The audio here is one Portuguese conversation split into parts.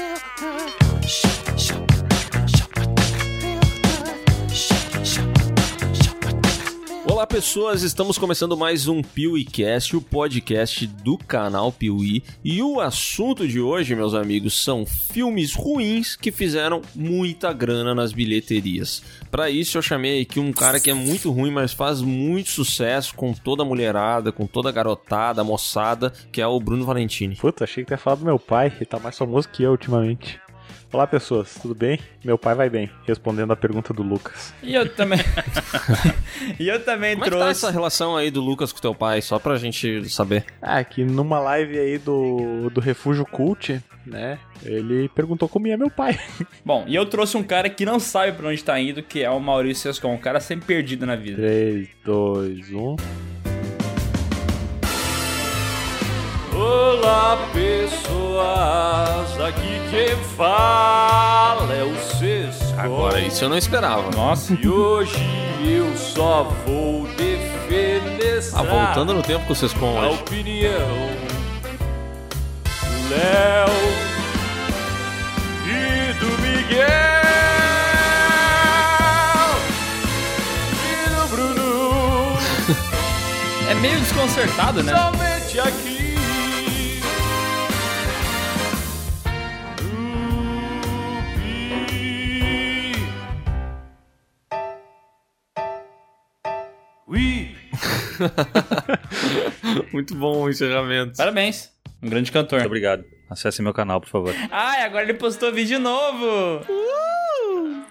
feel good. Shh. Olá pessoas, estamos começando mais um PeeWeeCast, o podcast do canal Piuí. E o assunto de hoje, meus amigos, são filmes ruins que fizeram muita grana nas bilheterias. Para isso eu chamei aqui um cara que é muito ruim, mas faz muito sucesso com toda a mulherada, com toda a garotada, a moçada, que é o Bruno Valentini. Puta, achei que ia falar do meu pai, ele tá mais famoso que eu ultimamente. Olá pessoas, tudo bem? Meu pai vai bem, respondendo a pergunta do Lucas. E eu também. e eu também Como é que trouxe. tá essa relação aí do Lucas com teu pai, só pra gente saber? Ah, que numa live aí do, do Refúgio Cult, né? Ele perguntou como ia meu pai. Bom, e eu trouxe um cara que não sabe pra onde tá indo, que é o Maurício Sescon, um cara sempre perdido na vida. 3, 2, 1. Olá pessoas, aqui quem fala é o Sesco. Agora, isso eu não esperava. Nossa. E hoje eu só vou defender Ah, voltando no tempo com vocês com a hoje. opinião do Léo e do Miguel e do Bruno. É meio desconcertado, né? Somente aqui. Muito bom o encerramento. Parabéns. Um grande cantor. Muito obrigado. Acesse meu canal, por favor. Ai, agora ele postou vídeo novo.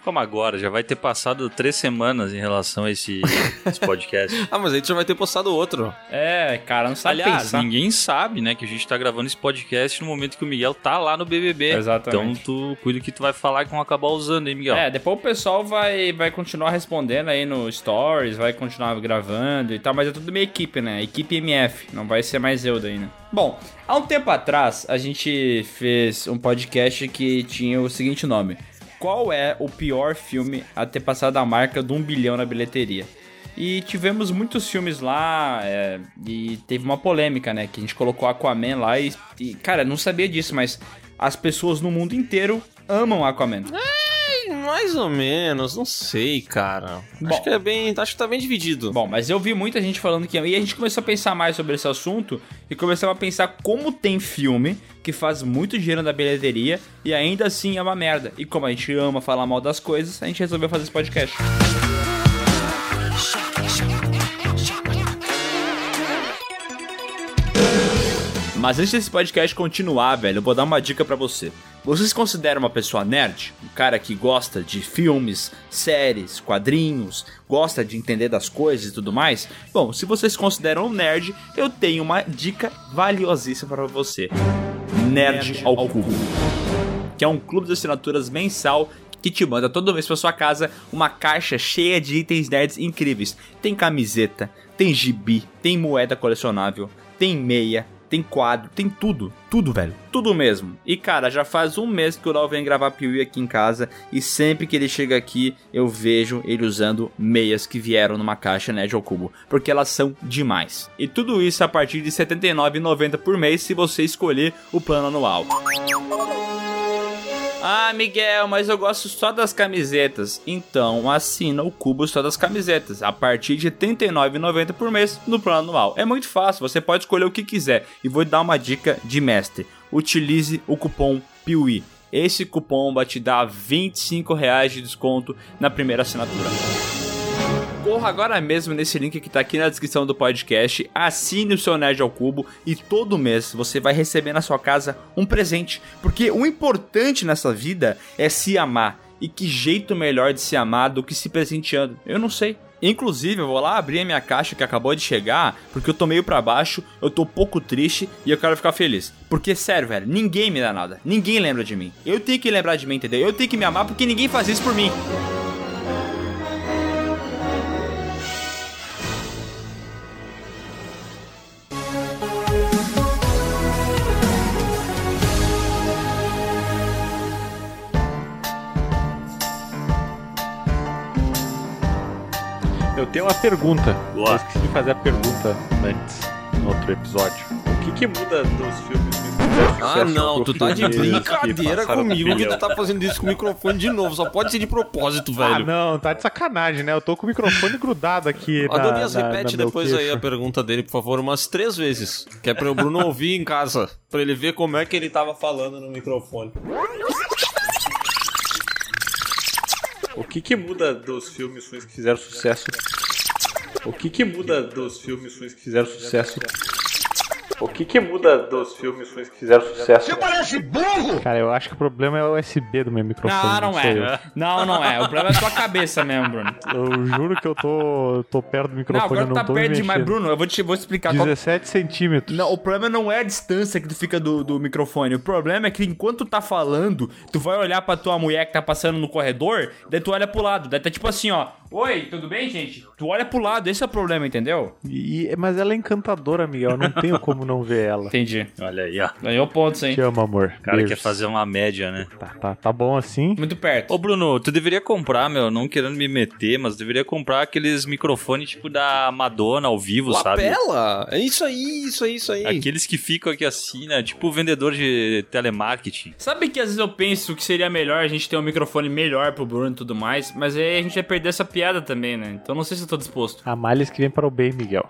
Como agora? Já vai ter passado três semanas em relação a esse, esse podcast. Ah, mas aí tu já vai ter postado outro. É, cara, não sabe Aliás, pensar. ninguém sabe, né, que a gente tá gravando esse podcast no momento que o Miguel tá lá no BBB. Exatamente. Então tu cuida que tu vai falar que vão acabar usando, hein, Miguel? É, depois o pessoal vai, vai continuar respondendo aí no Stories, vai continuar gravando e tal, mas é tudo minha equipe, né? Equipe MF, não vai ser mais eu daí, né? Bom, há um tempo atrás a gente fez um podcast que tinha o seguinte nome: Qual é o pior filme a ter passado a marca de um bilhão na bilheteria? E tivemos muitos filmes lá, é, e teve uma polêmica, né? Que a gente colocou Aquaman lá e, e, cara, não sabia disso, mas as pessoas no mundo inteiro amam Aquaman. Mais ou menos, não sei, cara. Bom. acho que é bem. Acho que tá bem dividido. Bom, mas eu vi muita gente falando que. E a gente começou a pensar mais sobre esse assunto e começamos a pensar como tem filme que faz muito dinheiro na bilheteria e ainda assim é uma merda. E como a gente ama falar mal das coisas, a gente resolveu fazer esse podcast. Mas antes desse podcast continuar, velho, eu vou dar uma dica pra você. Você se considera uma pessoa nerd? Um cara que gosta de filmes, séries, quadrinhos, gosta de entender das coisas e tudo mais? Bom, se você se considera um nerd, eu tenho uma dica valiosíssima para você. Nerd ao Cubo. Que é um clube de assinaturas mensal que te manda toda vez pra sua casa uma caixa cheia de itens nerds incríveis. Tem camiseta, tem gibi, tem moeda colecionável, tem meia, tem quadro, tem tudo. Tudo, velho. Tudo mesmo. E cara, já faz um mês que o Lau vem gravar Piuí aqui em casa. E sempre que ele chega aqui, eu vejo ele usando meias que vieram numa caixa Nerd ao Cubo. Porque elas são demais. E tudo isso a partir de R$ 79,90 por mês se você escolher o plano anual. Ah, Miguel, mas eu gosto só das camisetas. Então assina o cubo só das camisetas, a partir de R$ 39,90 por mês no plano anual. É muito fácil, você pode escolher o que quiser. E vou dar uma dica de mestre. Utilize o cupom PIUI. Esse cupom vai te dar 25 reais de desconto na primeira assinatura. Corra agora mesmo nesse link que tá aqui na descrição do podcast, assine o seu Nerd ao Cubo e todo mês você vai receber na sua casa um presente. Porque o importante nessa vida é se amar. E que jeito melhor de se amar do que se presenteando? Eu não sei. Inclusive, eu vou lá abrir a minha caixa que acabou de chegar, porque eu tô meio pra baixo, eu tô um pouco triste e eu quero ficar feliz. Porque, sério, velho, ninguém me dá nada. Ninguém lembra de mim. Eu tenho que lembrar de mim, entendeu? Eu tenho que me amar porque ninguém faz isso por mim. Eu tenho uma pergunta. Boa. Eu esqueci de fazer a pergunta antes, no outro episódio. O que, que muda dos filmes Ah, não, tu tá de brincadeira comigo que tu tá fazendo isso com o microfone de novo. Só pode ser de propósito, Ah, velho. não, tá de sacanagem, né? Eu tô com o microfone grudado aqui. Adonias, na- repete na depois aí a pergunta dele, por favor, umas três vezes. Que é pra o Bruno ouvir em casa. Pra ele ver como é que ele tava falando no microfone. O que que muda dos filmes ruins que fizeram sucesso? O que que muda dos filmes que fizeram sucesso? O que que muda dos filmes ruins que fizeram sucesso? Você parece burro! Cara, eu acho que o problema é o USB do meu microfone. Não, não sou é. Não, não é. O problema é a tua cabeça mesmo, Bruno. Eu. juro que eu tô, tô perto do Não, microfone, agora eu tu não tá tô perto demais. Bruno. Eu vou te vou explicar qual 17 centímetros. Não, o problema não é a distância que tu fica do, do microfone. O problema é que enquanto tu tá falando, tu vai olhar pra tua mulher que tá passando no corredor, daí tu olha pro lado. Daí tá tipo assim, ó. Oi, tudo bem, gente? Tu olha pro lado, esse é o problema, entendeu? E- mas ela é encantadora, Miguel. Eu não tenho como não ver ela. Entendi. Olha aí, ó. Ganhou pontos, hein? Te amo, amor. O cara Beijos. quer fazer uma média, né? Tá, tá, tá bom assim? Muito perto. Ô Bruno, tu deveria comprar, meu, não querendo me meter, mas deveria comprar aqueles microfones tipo da Madonna ao vivo, sabe? Lapela! É isso aí, isso aí, isso aí. Aqueles que ficam aqui assim, né? Tipo vendedor de telemarketing. Sabe que às vezes eu penso que seria melhor a gente ter um microfone melhor pro Bruno e tudo mais, mas aí a gente vai perder essa piada também, né? Então não sei se eu tô disposto. Há males que vem para o bem, Miguel.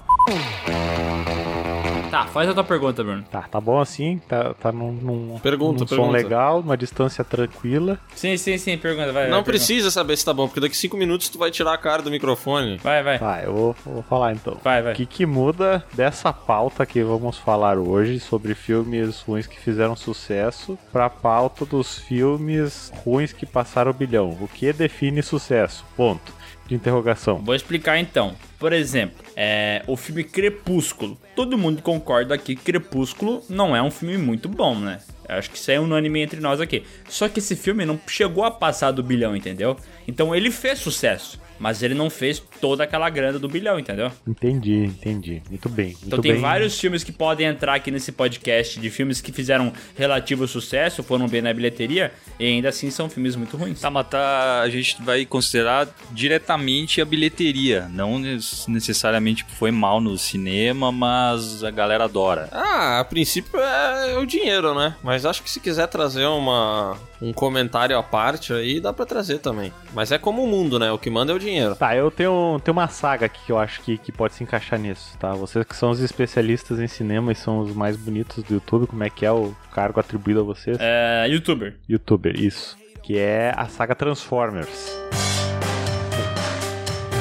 Tá, faz a tua pergunta, Bruno. Tá, tá bom assim? Tá, tá num, num, Pergunta, num som pergunta. legal, numa distância tranquila. Sim, sim, sim, pergunta, vai. Não vai, precisa saber se tá bom, porque daqui cinco minutos tu vai tirar a cara do microfone. Vai, vai. Tá, eu vou, vou falar então. Vai, vai. O que, que muda dessa pauta que vamos falar hoje sobre filmes ruins que fizeram sucesso pra pauta dos filmes ruins que passaram o bilhão? O que define sucesso? Ponto. De interrogação. Vou explicar então. Por exemplo, é, o filme Crepúsculo. Todo mundo concorda que Crepúsculo não é um filme muito bom, né? Acho que isso é unânime entre nós aqui. Só que esse filme não chegou a passar do bilhão, entendeu? Então ele fez sucesso, mas ele não fez toda aquela grana do bilhão, entendeu? Entendi, entendi. Muito bem. Muito Então tem bem. vários filmes que podem entrar aqui nesse podcast de filmes que fizeram relativo sucesso, foram bem na bilheteria, e ainda assim são filmes muito ruins. Tá, mas tá, a gente vai considerar diretamente a bilheteria. Não necessariamente foi mal no cinema, mas a galera adora. Ah, a princípio é o dinheiro, né? Mas acho que se quiser trazer uma, um comentário à parte aí, dá pra trazer também. Mas é como o mundo, né? O que manda é o dinheiro. Tá, eu tenho, tenho uma saga aqui que eu acho que, que pode se encaixar nisso, tá? Vocês que são os especialistas em cinema e são os mais bonitos do YouTube, como é que é o cargo atribuído a vocês? É, youtuber. Youtuber, isso. Que é a saga Transformers.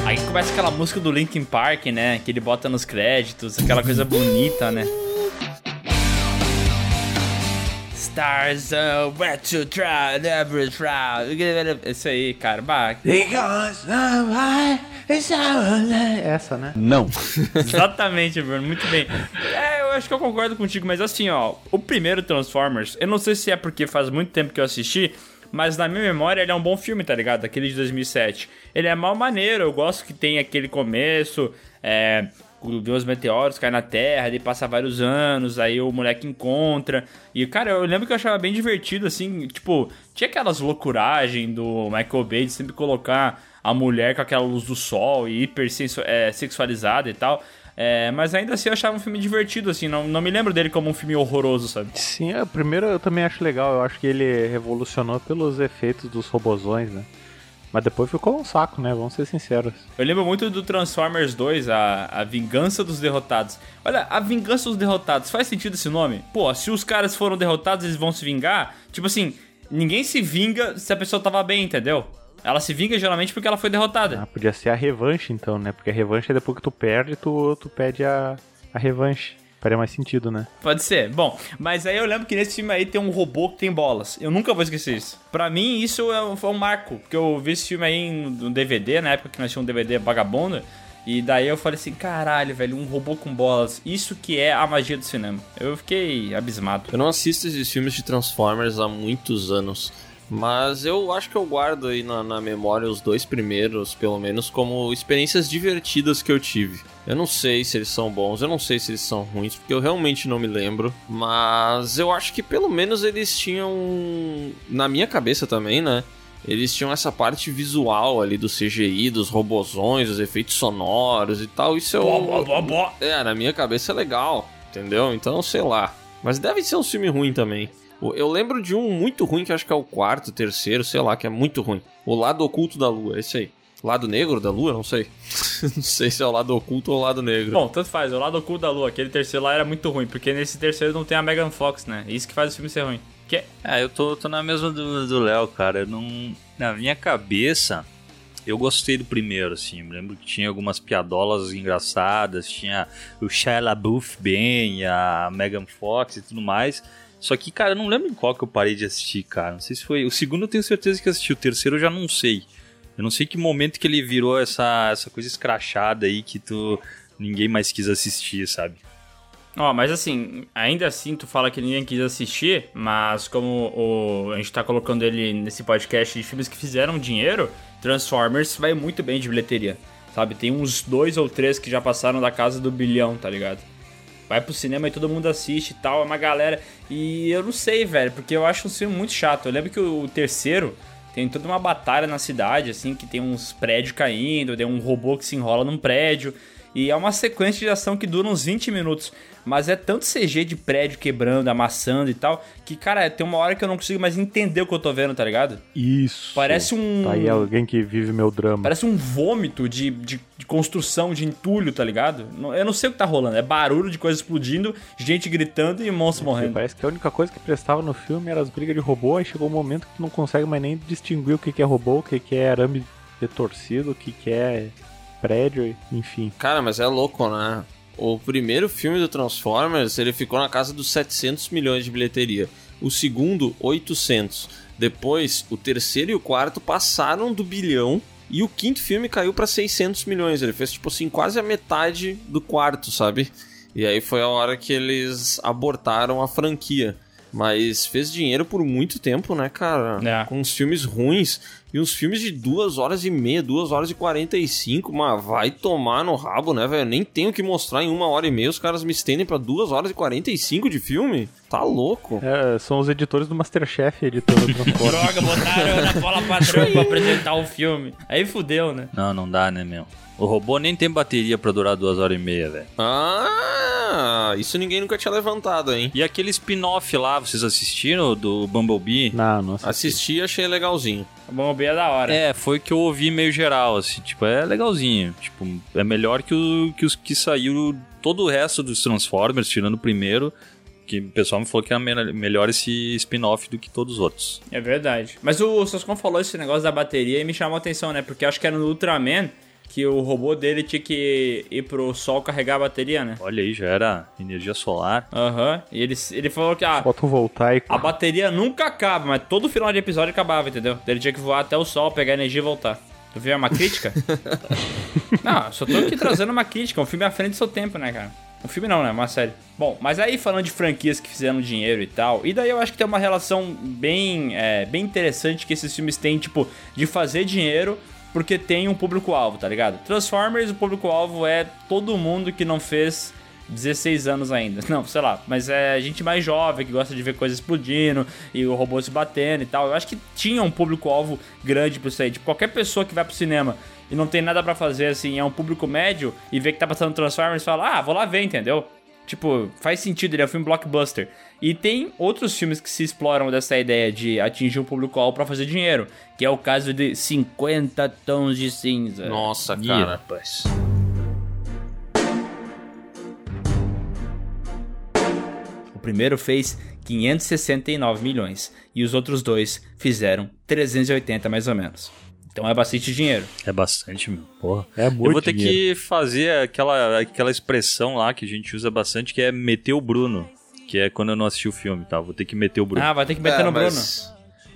Aí começa aquela música do Linkin Park, né? Que ele bota nos créditos, aquela coisa bonita, né? Stars are where to try, never try. Isso aí, cara. Bah, Essa, né? exatamente, Bruno. Muito bem. É, eu acho que eu concordo contigo, mas assim, ó. O primeiro Transformers, eu não sei se é porque faz muito tempo que eu assisti, mas na minha memória ele é um bom filme, tá ligado? Aquele de 2007. Ele é mal maneiro, eu gosto que tem aquele começo, é. Vê os meteoros caem na Terra, ele passa vários anos, aí o moleque encontra. E, cara, eu lembro que eu achava bem divertido, assim, tipo, tinha aquelas loucuragens do Michael Bay de sempre colocar a mulher com aquela luz do sol e hiper é, sexualizada e tal. É, mas ainda assim eu achava um filme divertido, assim, não, não me lembro dele como um filme horroroso, sabe? Sim, é, o primeiro eu também acho legal. Eu acho que ele revolucionou pelos efeitos dos robozões, né? Mas depois ficou um saco, né? Vamos ser sinceros. Eu lembro muito do Transformers 2, a, a Vingança dos Derrotados. Olha, a Vingança dos Derrotados, faz sentido esse nome? Pô, se os caras foram derrotados, eles vão se vingar? Tipo assim, ninguém se vinga se a pessoa tava bem, entendeu? Ela se vinga geralmente porque ela foi derrotada. Ah, podia ser a revanche então, né? Porque a revanche é depois que tu perde, tu, tu pede a, a revanche. Faria mais sentido, né? Pode ser. Bom, mas aí eu lembro que nesse filme aí tem um robô que tem bolas. Eu nunca vou esquecer isso. Pra mim, isso é um, foi um marco. Porque eu vi esse filme aí no DVD, na época que nós tínhamos um DVD vagabundo. E daí eu falei assim, caralho, velho, um robô com bolas. Isso que é a magia do cinema. Eu fiquei abismado. Eu não assisto esses filmes de Transformers há muitos anos. Mas eu acho que eu guardo aí na, na memória os dois primeiros, pelo menos, como experiências divertidas que eu tive. Eu não sei se eles são bons, eu não sei se eles são ruins, porque eu realmente não me lembro. Mas eu acho que pelo menos eles tinham. Na minha cabeça também, né? Eles tinham essa parte visual ali do CGI, dos robozões, os efeitos sonoros e tal. Isso eu. Bó, bó, bó, bó. É, na minha cabeça é legal, entendeu? Então, sei lá. Mas deve ser um filme ruim também. Eu lembro de um muito ruim, que acho que é o quarto, terceiro, sei lá, que é muito ruim. O Lado Oculto da Lua, esse aí. Lado Negro da Lua? Não sei. não sei se é o Lado Oculto ou o Lado Negro. Bom, tanto faz. O lado oculto da lua, aquele terceiro lá era muito ruim, porque nesse terceiro não tem a Megan Fox, né? Isso que faz o filme ser ruim. Que é- É, eu tô, tô na mesma do do Léo, cara. Eu não. Na minha cabeça, eu gostei do primeiro, assim. Eu lembro que tinha algumas piadolas engraçadas, tinha o Shia LaBeouf bem, a Megan Fox e tudo mais. Só que, cara, eu não lembro em qual que eu parei de assistir, cara. Não sei se foi. O segundo eu tenho certeza que assisti, o terceiro eu já não sei. Eu não sei que momento que ele virou essa, essa coisa escrachada aí que tu. Ninguém mais quis assistir, sabe? Ó, mas assim, ainda assim tu fala que ninguém quis assistir, mas como o, a gente tá colocando ele nesse podcast de filmes que fizeram dinheiro, Transformers vai muito bem de bilheteria, sabe? Tem uns dois ou três que já passaram da casa do bilhão, tá ligado? Vai pro cinema e todo mundo assiste e tal, é uma galera. E eu não sei, velho, porque eu acho um filme muito chato. Eu lembro que o, terceiro tem toda uma batalha na cidade, assim, que tem uns prédios caindo, tem um robô que se enrola num prédio. E é uma sequência de ação que dura uns 20 minutos. Mas é tanto CG de prédio quebrando, amassando e tal, que, cara, tem uma hora que eu não consigo mais entender o que eu tô vendo, tá ligado? Isso. Parece um. Tá aí alguém que vive meu drama. Parece um vômito de, de, de construção, de entulho, tá ligado? Eu não sei o que tá rolando. É barulho de coisa explodindo, gente gritando e monstro morrendo. Parece que a única coisa que prestava no filme era as brigas de robô, aí chegou um momento que tu não consegue mais nem distinguir o que que é robô, o que que é arame retorcido, o que que é prédio, enfim. Cara, mas é louco, né? O primeiro filme do Transformers, ele ficou na casa dos 700 milhões de bilheteria. O segundo, 800. Depois, o terceiro e o quarto passaram do bilhão. E o quinto filme caiu pra 600 milhões. Ele fez, tipo assim, quase a metade do quarto, sabe? E aí foi a hora que eles abortaram a franquia. Mas fez dinheiro por muito tempo, né, cara? É. Com uns filmes ruins. E uns filmes de duas horas e meia, duas horas e quarenta e cinco. Mas vai tomar no rabo, né, velho? Nem tenho que mostrar em uma hora e meia. Os caras me estendem pra duas horas e quarenta e cinco de filme. Tá louco. É, são os editores do Masterchef editando. Droga, botaram na bola padrão pra apresentar o filme. Aí fudeu, né? Não, não dá, né, meu? O robô nem tem bateria pra durar duas horas e meia, velho. Ah, isso ninguém nunca tinha levantado, hein? E aquele spin-off lá, vocês assistiram do Bumblebee? não, não assisti. Assisti e achei legalzinho. O Bumblebee é da hora. É, foi o que eu ouvi meio geral, assim, tipo, é legalzinho. Tipo, é melhor que, o, que os que saiu todo o resto dos Transformers, tirando o primeiro, que o pessoal me falou que é me- melhor esse spin-off do que todos os outros. É verdade. Mas o Soscon falou esse negócio da bateria e me chamou a atenção, né? Porque eu acho que era no Ultraman que o robô dele tinha que ir pro sol carregar a bateria, né? Olha aí, já era energia solar. Aham. E ele, ele falou que ah, Fotovoltaico. a bateria nunca acaba, mas todo final de episódio acabava, entendeu? Daí Ele tinha que voar até o sol, pegar energia e voltar. Tu viu? É uma crítica? não, eu só tô aqui trazendo uma crítica. Um filme à frente do seu tempo, né, cara? Um filme não, né? Uma série. Bom, mas aí falando de franquias que fizeram dinheiro e tal, e daí eu acho que tem uma relação bem, é, bem interessante que esses filmes têm, tipo, de fazer dinheiro porque tem um público-alvo, tá ligado? Transformers, o público-alvo é todo mundo que não fez 16 anos ainda. Não, sei lá. Mas é gente mais jovem que gosta de ver coisas explodindo e o robô se batendo e tal. Eu acho que tinha um público-alvo grande pra isso aí. Tipo, qualquer pessoa que vai pro cinema e não tem nada pra fazer, assim, é um público médio e vê que tá passando Transformers e fala, ah, vou lá ver, entendeu? Tipo, faz sentido, ele é um filme blockbuster. E tem outros filmes que se exploram dessa ideia de atingir um público-alvo pra fazer dinheiro, que é o caso de 50 Tons de Cinza. Nossa, cara. rapaz. O primeiro fez 569 milhões e os outros dois fizeram 380 mais ou menos. Então é bastante dinheiro. É bastante, meu. Porra. É muito Eu vou ter dinheiro. que fazer aquela, aquela expressão lá que a gente usa bastante, que é meter o Bruno. Que é quando eu não assisti o filme, tá? Vou ter que meter o Bruno. Ah, vai ter que meter É, no Bruno. mas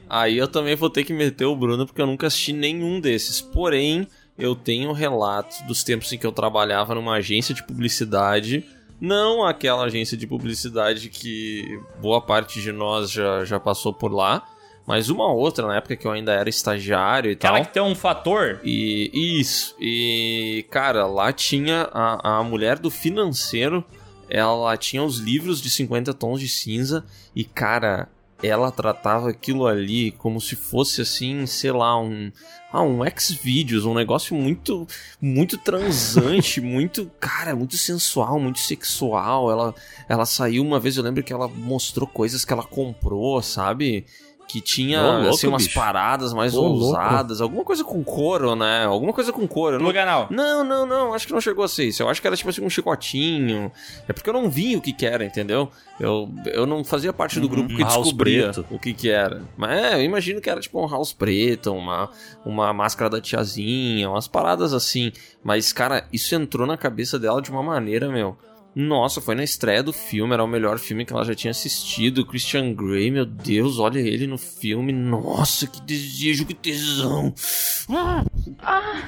Aí eu também vou ter que meter o Bruno, porque eu nunca assisti nenhum desses. Porém, eu tenho relatos dos tempos em que eu trabalhava numa agência de publicidade. Não aquela agência de publicidade que boa parte de nós já, já passou por lá. Mas uma outra, na época que eu ainda era estagiário e Aquela tal. que tem um fator. E isso. E, cara, lá tinha a, a mulher do financeiro. Ela tinha os livros de 50 tons de cinza. E, cara, ela tratava aquilo ali como se fosse assim, sei lá, um ah, um X-Videos, um negócio muito muito transante, muito, cara, muito sensual, muito sexual. Ela ela saiu uma vez, eu lembro que ela mostrou coisas que ela comprou, sabe? Que tinha Ô, louco, assim, umas bicho. paradas mais Ô, louco. ousadas, alguma coisa com couro, né? Alguma coisa com couro. não- No canal. não, não, não, acho que não chegou a ser isso. Eu acho que era tipo assim um chicotinho. É porque eu não vi o que que era, entendeu? Eu, eu não fazia parte do grupo que um descobria preto. o que que era. Mas é, eu imagino que era tipo um house preto, uma, uma máscara da tiazinha, umas paradas assim. Mas, cara, isso entrou na cabeça dela de uma maneira, meu. Nossa, foi na estreia do filme, era o melhor filme que ela já tinha assistido. Christian Grey, meu Deus, olha ele no filme. Nossa, que desejo, que tesão.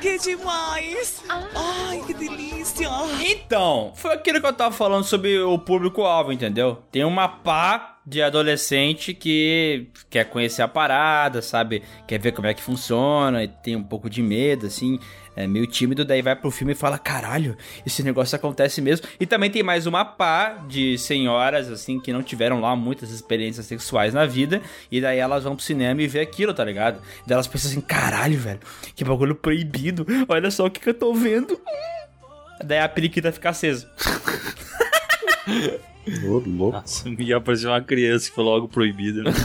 Que demais! Ai, que delícia! Então, foi aquilo que eu tava falando sobre o público-alvo, entendeu? Tem uma pá de adolescente que quer conhecer a parada, sabe? Quer ver como é que funciona e tem um pouco de medo, assim. É meio tímido, daí vai pro filme e fala: caralho, esse negócio acontece mesmo. E também tem mais uma pá de senhoras, assim, que não tiveram lá muitas experiências sexuais na vida. E daí elas vão pro cinema e vê aquilo, tá ligado? Daí elas pensam assim: caralho, velho, que bagulho proibido. Olha só o que, que eu tô vendo. Daí a periquita fica acesa. Ô, louco. Nossa, ia aparecer uma criança que falou algo proibido, né?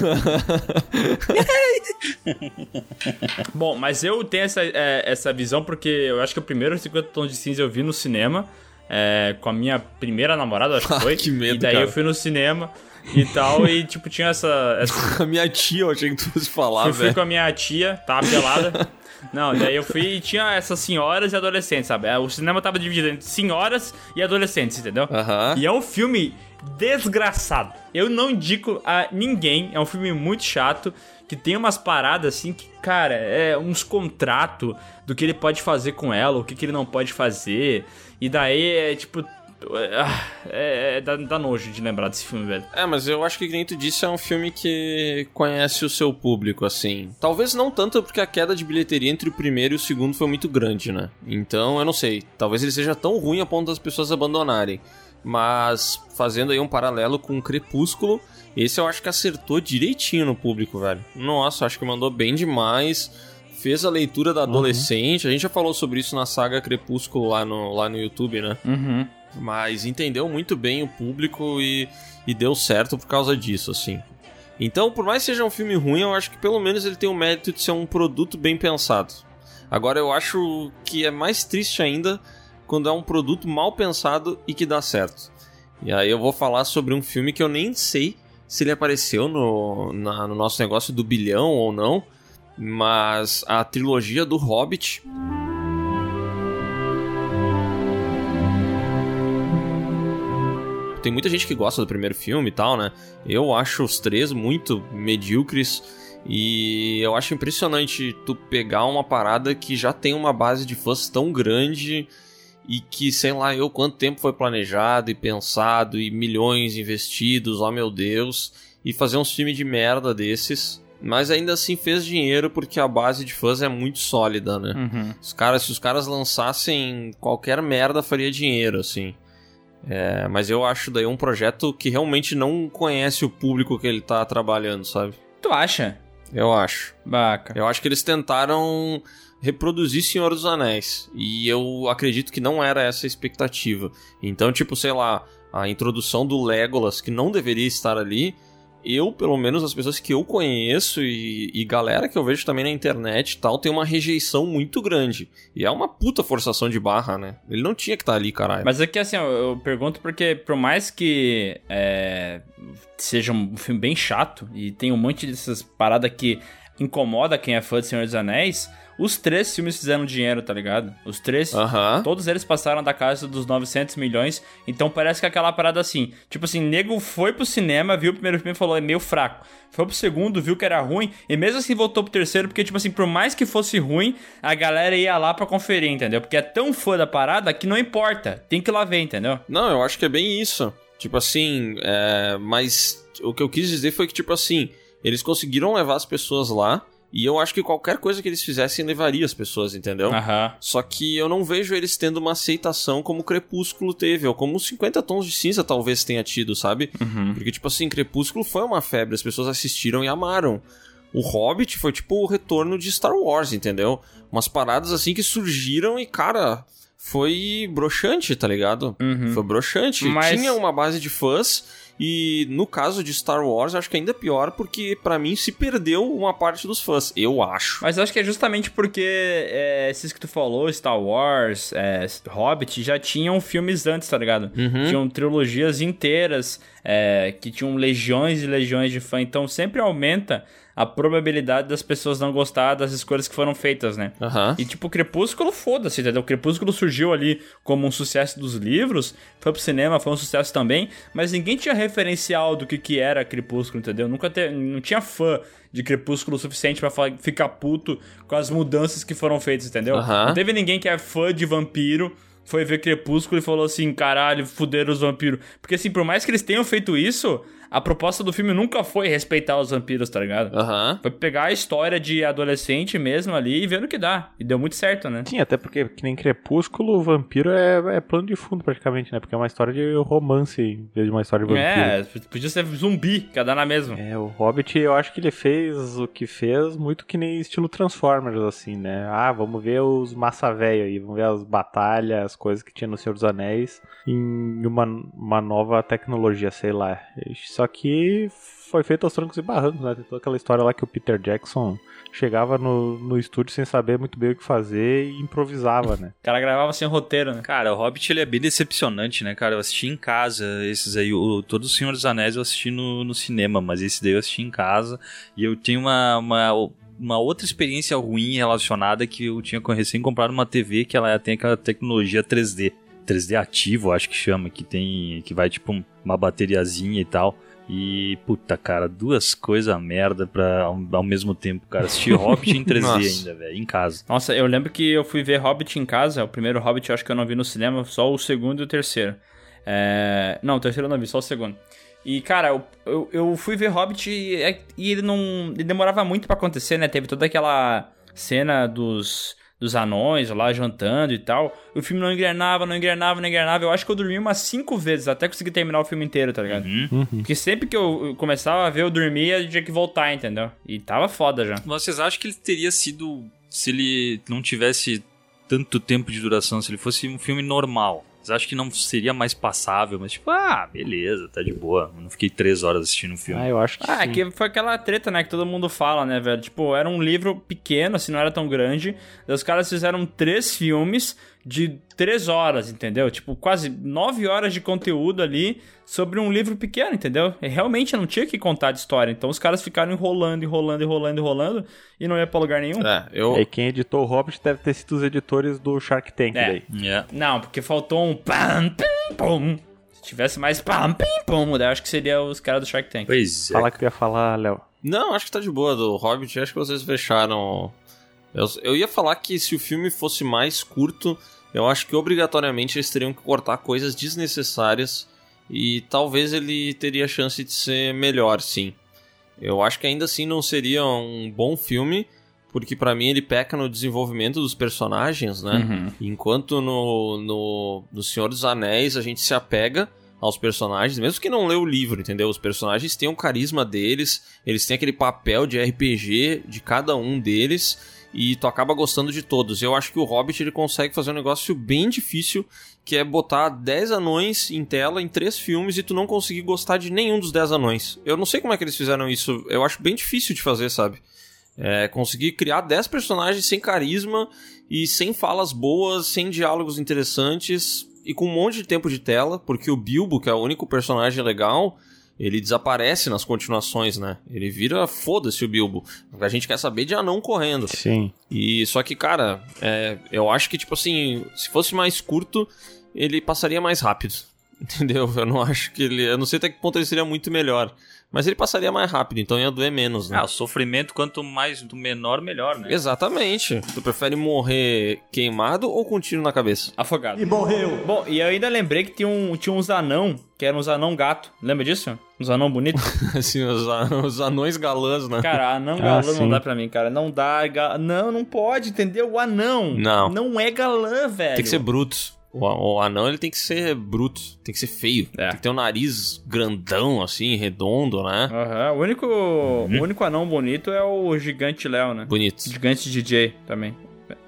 Bom, mas eu tenho essa, é, essa visão porque eu acho que o primeiro 50 Tons de Cinza eu vi no cinema. é, com a minha primeira namorada, acho que foi. Que medo, E daí cara. eu fui no cinema e tal, e tipo, tinha essa. essa A minha tia, eu achei que tu fosse falar, fui, fui velho. com a minha tia, tava pelada. Não, daí eu fui e tinha essas senhoras e adolescentes, sabe? É, O cinema tava dividido entre senhoras e adolescentes, entendeu? Aham. E é um filme desgraçado. Eu não indico a ninguém. É um filme muito chato. Que tem umas paradas assim que, cara, é uns contratos do que ele pode fazer com ela, o que, que ele não pode fazer. E daí é tipo. ah, É, é- dá, dá nojo de lembrar desse filme, velho. É, mas eu acho que, como tu disse, é um filme que conhece o seu público, assim. Talvez não tanto porque a queda de bilheteria entre o primeiro e o segundo foi muito grande, né? Então, eu não sei. Talvez ele seja tão ruim a ponto das pessoas abandonarem. Mas, fazendo aí um paralelo com o Crepúsculo, esse eu acho que acertou direitinho no público, velho. Nossa, acho que mandou bem demais. Fez a leitura da adolescente. A gente já falou sobre isso na saga Crepúsculo lá no, lá no YouTube, né? Uhum. mas entendeu muito bem o público e, e deu certo por causa disso, assim. Então, por mais que seja um filme ruim, eu acho que pelo menos ele tem o mérito de ser um produto bem pensado. Agora, eu acho que é mais triste ainda quando é um produto mal pensado e que dá certo. E aí eu vou falar sobre um filme que eu nem sei se ele apareceu no, na- no nosso negócio do bilhão ou não, mas a trilogia do Hobbit Tem muita gente que gosta do primeiro filme e tal, né? Eu acho os três muito medíocres. E eu acho impressionante tu pegar uma parada que já tem uma base de fãs tão grande e que, sei lá, eu quanto tempo foi planejado e pensado e milhões investidos, oh meu Deus, e fazer um filme de merda desses. Mas ainda assim fez dinheiro porque a base de fãs é muito sólida, né? Uhum. Os caras, se os caras lançassem qualquer merda, faria dinheiro, assim. É, mas eu acho daí um projeto que realmente não conhece o público que ele tá trabalhando, sabe? Tu acha? Eu acho. Baca. Eu acho que eles tentaram reproduzir Senhor dos Anéis. E eu acredito que não era essa a expectativa. Então, tipo, sei lá, a introdução do Legolas, que não deveria estar ali. Eu, pelo menos, as pessoas que eu conheço e, e galera que eu vejo também na internet e tal, tem uma rejeição muito grande. E é uma puta forçação de barra, né? Ele não tinha que estar ali, caralho. Mas é que assim, eu, eu pergunto porque, por mais que é, seja um filme bem chato e tem um monte dessas paradas que incomoda quem é fã de Senhor dos Anéis, os três filmes fizeram dinheiro, tá ligado? Os três. Aham. Todos eles passaram da casa dos 900 milhões, então parece que aquela parada assim, tipo assim, nego foi pro cinema, viu o primeiro filme e falou, é meio fraco. Foi pro segundo, viu que era ruim, e mesmo assim voltou pro terceiro, porque, tipo assim, por mais que fosse ruim, a galera ia lá pra conferir, entendeu? Porque é tão fã da parada que não importa, tem que ir lá ver, entendeu? Não, eu acho que é bem isso. Tipo assim, é... mas o que eu quis dizer foi que, tipo assim, eles conseguiram levar as pessoas lá E eu acho que qualquer coisa que eles fizessem levaria as pessoas, entendeu? Aham. Só que eu não vejo eles tendo uma aceitação como o Crepúsculo teve, ou como os 50 Tons de Cinza talvez tenha tido, sabe? Porque, tipo assim, Crepúsculo foi uma febre, as pessoas assistiram e amaram. O Hobbit foi tipo o retorno de Star Wars, entendeu? Umas paradas assim que surgiram e, cara, foi broxante, tá ligado? Foi broxante. Mas- Tinha uma base de fãs. E no caso de Star Wars, acho que ainda é pior, porque pra mim se perdeu uma parte dos fãs. Eu acho. Mas eu acho que é justamente porque é, esses que tu falou, Star Wars, é, Hobbit, já tinham filmes antes, tá ligado? Tinham trilogias inteiras é, que tinham legiões e legiões de fã. Então sempre aumenta a probabilidade das pessoas não gostar das escolhas que foram feitas, né? Aham. E tipo, Crepúsculo, foda-se, entendeu? Crepúsculo surgiu ali como um sucesso dos livros, foi pro cinema, foi um sucesso também, mas ninguém tinha referencial do que, que era Crepúsculo, entendeu? Nunca te, não tinha fã de Crepúsculo o suficiente pra fa- ficar puto com as mudanças que foram feitas, entendeu? Aham. Não teve ninguém que é fã de vampiro. Foi ver Crepúsculo e falou assim: caralho, fuderam os vampiros. Porque, assim, por mais que eles tenham feito isso, a proposta do filme nunca foi respeitar os vampiros, tá ligado? Aham. Foi pegar a história de adolescente mesmo ali e ver no que dá. E deu muito certo, né? Sim, até porque, que nem Crepúsculo, o vampiro é, é plano de fundo praticamente, né? Porque é uma história de romance em vez de uma história de vampiro. É, podia ser zumbi, que ia dar na mesma. É, o Hobbit, eu acho que ele fez o que fez muito que nem estilo Transformers, assim, né? Ah, vamos ver os massa velho aí, vamos ver as batalhas, as coisas que tinha no Senhor dos Anéis em uma, uma nova tecnologia, sei lá. Só que foi feito aos trancos e barrancos, né? Tem toda aquela história lá que o Peter Jackson chegava no, no estúdio sem saber muito bem o que fazer e improvisava, né? O cara gravava sem roteiro, né? Cara, o Hobbit ele é bem decepcionante, né, cara? Eu assisti em casa esses aí, o, todo o Senhor dos Anéis eu assisti no, no cinema, mas esse daí eu assisti em casa e eu tenho uma, uma, uma outra experiência ruim relacionada que eu tinha com- recém comprado uma TV que ela tem aquela tecnologia 3D. 3D ativo, acho que chama, que tem. que vai tipo um- uma bateriazinha e tal. E, puta, cara, duas coisas merda pra, ao, ao mesmo tempo, cara. Assisti Hobbit em 3D Nossa. ainda, velho, em casa. Nossa, eu lembro que eu fui ver Hobbit em casa. O primeiro Hobbit eu acho que eu não vi no cinema, só o segundo e o terceiro. É... Não, o terceiro eu não vi, só o segundo. E, cara, eu, eu, eu fui ver Hobbit e, é- e ele não. Ele demorava muito pra acontecer, né? Teve toda aquela cena dos, dos anões lá jantando e tal. O filme não engrenava, não engrenava, não engrenava. Eu acho que eu dormi umas cinco vezes até conseguir terminar o filme inteiro, tá ligado? Porque sempre que eu eu começava a ver, eu dormia e tinha que voltar, entendeu? E tava foda já. Vocês acham que ele teria sido. Se ele não tivesse tanto tempo de duração, se ele fosse um filme normal? Vocês acham que não seria mais passável? Mas tipo, ah, beleza, tá de boa. Eu não fiquei três horas assistindo um filme. Ah, eu acho que Ah, é sim. que foi aquela treta, né, que todo mundo fala, né, velho? Tipo, era um livro pequeno, assim, não era tão grande. Os caras fizeram três filmes de três horas, entendeu? Tipo, quase nove horas de conteúdo ali sobre um livro pequeno, entendeu? E realmente não tinha que contar de história. Então os caras ficaram enrolando, enrolando, enrolando, enrolando e não ia pra lugar nenhum. É, eu. E quem editou o Hobbit deve ter sido os editores do Shark Tank É. daí. É. Não, porque faltou um pam, pim, pum. Se tivesse mais pam, pim, pum, daí eu acho que seria os caras do Shark Tank. Pois é. Fala que tu ia falar, Léo. Não, acho que tá de boa do Hobbit. Acho que vocês fecharam. Eu, eu ia falar que se o filme fosse mais curto, eu acho que obrigatoriamente eles teriam que cortar coisas desnecessárias e talvez ele teria chance de ser melhor, sim. Eu acho que ainda assim não seria um bom filme, porque pra mim ele peca no desenvolvimento dos personagens, né? Uhum. Enquanto no, no, no Senhor dos Anéis a gente se apega aos personagens, mesmo que não lê o livro, entendeu? Os personagens têm o carisma deles, eles têm aquele papel de RPG de cada um deles e tu acaba gostando de todos. Eu acho que o Hobbit ele consegue fazer um negócio bem difícil, que é botar 10 anões em tela em três filmes e tu não conseguir gostar de nenhum dos 10 anões. Eu não sei como é que eles fizeram isso, eu acho bem difícil de fazer, sabe? É, conseguir criar 10 personagens sem carisma e sem falas boas, sem diálogos interessantes e com um monte de tempo de tela, porque o Bilbo, que é o único personagem legal, ele desaparece nas continuações, né? Ele vira foda-se o Bilbo. A gente quer saber de anão correndo. Sim. E só que, cara, é, eu acho que, tipo assim, se fosse mais curto, ele passaria mais rápido. Entendeu? Eu não acho que ele. Eu não sei até que ponto ele seria muito melhor. Mas ele passaria mais rápido, então ia doer menos, né? Ah, o sofrimento, quanto mais do menor, melhor, né? Exatamente. Tu prefere morrer queimado ou com um tiro na cabeça? Afogado. E morreu. Bom, e eu ainda lembrei que tinha, um, tinha uns anão, que eram uns anão gato. Lembra disso? Uns anão bonito? assim, os, an- os anões galãs, né? Cara, anão Ah, galã não sim. dá pra mim, cara. Não dá. ga- Não, não pode, entendeu? O anão. Não. Não é galã, velho. Tem que ser bruto. O, o anão, ele tem que ser bruto. Tem que ser feio. É. Tem que ter um nariz grandão, assim, redondo, né? Aham. O único, Uhum. o único anão bonito é o gigante Léo, né? Bonito. Gigante DJ também.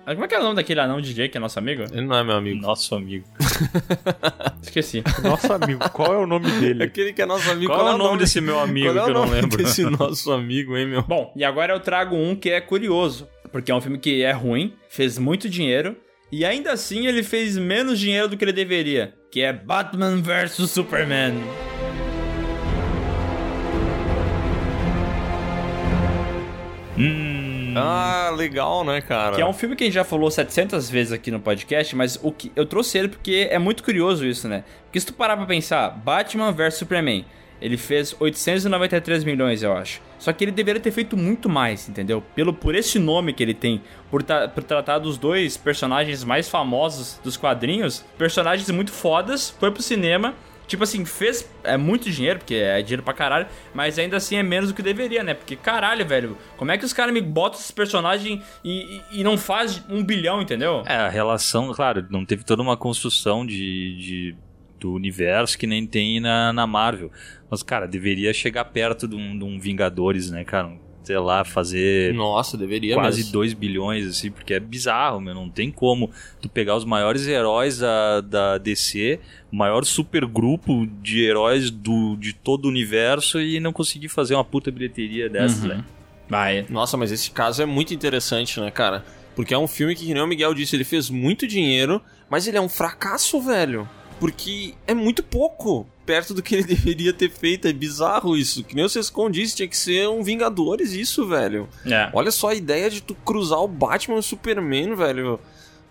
Como é que é o nome daquele anão DJ que é nosso amigo? Ele não é meu amigo. Nosso amigo. Esqueci. Nosso amigo, qual é o nome dele? Aquele que é nosso amigo. Qual é o nome desse meu amigo Qual é que o eu não nome lembro? desse nosso amigo, hein, meu? Bom, e agora eu trago um que é curioso, porque é um filme que é ruim, fez muito dinheiro, e ainda assim ele fez menos dinheiro do que ele deveria, que é Batman vs Superman. Hum. Ah, legal, né, cara? Que é um filme que a gente já falou 700 vezes aqui no podcast, mas o que eu trouxe ele porque é muito curioso isso, né? Porque se tu parar pra pensar, Batman vs Superman, ele fez 893 milhões, eu acho. Só que ele deveria ter feito muito mais, entendeu? Pelo por esse nome que ele tem, por, ta- por tratar dos dois personagens mais famosos dos quadrinhos, personagens muito fodas, foi pro cinema Tipo assim, fez é muito dinheiro, porque é dinheiro pra caralho, mas ainda assim é menos do que deveria, né? Porque caralho, velho, como é que os caras me botam esses personagens e, e, e não faz um bilhão, entendeu? É, a relação, claro, não teve toda uma construção de, de- do universo que nem tem na, na Marvel. Mas, cara, deveria chegar perto de um, de um Vingadores, né, cara? Sei lá, fazer Nossa, deveria quase mesmo. 2 bilhões, assim, porque é bizarro, meu. Não tem como tu pegar os maiores heróis da, da DC, o maior supergrupo de heróis do, de todo o universo e não conseguir fazer uma puta bilheteria dessas, Uhum. né? Vai. Nossa, mas esse caso é muito interessante, né, cara? Porque é um filme que, que nem o Miguel disse, ele fez muito dinheiro, mas ele é um fracasso, velho. Porque é muito pouco perto do que ele deveria ter feito. É bizarro isso. Que nem o Sescon disse, tinha que ser um Vingadores isso, velho. É. Olha só a ideia de tu cruzar o Batman e o Superman, velho.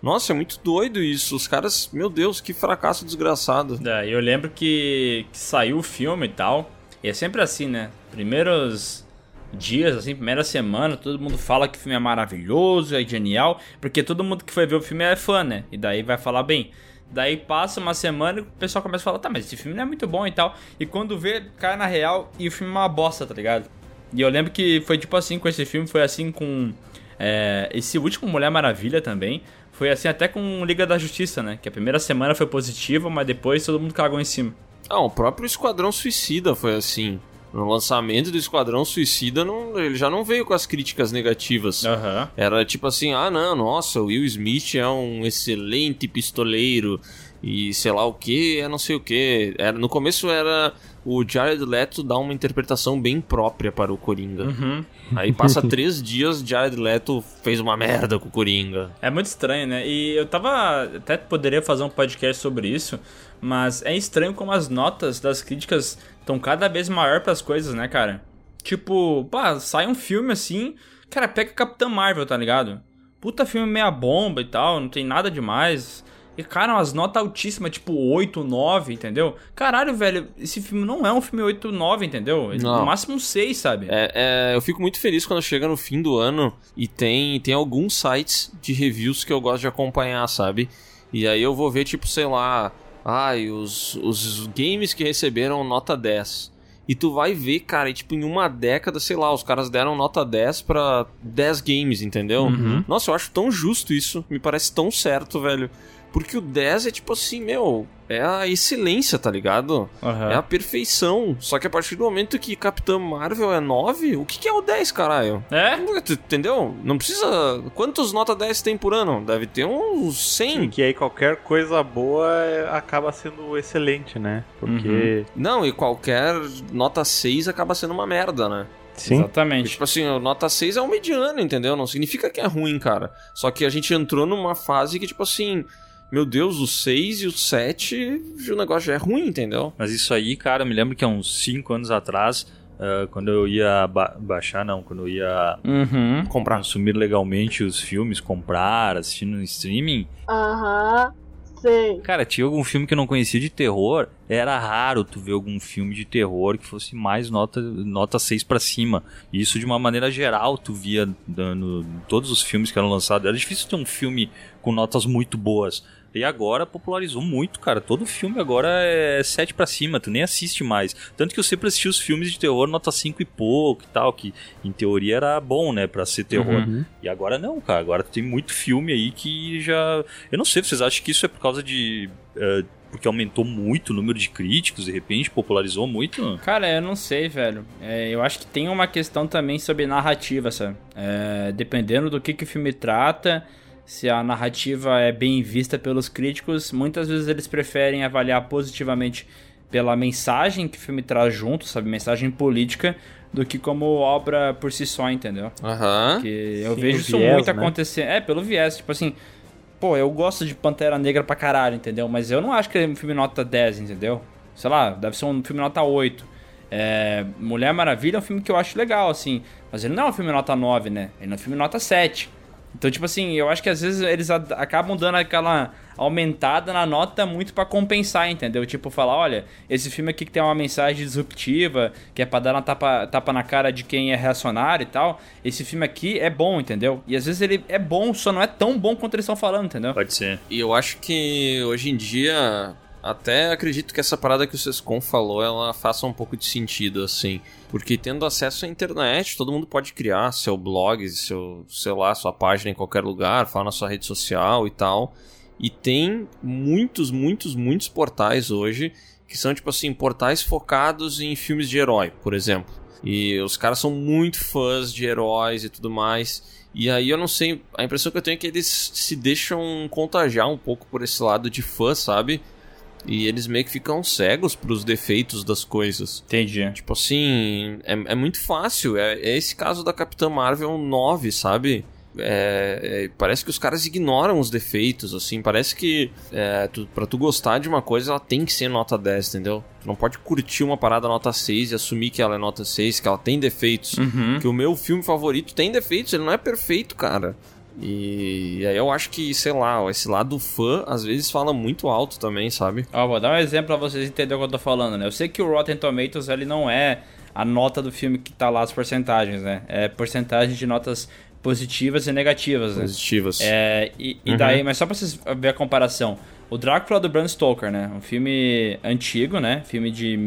Nossa, é muito doido isso. Os caras, meu Deus, que fracasso desgraçado. É, eu lembro que, que saiu o filme e tal. E é sempre assim, né? Primeiros dias, assim, primeira semana, todo mundo fala que o filme é maravilhoso, é genial. Porque todo mundo que foi ver o filme é fã, né? E daí vai falar bem. Daí passa uma semana e o pessoal começa a falar, tá, mas esse filme não é muito bom e tal. E quando vê, cai na real e o filme é uma bosta, tá ligado? E eu lembro que foi tipo assim com esse filme, foi assim com é, esse último Mulher Maravilha também. Foi assim até com Liga da Justiça, né? Que a primeira semana foi positiva, mas depois todo mundo cagou em cima. Ah, o próprio Esquadrão Suicida foi assim. No lançamento do Esquadrão Suicida, não- ele já não veio com as críticas negativas. Aham. Era tipo assim, ah não, nossa, o Will Smith é um excelente pistoleiro e sei lá o que, é não sei o que. Era, no começo era o Jared Leto dar uma interpretação bem própria para o Coringa. Uhum. Aí passa três dias, Jared Leto fez uma merda com o Coringa. É muito estranho, né? E eu tava. Até poderia fazer um podcast sobre isso, mas é estranho como as notas das críticas estão cada vez maior pras coisas, né, cara? Tipo, pá, sai um filme assim, cara, pega Capitã Marvel, tá ligado? Puta filme meia bomba e tal, não tem nada demais. E, cara, umas notas altíssimas, tipo 8, 9, entendeu? Caralho, velho, esse filme não é um filme 8, 9, entendeu? Não. No máximo um 6, sabe? É, é, eu fico muito feliz quando chega no fim do ano e tem, tem alguns sites de reviews que eu gosto de acompanhar, sabe? E aí eu vou ver, tipo, sei lá, ai, os, os games que receberam nota 10. E tu vai ver, cara, e, tipo, em uma década, sei lá, os caras deram nota 10 pra 10 games, entendeu? Nossa, eu acho tão justo isso, me parece tão certo, velho. Porque o 10 é tipo assim, meu, é a excelência, tá ligado? Aham. É a perfeição. Só que a partir do momento que Capitã Marvel é 9, o que, que é o 10, caralho? É? Entendeu? Não precisa. Quantos nota 10 tem por ano? Deve ter uns E 100. que aí qualquer coisa boa é- acaba sendo excelente, né? Porque. Não, e qualquer nota 6 acaba sendo uma merda, né? Sim. Exatamente. Tipo assim, nota 6 é um mediano, entendeu? Não significa que é ruim, cara. Só que a gente entrou numa fase que, tipo assim, meu Deus, o 6 e o 7, o negócio já é ruim, entendeu? Mas isso aí, cara, eu me lembro que há uns 5 anos atrás, ah, quando eu ia ba- baixar, não, quando eu ia Uhum. Comprar. consumir legalmente os filmes, comprar, assistir no streaming, Aham. sei. Cara, tinha algum filme que eu não conhecia de terror. Era raro tu ver algum filme de terror que fosse mais nota, nota 6 pra cima. E isso de uma maneira geral tu via dando todos os filmes que eram lançados. Era difícil ter um filme com notas muito boas. E agora popularizou muito, cara. Todo filme agora é 7 pra cima, tu nem assiste mais. Tanto que eu sempre assisti os filmes de terror nota 5 e pouco e tal, que em teoria era bom, né, pra ser terror. Uhum. E agora não, cara. Agora tem muito filme aí que já. Eu não sei, vocês acham que isso é por causa de. eh, porque aumentou muito o número de críticos, de repente, popularizou muito? Cara, eu não sei, velho. É, eu acho que tem uma questão também sobre narrativa, sabe? É, dependendo do que, que o filme trata, se a narrativa é bem vista pelos críticos, muitas vezes eles preferem avaliar positivamente pela mensagem que o filme traz junto, sabe? Mensagem política, do que como obra por si só, entendeu? Aham. Que eu Sim, vejo isso viés, muito né? acontecer. É, pelo viés. Tipo assim, pô, eu gosto de Pantera Negra pra caralho, entendeu? Mas eu não acho que é um filme nota 10, entendeu? Sei lá, deve ser um filme nota 8. É, Mulher Maravilha é um filme que eu acho legal, assim. Mas ele não é um filme nota 9, né? Ele é um filme nota 7. Então, tipo assim, eu acho que às vezes eles acabam dando aquela aumentada na nota muito pra compensar, entendeu? Tipo, falar, olha, esse filme aqui que tem uma mensagem disruptiva, que é pra dar uma tapa, tapa na cara de quem é reacionário e tal, esse filme aqui é bom, entendeu? E às vezes ele é bom, só não é tão bom quanto eles estão falando, entendeu? Pode ser. E eu acho que hoje em dia, até acredito que essa parada que o Sescon falou, ela faça um pouco de sentido, assim. Porque tendo acesso à internet, todo mundo pode criar seu blog, seu, sei lá, sua página em qualquer lugar, falar na sua rede social e tal. E tem muitos, muitos, muitos portais hoje que são, tipo assim, portais focados em filmes de herói, por exemplo. E os caras são muito fãs de heróis e tudo mais. E aí eu não sei, a impressão que eu tenho é que eles se deixam contagiar um pouco por esse lado de fã, sabe? E eles meio que ficam cegos pros defeitos das coisas. Entendi. Tipo assim, é, é muito fácil. É, é esse caso da Capitã Marvel 9, sabe? É, é, parece que os caras ignoram os defeitos, assim. Parece que é, tu, pra tu gostar de uma coisa, ela tem que ser nota 10, entendeu? Tu não pode curtir uma parada nota 6 e assumir que ela é nota 6, que ela tem defeitos. Uhum. Que o meu filme favorito tem defeitos, ele não é perfeito, cara. E aí eu acho que, sei lá, esse lado fã às vezes fala muito alto também, sabe? Ó, vou dar um exemplo pra vocês entenderem o que eu tô falando, né? Eu sei que o Rotten Tomatoes, ele não é a nota do filme que tá lá as porcentagens, né? É porcentagem de notas positivas e negativas, né? Positivas. É, e, e daí, mas só pra vocês verem a comparação. O Drácula do Bram Stoker, né? Um filme antigo, né? Filme de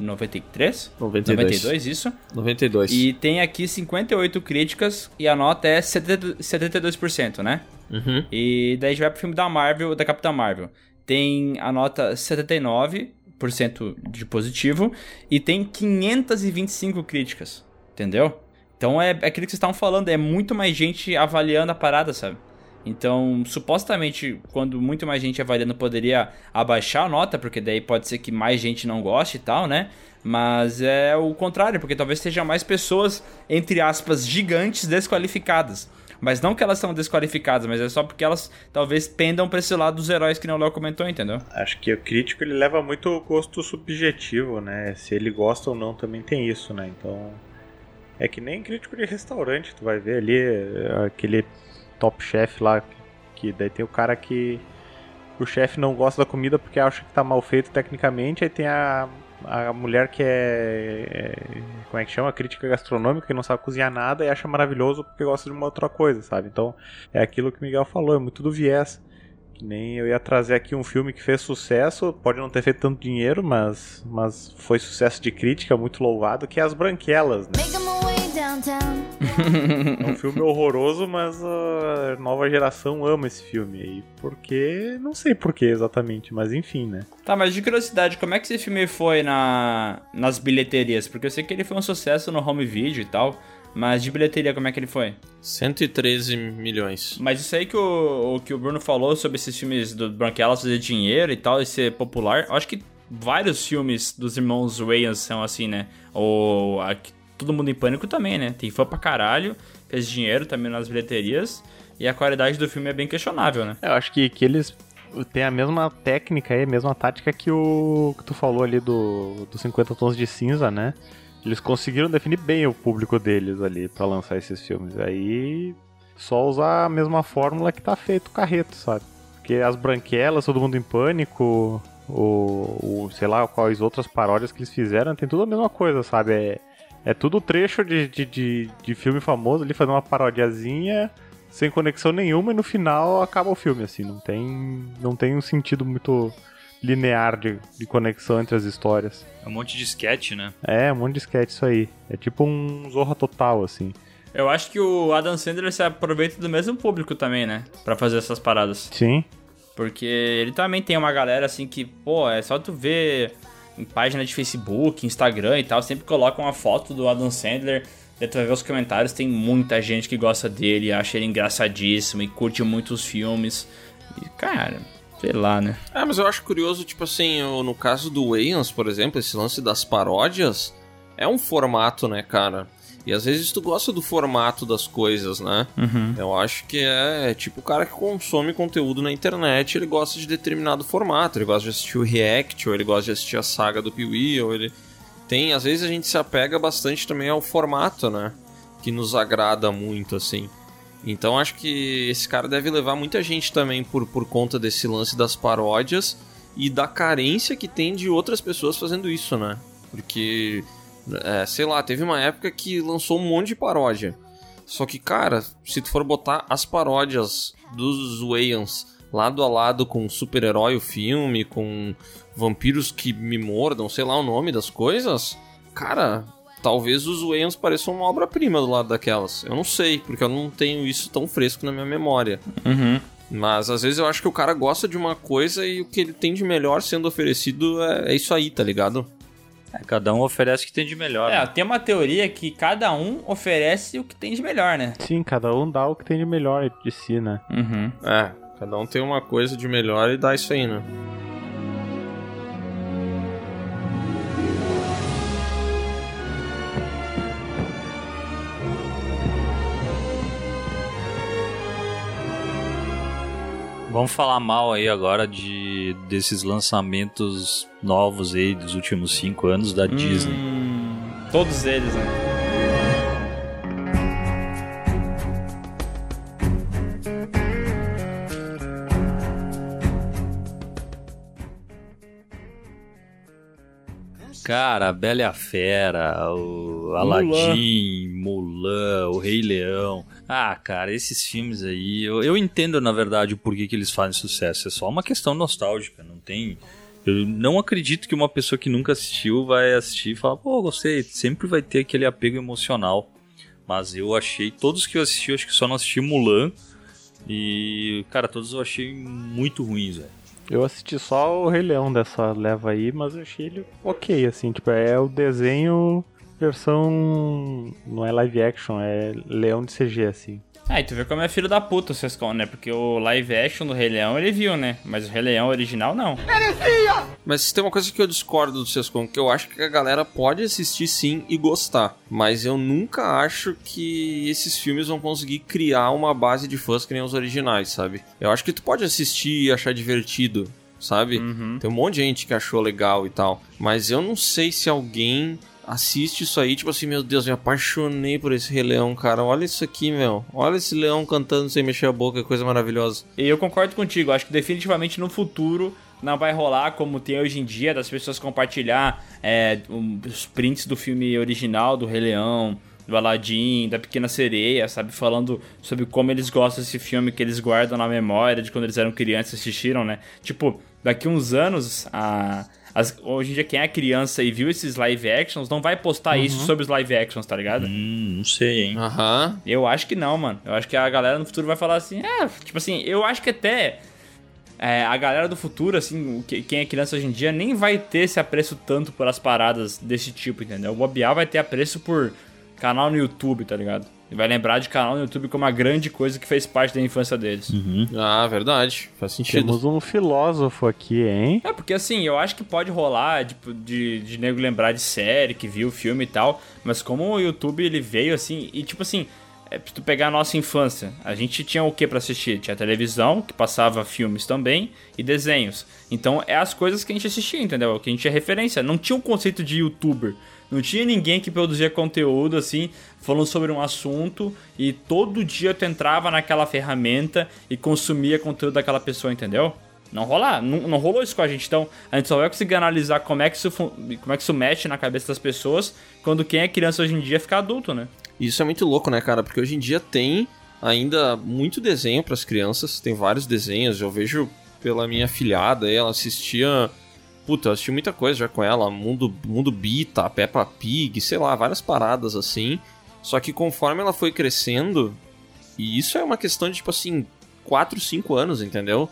1993? 92. 92, isso. 92. E tem aqui 58 críticas e a nota é 70 72%, né? Uhum. E daí a gente vai pro filme da Marvel, da Capitã Marvel. Tem a nota 79% de positivo e tem 525 críticas, entendeu? Então é, é aquilo que vocês estavam falando, é muito mais gente avaliando a parada, sabe? Então, supostamente, quando muito mais gente avaliando, poderia abaixar a nota, porque daí pode ser que mais gente não goste e tal, né? Mas é o contrário, porque talvez seja mais pessoas, entre aspas, gigantes desqualificadas. Mas não que elas são desqualificadas, mas é só porque elas talvez pendam pra esse lado dos heróis que nem o Léo comentou, entendeu? Acho que o crítico ele leva muito o gosto subjetivo, né? Se ele gosta ou não também tem isso, né? Então é que nem crítico de restaurante, tu vai ver ali é, aquele top chef lá que daí tem o cara que o chefe não gosta da comida porque acha que tá mal feito tecnicamente, aí tem a a mulher que é, é como é que chama? Crítica gastronômica, que não sabe cozinhar nada e acha maravilhoso porque gosta de uma outra coisa, sabe? Então, é aquilo que o Miguel falou, é muito do viés. Que nem eu ia trazer aqui um filme que fez sucesso, pode não ter feito tanto dinheiro, mas, mas foi sucesso de crítica, muito louvado, que é As Branquelas, né? É um filme horroroso, mas a nova geração ama esse filme aí. Porque. Não sei porquê exatamente, mas enfim, né? Tá, mas de curiosidade, como é que esse filme foi na, nas bilheterias? Porque eu sei que ele foi um sucesso no home video e tal, mas de bilheteria, como é que ele foi? 113 milhões. Mas isso aí que o, o que o Bruno falou sobre esses filmes do Branquelas fazer dinheiro e tal, e ser popular, eu acho que vários filmes dos irmãos Wayans são assim, né? Ou a- Todo Mundo em Pânico também, né? Tem fã pra caralho, fez dinheiro também nas bilheterias, e a qualidade do filme é bem questionável, né? Eu acho que, que eles têm a mesma técnica aí, a mesma tática que o que tu falou ali do, do 50 Tons de Cinza, né? Eles conseguiram definir bem o público deles ali pra lançar esses filmes. Aí só usar a mesma fórmula que tá feito o carreto, sabe? Porque as branquelas, todo mundo em pânico, o, o sei lá, quais outras paródias que eles fizeram, tem tudo a mesma coisa, sabe? É, é tudo trecho de, de, de, de filme famoso ali fazendo uma parodiazinha sem conexão nenhuma e no final acaba o filme, assim. Não tem, não tem um sentido muito linear de, de conexão entre as histórias. É um monte de sketch, né? É, um monte de sketch isso aí. É tipo um Zorra Total, assim. Eu acho que o Adam Sandler se aproveita do mesmo público também, né? Pra fazer essas paradas. Sim. Porque ele também tem uma galera assim que, pô, é só tu ver em página de Facebook, Instagram e tal, sempre coloca uma foto do Adam Sandler. Daí tu vai ver os comentários, tem muita gente que gosta dele, acha ele engraçadíssimo e curte muitos filmes. E, cara, sei lá, né? É, mas eu acho curioso, tipo assim, no caso do Wayans, por exemplo, esse lance das paródias é um formato, né, cara? E às vezes tu gosta do formato das coisas, né? Eu acho que é, é tipo o cara que consome conteúdo na internet, ele gosta de determinado formato, ele gosta de assistir o React, ou ele gosta de assistir a saga do Piuí, ou ele tem, às vezes a gente se apega bastante também ao formato, né? Que nos agrada muito, assim. Então acho que esse cara deve levar muita gente também por, por conta desse lance das paródias e da carência que tem de outras pessoas fazendo isso, né? Porque, é, sei lá, teve uma época que lançou um monte de paródia. Só que, cara, se tu for botar as paródias dos Wayans lado a lado com super-herói o filme, com vampiros que me mordam, sei lá o nome das coisas, cara, talvez os Wayans pareçam uma obra-prima do lado daquelas. Eu não sei, porque eu não tenho isso tão fresco na minha memória. Uhum. Mas às vezes eu acho que o cara gosta de uma coisa e o que ele tem de melhor sendo oferecido é, é isso aí, tá ligado? É, cada um oferece o que tem de melhor. É, né? tem uma teoria que cada um oferece o que tem de melhor, né? Sim, cada um dá o que tem de melhor de si, né? Uhum. É, cada um tem uma coisa de melhor e dá isso aí, né? Vamos falar mal aí agora de desses lançamentos novos aí dos últimos cinco anos da Disney. Hum, todos eles, né? Cara, a Bela e a Fera, o Aladdin, Mulan, o Rei Leão. Ah, cara, esses filmes aí, eu, eu entendo na verdade o porquê que eles fazem sucesso. É só uma questão nostálgica, não tem. Eu não acredito que uma pessoa que nunca assistiu vai assistir e falar, pô, gostei. Sempre vai ter aquele apego emocional. Mas eu achei, todos que eu assisti, eu acho que só não assisti Mulan. E, cara, todos eu achei muito ruins, velho. Eu assisti só o Rei Leão dessa leva aí, mas eu achei ele ok, assim, tipo, é o desenho versão. não é live action, é leão de CG, assim. Ah, e tu vê como é filho da puta o Sescon, né? Porque o live action do Rei Leão ele viu, né? Mas o Rei Leão original não. Mas tem uma coisa que eu discordo do Sescon, que eu acho que a galera pode assistir sim e gostar. Mas eu nunca acho que esses filmes vão conseguir criar uma base de fãs que nem os originais, sabe? Eu acho que tu pode assistir e achar divertido, sabe? Tem um monte de gente que achou legal e tal. Mas eu não sei se alguém assiste isso aí, tipo assim, meu Deus, me apaixonei por esse Rei Leão, cara. Olha isso aqui, meu. Olha esse leão cantando sem mexer a boca, coisa maravilhosa. E eu concordo contigo, acho que definitivamente no futuro não vai rolar como tem hoje em dia, das pessoas compartilhar é, os prints do filme original do Rei Leão, do Aladdin, da Pequena Sereia, sabe? Falando sobre como eles gostam desse filme, que eles guardam na memória de quando eles eram crianças assistiram, né? Tipo, daqui uns anos, a. as- hoje em dia, quem é criança e viu esses live actions não vai postar isso sobre os live actions, tá ligado? Hum, não sei, hein? Aham. Eu acho que não, mano. Eu acho que a galera no futuro vai falar assim, é, tipo assim, eu acho que até é, a galera do futuro, assim, quem é criança hoje em dia, nem vai ter esse apreço tanto por as paradas desse tipo, entendeu? O Bobear vai ter apreço por canal no YouTube, tá ligado? E vai lembrar de canal no YouTube como uma grande coisa que fez parte da infância deles. Ah, verdade. Faz sentido. Temos um filósofo aqui, hein? É, porque assim, eu acho que pode rolar, tipo, de, de nego lembrar de série, que viu o filme e tal, mas como o YouTube ele veio assim, e tipo assim, é, pra tu pegar a nossa infância, a gente tinha o que pra assistir? Tinha televisão, que passava filmes também, e desenhos. Então é as coisas que a gente assistia, entendeu? Que a gente tinha referência. Não tinha o conceito de youtuber. Não tinha ninguém que produzia conteúdo assim, falando sobre um assunto e todo dia tu entrava naquela ferramenta e consumia conteúdo daquela pessoa, entendeu? Não rolar, não, não rolou isso com a gente. Então, a gente só vai conseguir analisar como é que isso, como é que isso mexe na cabeça das pessoas quando quem é criança hoje em dia fica adulto, né? Isso é muito louco, né, cara? Porque hoje em dia tem ainda muito desenho para as crianças, tem vários desenhos. Eu vejo pela minha filhada, ela assistia. Puta, eu assisti muita coisa já com ela, Mundo, Mundo Bita, Peppa Pig, sei lá, várias paradas assim. Só que conforme ela foi crescendo, e isso é uma questão de tipo assim, 4, 5 anos, entendeu?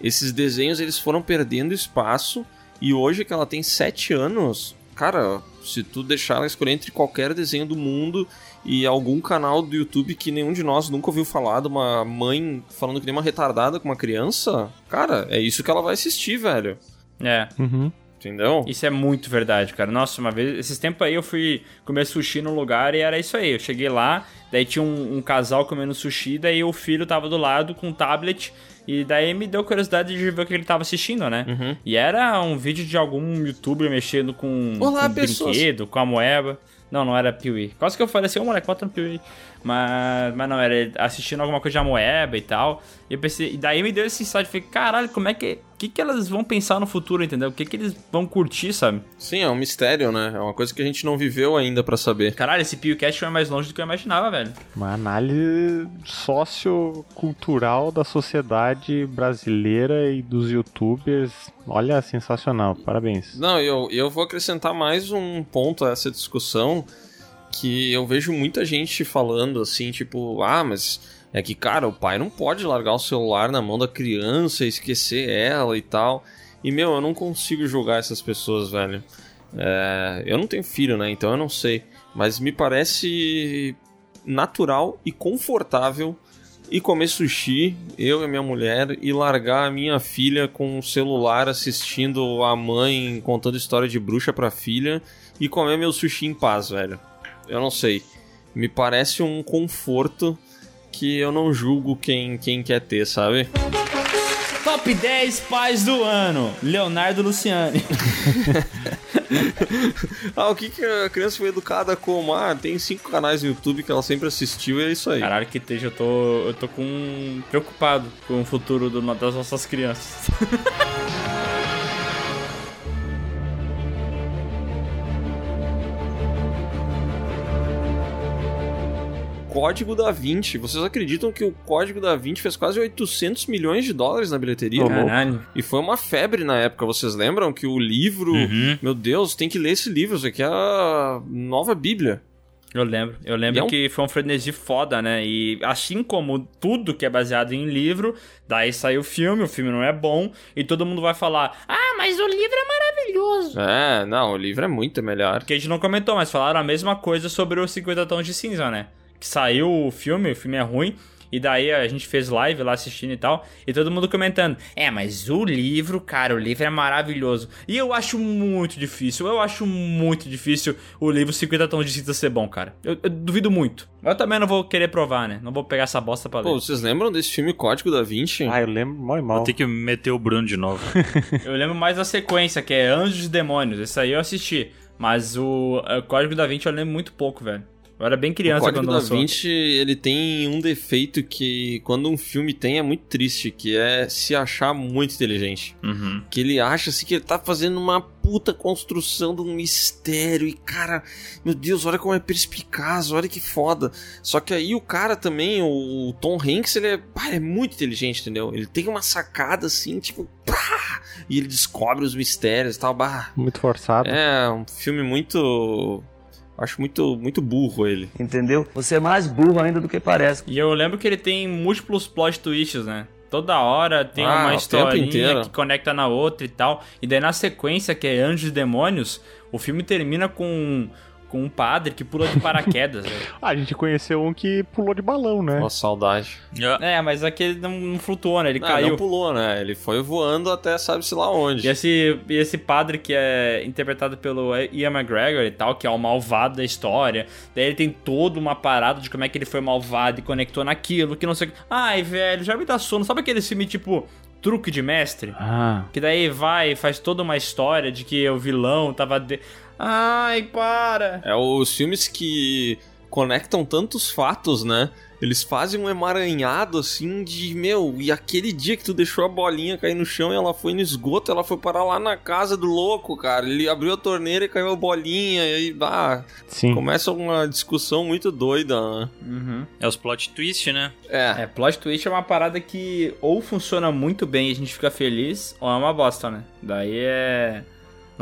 Esses desenhos eles foram perdendo espaço e hoje que ela tem 7 anos, cara, se tu deixar ela escolher entre qualquer desenho do mundo e algum canal do YouTube que nenhum de nós nunca ouviu falar de uma mãe falando que nem uma retardada com uma criança, cara, é isso que ela vai assistir, velho. É. Uhum. Entendeu? Isso é muito verdade, cara. Nossa, uma vez, esses tempos aí eu fui comer sushi no lugar e era isso aí. Eu cheguei lá, daí tinha um, um casal comendo sushi, daí o filho tava do lado com um tablet. E daí me deu curiosidade de ver o que ele tava assistindo, né? Uhum. E era um vídeo de algum youtuber mexendo com, Olá, com pessoas. brinquedo, com a moeba. Não, não era Piuí. Quase que eu falei assim, ô moleque, bota no Piuí. Mas, mas não, era assistindo alguma coisa de Amoeba e tal. E eu pensei, e daí me deu esse insight, falei, caralho, como é que. O que, que elas vão pensar no futuro, entendeu? O que, que eles vão curtir, sabe? Sim, é um mistério, né? É uma coisa que a gente não viveu ainda pra saber. Caralho, esse PewCast foi mais longe do que eu imaginava, velho. Uma análise sociocultural da sociedade brasileira e dos youtubers. Olha, sensacional. Parabéns. Não, eu, eu vou acrescentar mais um ponto a essa discussão que eu vejo muita gente falando assim, tipo, ah, mas é que, cara, o pai não pode largar o celular na mão da criança e esquecer ela e tal. E, meu, eu não consigo julgar essas pessoas, velho. É, eu não tenho filho, né? Então eu não sei. Mas me parece natural e confortável ir comer sushi, eu e minha mulher, e largar a minha filha com o celular assistindo a mãe contando história de bruxa pra filha e comer meu sushi em paz, velho. Eu não sei. Me parece um conforto que eu não julgo quem, quem quer ter, sabe? Top 10 pais do ano. Leonardo Luciani. Ah, o que, que a criança foi educada como? Ah, tem cinco canais no YouTube que ela sempre assistiu e é isso aí. Caralho, que esteja, eu tô. Eu tô com. preocupado com o futuro do- das nossas crianças. Código da Vinci. Vocês acreditam que o Código da Vinci fez quase 800 milhões de dólares na bilheteria? Caralho. E foi uma febre na época. Vocês lembram que o livro. Uhum. Meu Deus, tem que ler esse livro. Isso aqui é a nova Bíblia. Eu lembro. Eu lembro é um- que foi um frenesi foda, né? E assim como tudo que é baseado em livro, daí sai o filme, o filme não é bom, e todo mundo vai falar: Ah, mas o livro é maravilhoso. É, não, o livro é muito melhor. Porque a gente não comentou, mas falaram a mesma coisa sobre os 50 Tons de Cinza, né? Que saiu o filme, o filme é ruim, e daí a gente fez live lá assistindo e tal, e todo mundo comentando: É, mas o livro, cara, o livro é maravilhoso. E eu acho muito difícil, eu acho muito difícil o livro 50 Tons de Cinza ser bom, cara. Eu, eu duvido muito. Eu também não vou querer provar, né? Não vou pegar essa bosta pra ler. Pô, vocês lembram desse filme Código da Vinci? Ah, eu lembro mal e mal. Vou ter que meter o Bruno de novo. Eu lembro mais da sequência, que é Anjos e Demônios. Esse aí eu assisti. Mas o eh, Código da Vinci eu lembro muito pouco, velho. Eu era bem O criança Código quando da lançou. Vinci, ele tem um defeito que quando um filme tem é muito triste, que é se achar muito inteligente. Uhum. Que ele acha assim que ele tá fazendo uma puta construção de um mistério e cara, meu Deus, olha como é perspicaz, olha que foda. Só que aí o cara também, o Tom Hanks, ele é, pá, ele é muito inteligente, entendeu? Ele tem uma sacada assim, tipo, pá, e ele descobre os mistérios e tal, bah. Muito forçado. É um filme muito acho muito muito burro ele. Entendeu? Você é mais burro ainda do que parece. E eu lembro que ele tem múltiplos plot twists, né? Toda hora tem Ah, uma historinha que conecta na outra e tal. E daí na sequência, que é Anjos e Demônios, o filme termina com, com um padre que pula de paraquedas, velho. Ah, a gente conheceu um que pulou de balão, né? Nossa, saudade. É, mas aquele não, não flutuou, né? Ele Não, caiu. não pulou, né? Ele foi voando até sabe-se lá onde. E esse, e esse padre que é interpretado pelo Ian McGregor e tal, que é o malvado da história, daí ele tem toda uma parada de como é que ele foi malvado e conectou naquilo, que não sei o que. Ai, velho, já me dá sono. Sabe aquele filme tipo Truque de Mestre? Ah, Que daí vai e faz toda uma história de que o vilão tava. De... Ai, para! É os filmes que conectam tantos fatos, né? Eles fazem um emaranhado assim de, meu, e aquele dia que tu deixou a bolinha cair no chão e ela foi no esgoto, ela foi parar lá na casa do louco, cara. Ele abriu a torneira e caiu a bolinha, e aí, ah, Sim. começa uma discussão muito doida, né? Uhum. É os plot twist, né? É, É, plot twist é uma parada que ou funciona muito bem e a gente fica feliz, ou é uma bosta, né? Daí é.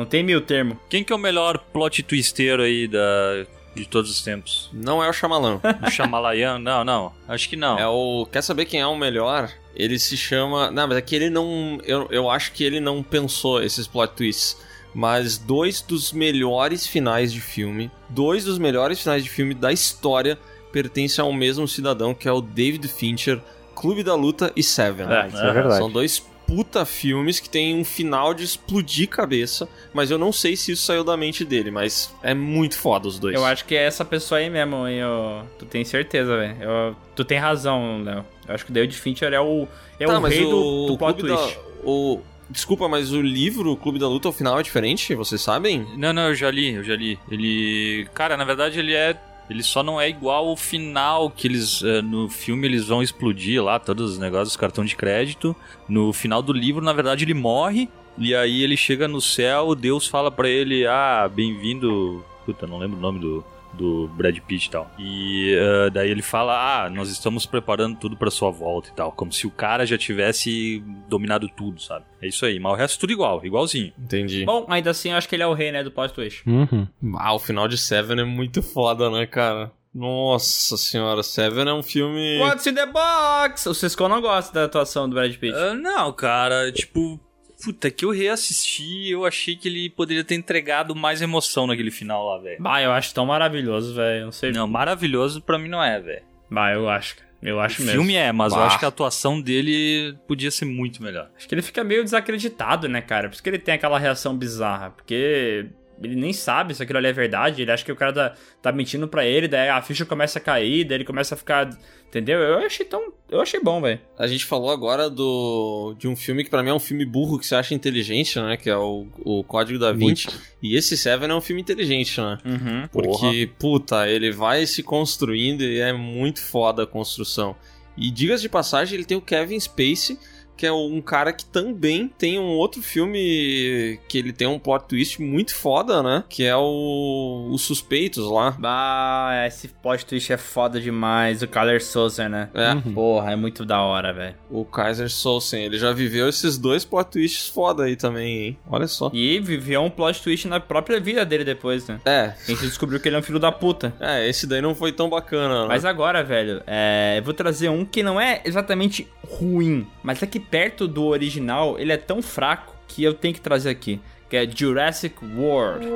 Não tem meio termo. Quem que é o melhor plot twisteiro aí da... de todos os tempos? não é o Shyamalan. O Shamalayan? Não, não. Acho que não. É o. Quer saber quem é o melhor? Ele se chama. Não, mas é que ele não. Eu, eu acho que ele não pensou esses plot twists. Mas dois dos melhores finais de filme, dois dos melhores finais de filme da história pertencem ao mesmo cidadão, que é o David Fincher, Clube da Luta e Seven. É, isso é verdade. São dois puta filmes que tem um final de explodir cabeça, mas eu não sei se isso saiu da mente dele, mas é muito foda os dois. Eu acho que é essa pessoa aí mesmo, hein? Eu... Tu tem certeza, velho. Eu- Tu tem razão, Léo. Eu acho que o David Fincher é o, é Tá, o rei o, do, do o plot twist. da, o Desculpa, mas o livro, o Clube da Luta, o final é diferente? Vocês sabem? Não, não, eu já li, eu já li. Ele. Cara, na verdade ele é. Ele só não é igual ao final que eles. eh, no filme eles vão explodir lá, todos os negócios, cartão de crédito. No final do livro, na verdade, ele morre. E aí ele chega no céu, Deus fala pra ele: Ah, bem-vindo. Puta, não lembro o nome do. Do Brad Pitt e tal. E eh, daí ele fala: Ah, nós estamos preparando tudo pra sua volta e tal. Como se o cara já tivesse dominado tudo, sabe? É isso aí. Mas o resto tudo igual, igualzinho. Entendi. Bom, ainda assim, eu acho que ele é o rei, né, do plot twist. Uhum. Ah, o final de Seven é muito foda, né, cara? Nossa senhora, Seven é um filme. What's in the box? O Cisco não gosta da atuação do Brad Pitt. Ah, não, cara, tipo. Puta, que eu reassisti, eu achei que ele poderia ter entregado mais emoção naquele final lá, velho. Bah, eu acho tão maravilhoso, velho. Não sei. Não, maravilhoso pra mim não é, velho. Bah, eu acho, cara. Eu acho O mesmo. filme é, mas eu Bah. acho que a atuação dele podia ser muito melhor. Acho que ele fica meio desacreditado, né, cara? Por isso que ele tem aquela reação bizarra. Porque ele nem sabe se aquilo ali é verdade. Ele acha que o cara tá, tá mentindo pra ele, daí a ficha começa a cair, daí ele começa a ficar. Entendeu? Eu achei tão. Eu achei bom, velho. A gente falou agora do de um filme que pra mim é um filme burro que você acha inteligente, né? Que é o, o Código da Vinci. E esse Seven é um filme inteligente, né? Uhum. Porque, puta, ele vai se construindo e é muito foda a construção. E digas de passagem, ele tem o Kevin Spacey, que é um cara que também tem um outro filme que ele tem um plot twist muito foda, né? Que é o Os Suspeitos lá. Bah, esse plot twist é foda demais. O Kyler Souza, né? É, Porra, é muito da hora, velho. o Kaiser Soulsen, ele já viveu esses dois plot twists foda aí também, hein? Olha só. E viveu um plot twist na própria vida dele depois, né? É, A gente descobriu que ele é um filho da puta. é, esse daí não foi tão bacana, né? Mas agora, velho, é, eu vou trazer um que não é exatamente ruim, mas é que perto do original ele é tão fraco que eu tenho que trazer aqui, que é Jurassic World.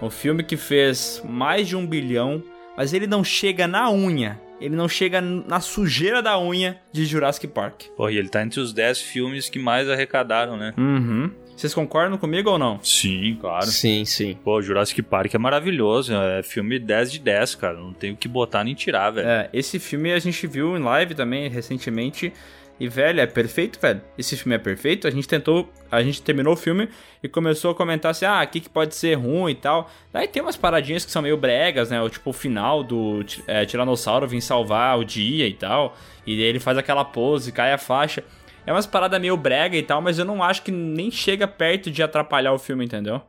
Um filme que fez mais de um bilhão, mas ele não chega na unha, ele não chega na sujeira da unha de Jurassic Park. Porra, e ele tá entre os 10 filmes que mais arrecadaram, né? Uhum. Vocês concordam comigo ou não? Sim, claro. Sim, sim. Pô, Jurassic Park é maravilhoso. É filme 10 de 10, cara. Não tem o que botar nem tirar, velho. É, esse filme a gente viu em live também recentemente. E, velho, é perfeito, velho. Esse filme é perfeito. A gente tentou, a gente terminou o filme e começou a comentar assim: ah, o que, pode ser ruim e tal. Daí tem umas paradinhas que são meio bregas, né? O tipo o final do é, Tiranossauro vir salvar o dia e tal. E ele faz aquela pose, cai a faixa. É umas paradas meio brega e tal, mas eu não acho que nem chega perto de atrapalhar o filme, entendeu?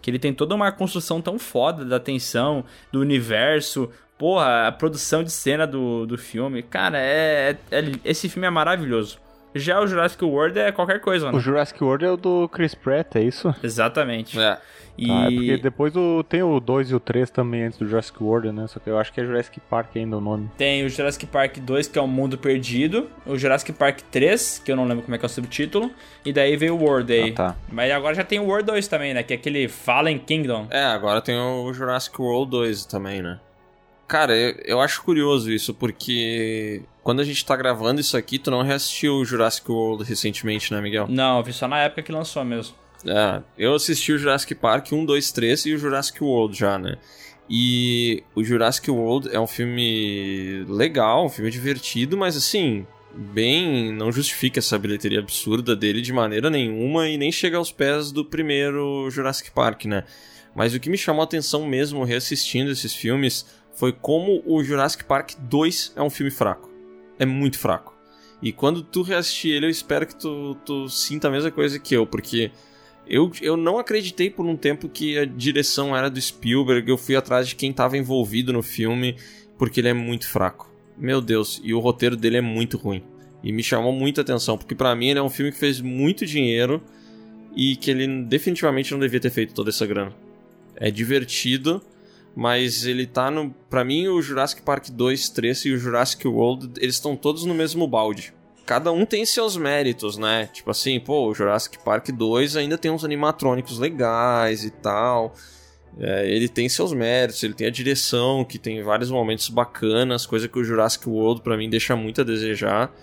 Que ele tem toda uma construção tão foda da tensão, do universo. Porra, a produção de cena do, do filme. Cara, é, é- é- Esse filme é maravilhoso. Já o Jurassic World é qualquer coisa, O né? Jurassic World é o do Chris Pratt, é isso? Exatamente. É. E. Ah, é porque depois o, tem o 2 e o 3 também antes do Jurassic World, né? Só que eu acho que é Jurassic Park ainda o nome. Tem o Jurassic Park 2, que é o Mundo Perdido. O Jurassic Park 3, que eu não lembro como é que é o subtítulo. E daí veio o World aí. Ah, tá. Mas agora já tem o World 2 também, né? Que é aquele Fallen Kingdom. É, agora tem o Jurassic World 2 também, né? Cara, eu, eu acho curioso isso, porque quando a gente tá gravando isso aqui, tu não reassistiu o Jurassic World recentemente, né, Miguel? Não, eu vi só na época que lançou mesmo. É, eu assisti o Jurassic Park 1, 2, 3 e o Jurassic World já, né? E o Jurassic World é um filme legal, um filme divertido, mas assim, bem. não justifica essa bilheteria absurda dele de maneira nenhuma e nem chega aos pés do primeiro Jurassic Park, né? Mas o que me chamou a atenção mesmo reassistindo esses filmes foi como o Jurassic Park 2 é um filme fraco. É muito fraco. E quando tu reassistir ele, eu espero que tu, tu sinta a mesma coisa que eu, porque eu, eu não acreditei por um tempo que a direção era do Spielberg, eu fui atrás de quem estava envolvido no filme, porque ele é muito fraco. Meu Deus, e o roteiro dele é muito ruim. E me chamou muita atenção, porque para mim ele é um filme que fez muito dinheiro e que ele definitivamente não devia ter feito toda essa grana. É divertido, mas ele tá no. Pra mim, o Jurassic Park 2, 3 e o Jurassic World, eles estão todos no mesmo balde. Cada um tem seus méritos, né? Tipo assim, pô, o Jurassic Park 2 ainda tem uns animatrônicos legais e tal. É, ele tem seus méritos, ele tem a direção, que tem vários momentos bacanas, coisa que o Jurassic World para mim deixa muito a desejar.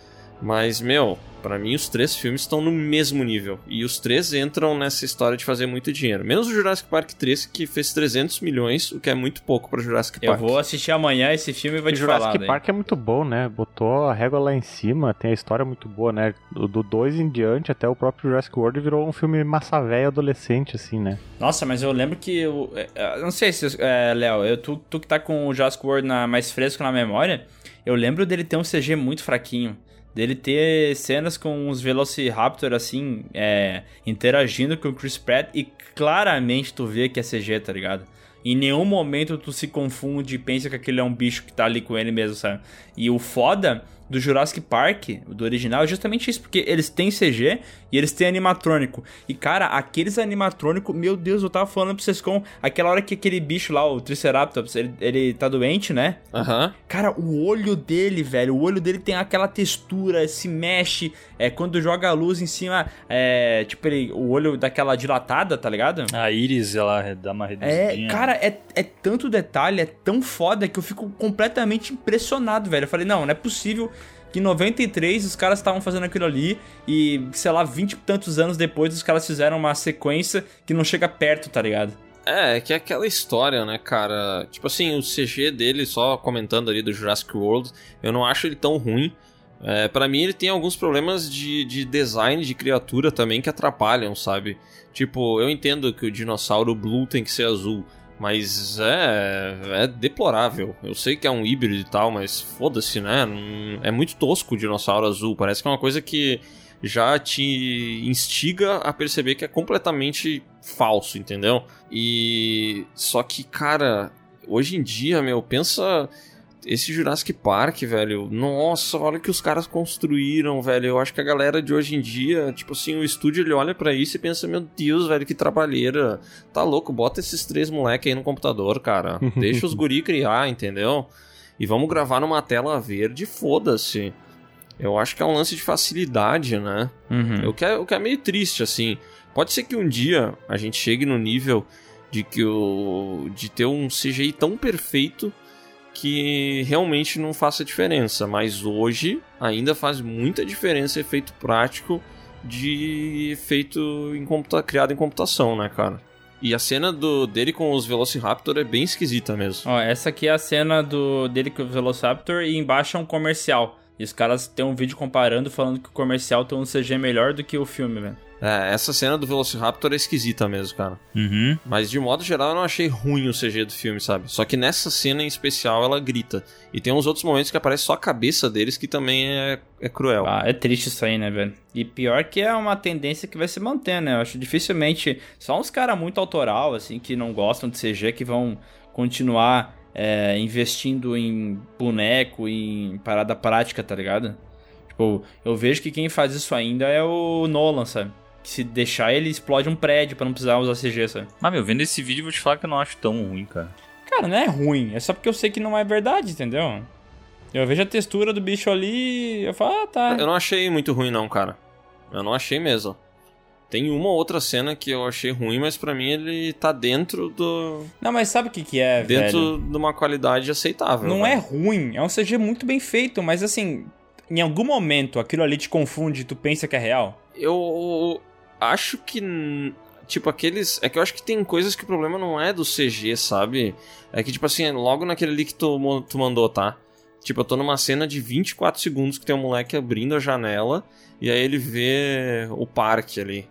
Mas, meu, para mim os três filmes estão no mesmo nível. E os três entram nessa história de fazer muito dinheiro. Menos o Jurassic Park 3, que fez 300 milhões, o que é muito pouco para Jurassic Eu Park. vou assistir amanhã esse filme e vou O te Jurassic falar. daí. Park é muito bom, né? Botou a régua lá em cima, tem a história muito boa, né? Do 2 em diante, até o próprio Jurassic World virou um filme massa velho adolescente, assim, né? Nossa, mas eu lembro que. Eu, é, eu não sei se. É, Léo, eu- tu, tu que tá com o Jurassic World na, mais fresco na memória, eu lembro dele ter um CG muito fraquinho. Dele ter cenas com os Velociraptor, assim, é, interagindo com o Chris Pratt e claramente tu vê que é CG, tá ligado? Em nenhum momento tu se confunde e pensa que aquele é um bicho que tá ali com ele mesmo, sabe? E o foda do Jurassic Park, do original, é justamente isso, porque eles têm CG e eles têm animatrônico. E cara, aqueles animatrônico, meu Deus, eu tava falando pra vocês com aquela hora que aquele bicho lá, o Triceratops, ele, ele tá doente, né? Aham. Cara, o olho dele, velho, o olho dele tem aquela textura, se mexe, é quando joga a luz em cima, é, tipo, ele, o olho daquela dilatada, tá ligado? A íris, ela dá uma É, reduzidinha. cara, é, é tanto detalhe, é tão foda que eu fico completamente impressionado, velho. Eu falei, não, não é possível que em 93 os caras estavam fazendo aquilo ali e, sei lá, 20 e tantos anos depois os caras fizeram uma sequência que não chega perto, tá ligado? É, é que é aquela história, né, cara? Tipo assim, o CG dele, só comentando ali do Jurassic World, eu não acho ele tão ruim. É, para mim, ele tem alguns problemas de, de design de criatura também que atrapalham, sabe? Tipo, eu entendo que o dinossauro Blue tem que ser azul, mas é, é deplorável. Eu sei que é um híbrido e tal, mas foda-se, né? Não- É muito tosco o dinossauro azul. Parece que é uma coisa que já te instiga a perceber que é completamente falso, entendeu? E só que, cara, hoje em dia, meu, pensa esse Jurassic Park, velho. Nossa, olha o que os caras construíram, velho. Eu acho que a galera de hoje em dia, tipo assim, o estúdio ele olha pra isso e pensa, meu Deus, velho, que trabalheira. Tá louco, bota esses três moleque aí no computador, cara. Deixa os guri criar, entendeu? E vamos gravar numa tela verde, foda-se. Eu acho que é um lance de facilidade, né? Uhum. O que, é, o que é meio triste, assim. Pode ser que um dia a gente chegue no nível de que o. de ter um CGI tão perfeito que realmente não faça diferença. Mas hoje ainda faz muita diferença efeito prático de efeito em computa criado em computação, né, cara? E a cena do, dele com os Velociraptor é bem esquisita mesmo. Ó, essa aqui é a cena do, dele com o Velociraptor e embaixo é um comercial. E os caras têm um vídeo comparando, falando que o comercial tem um CG melhor do que o filme, velho. É, essa cena do Velociraptor é esquisita mesmo, cara. Uhum. Mas de modo geral eu não achei ruim o CG do filme, sabe? Só que nessa cena em especial ela grita. E tem uns outros momentos que aparece só a cabeça deles que também é, é cruel. Ah, é triste isso aí, né, velho? E pior que é uma tendência que vai se manter, né? Eu acho dificilmente. Só uns caras muito autoral, assim, que não gostam de CG, que vão continuar é, investindo em boneco, em parada prática, tá ligado? Tipo, eu vejo que quem faz isso ainda é o Nolan, sabe? Que se deixar ele explode um prédio pra não precisar usar CG, sabe? Mas, meu, vendo esse vídeo, eu vou te falar que eu não acho tão ruim, cara. Cara, não é ruim, é só porque eu sei que não é verdade, entendeu? Eu vejo a textura do bicho ali eu falo, ah, tá. Eu não achei muito ruim não, cara. Eu não achei mesmo. Tem uma outra cena que eu achei ruim, mas pra mim ele tá dentro do. Não, mas sabe o que que é, velho? dentro de uma qualidade aceitável. Não velho. é ruim, é um CG muito bem feito, mas assim, em algum momento aquilo ali te confunde e tu pensa que é real. Eu acho que. Tipo, aqueles. É que eu acho que tem coisas que o problema não é do CG, sabe? É que, tipo assim, logo naquele ali que tu, tu mandou, tá? Tipo, eu tô numa cena de 24 segundos que tem um moleque abrindo a janela e aí ele vê o parque ali.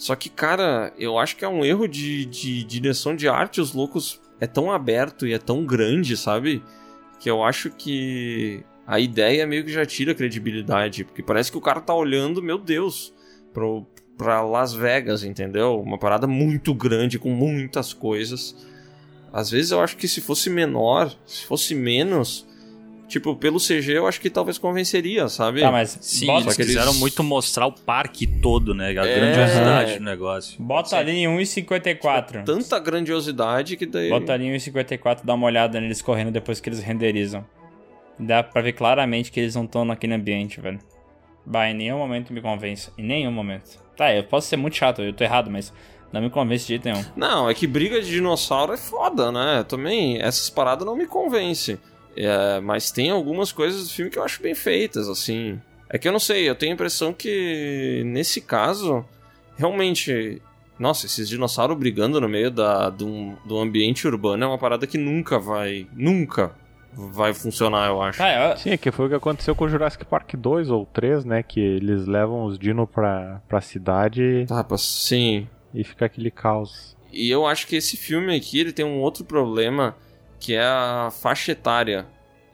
Só que, cara, eu acho que é um erro de, de direção de arte. Os loucos é tão aberto e é tão grande, sabe? Que eu acho que a ideia meio que já tira a credibilidade. Porque parece que o cara tá olhando, meu Deus, pro, pra Las Vegas, entendeu? Uma parada muito grande, com muitas coisas. Às vezes eu acho que se fosse menor, se fosse menos, tipo, pelo CG eu acho que talvez convenceria, sabe? Tá, mas Sim, bota, eles que eles- quiseram muito mostrar o parque todo, né? A É. grandiosidade do negócio. bota ali em 1,54. Tanta grandiosidade que daí. Bota ali em 1,54 dá uma olhada neles correndo depois que eles renderizam. Dá pra ver claramente que eles não estão naquele ambiente, velho. Bah, em nenhum momento me convence. Em nenhum momento. Tá, eu posso ser muito chato, eu tô errado, mas não me convence de jeito nenhum. Não, é que briga de dinossauro é foda, né? Também, essas paradas não me convencem. É, mas tem algumas coisas do filme que eu acho bem feitas, assim. É que eu não sei, eu tenho a impressão que nesse caso, realmente. Nossa, esses dinossauros brigando no meio da, do, do ambiente urbano é uma parada que nunca vai. Nunca vai funcionar, eu acho. Tá, eu, Sim, é que foi o que aconteceu com o Jurassic Park 2 ou 3, né? Que eles levam os dinos pra, pra cidade Tá, pra- sim. e fica aquele caos. E eu acho que esse filme aqui ele tem um outro problema que é a faixa etária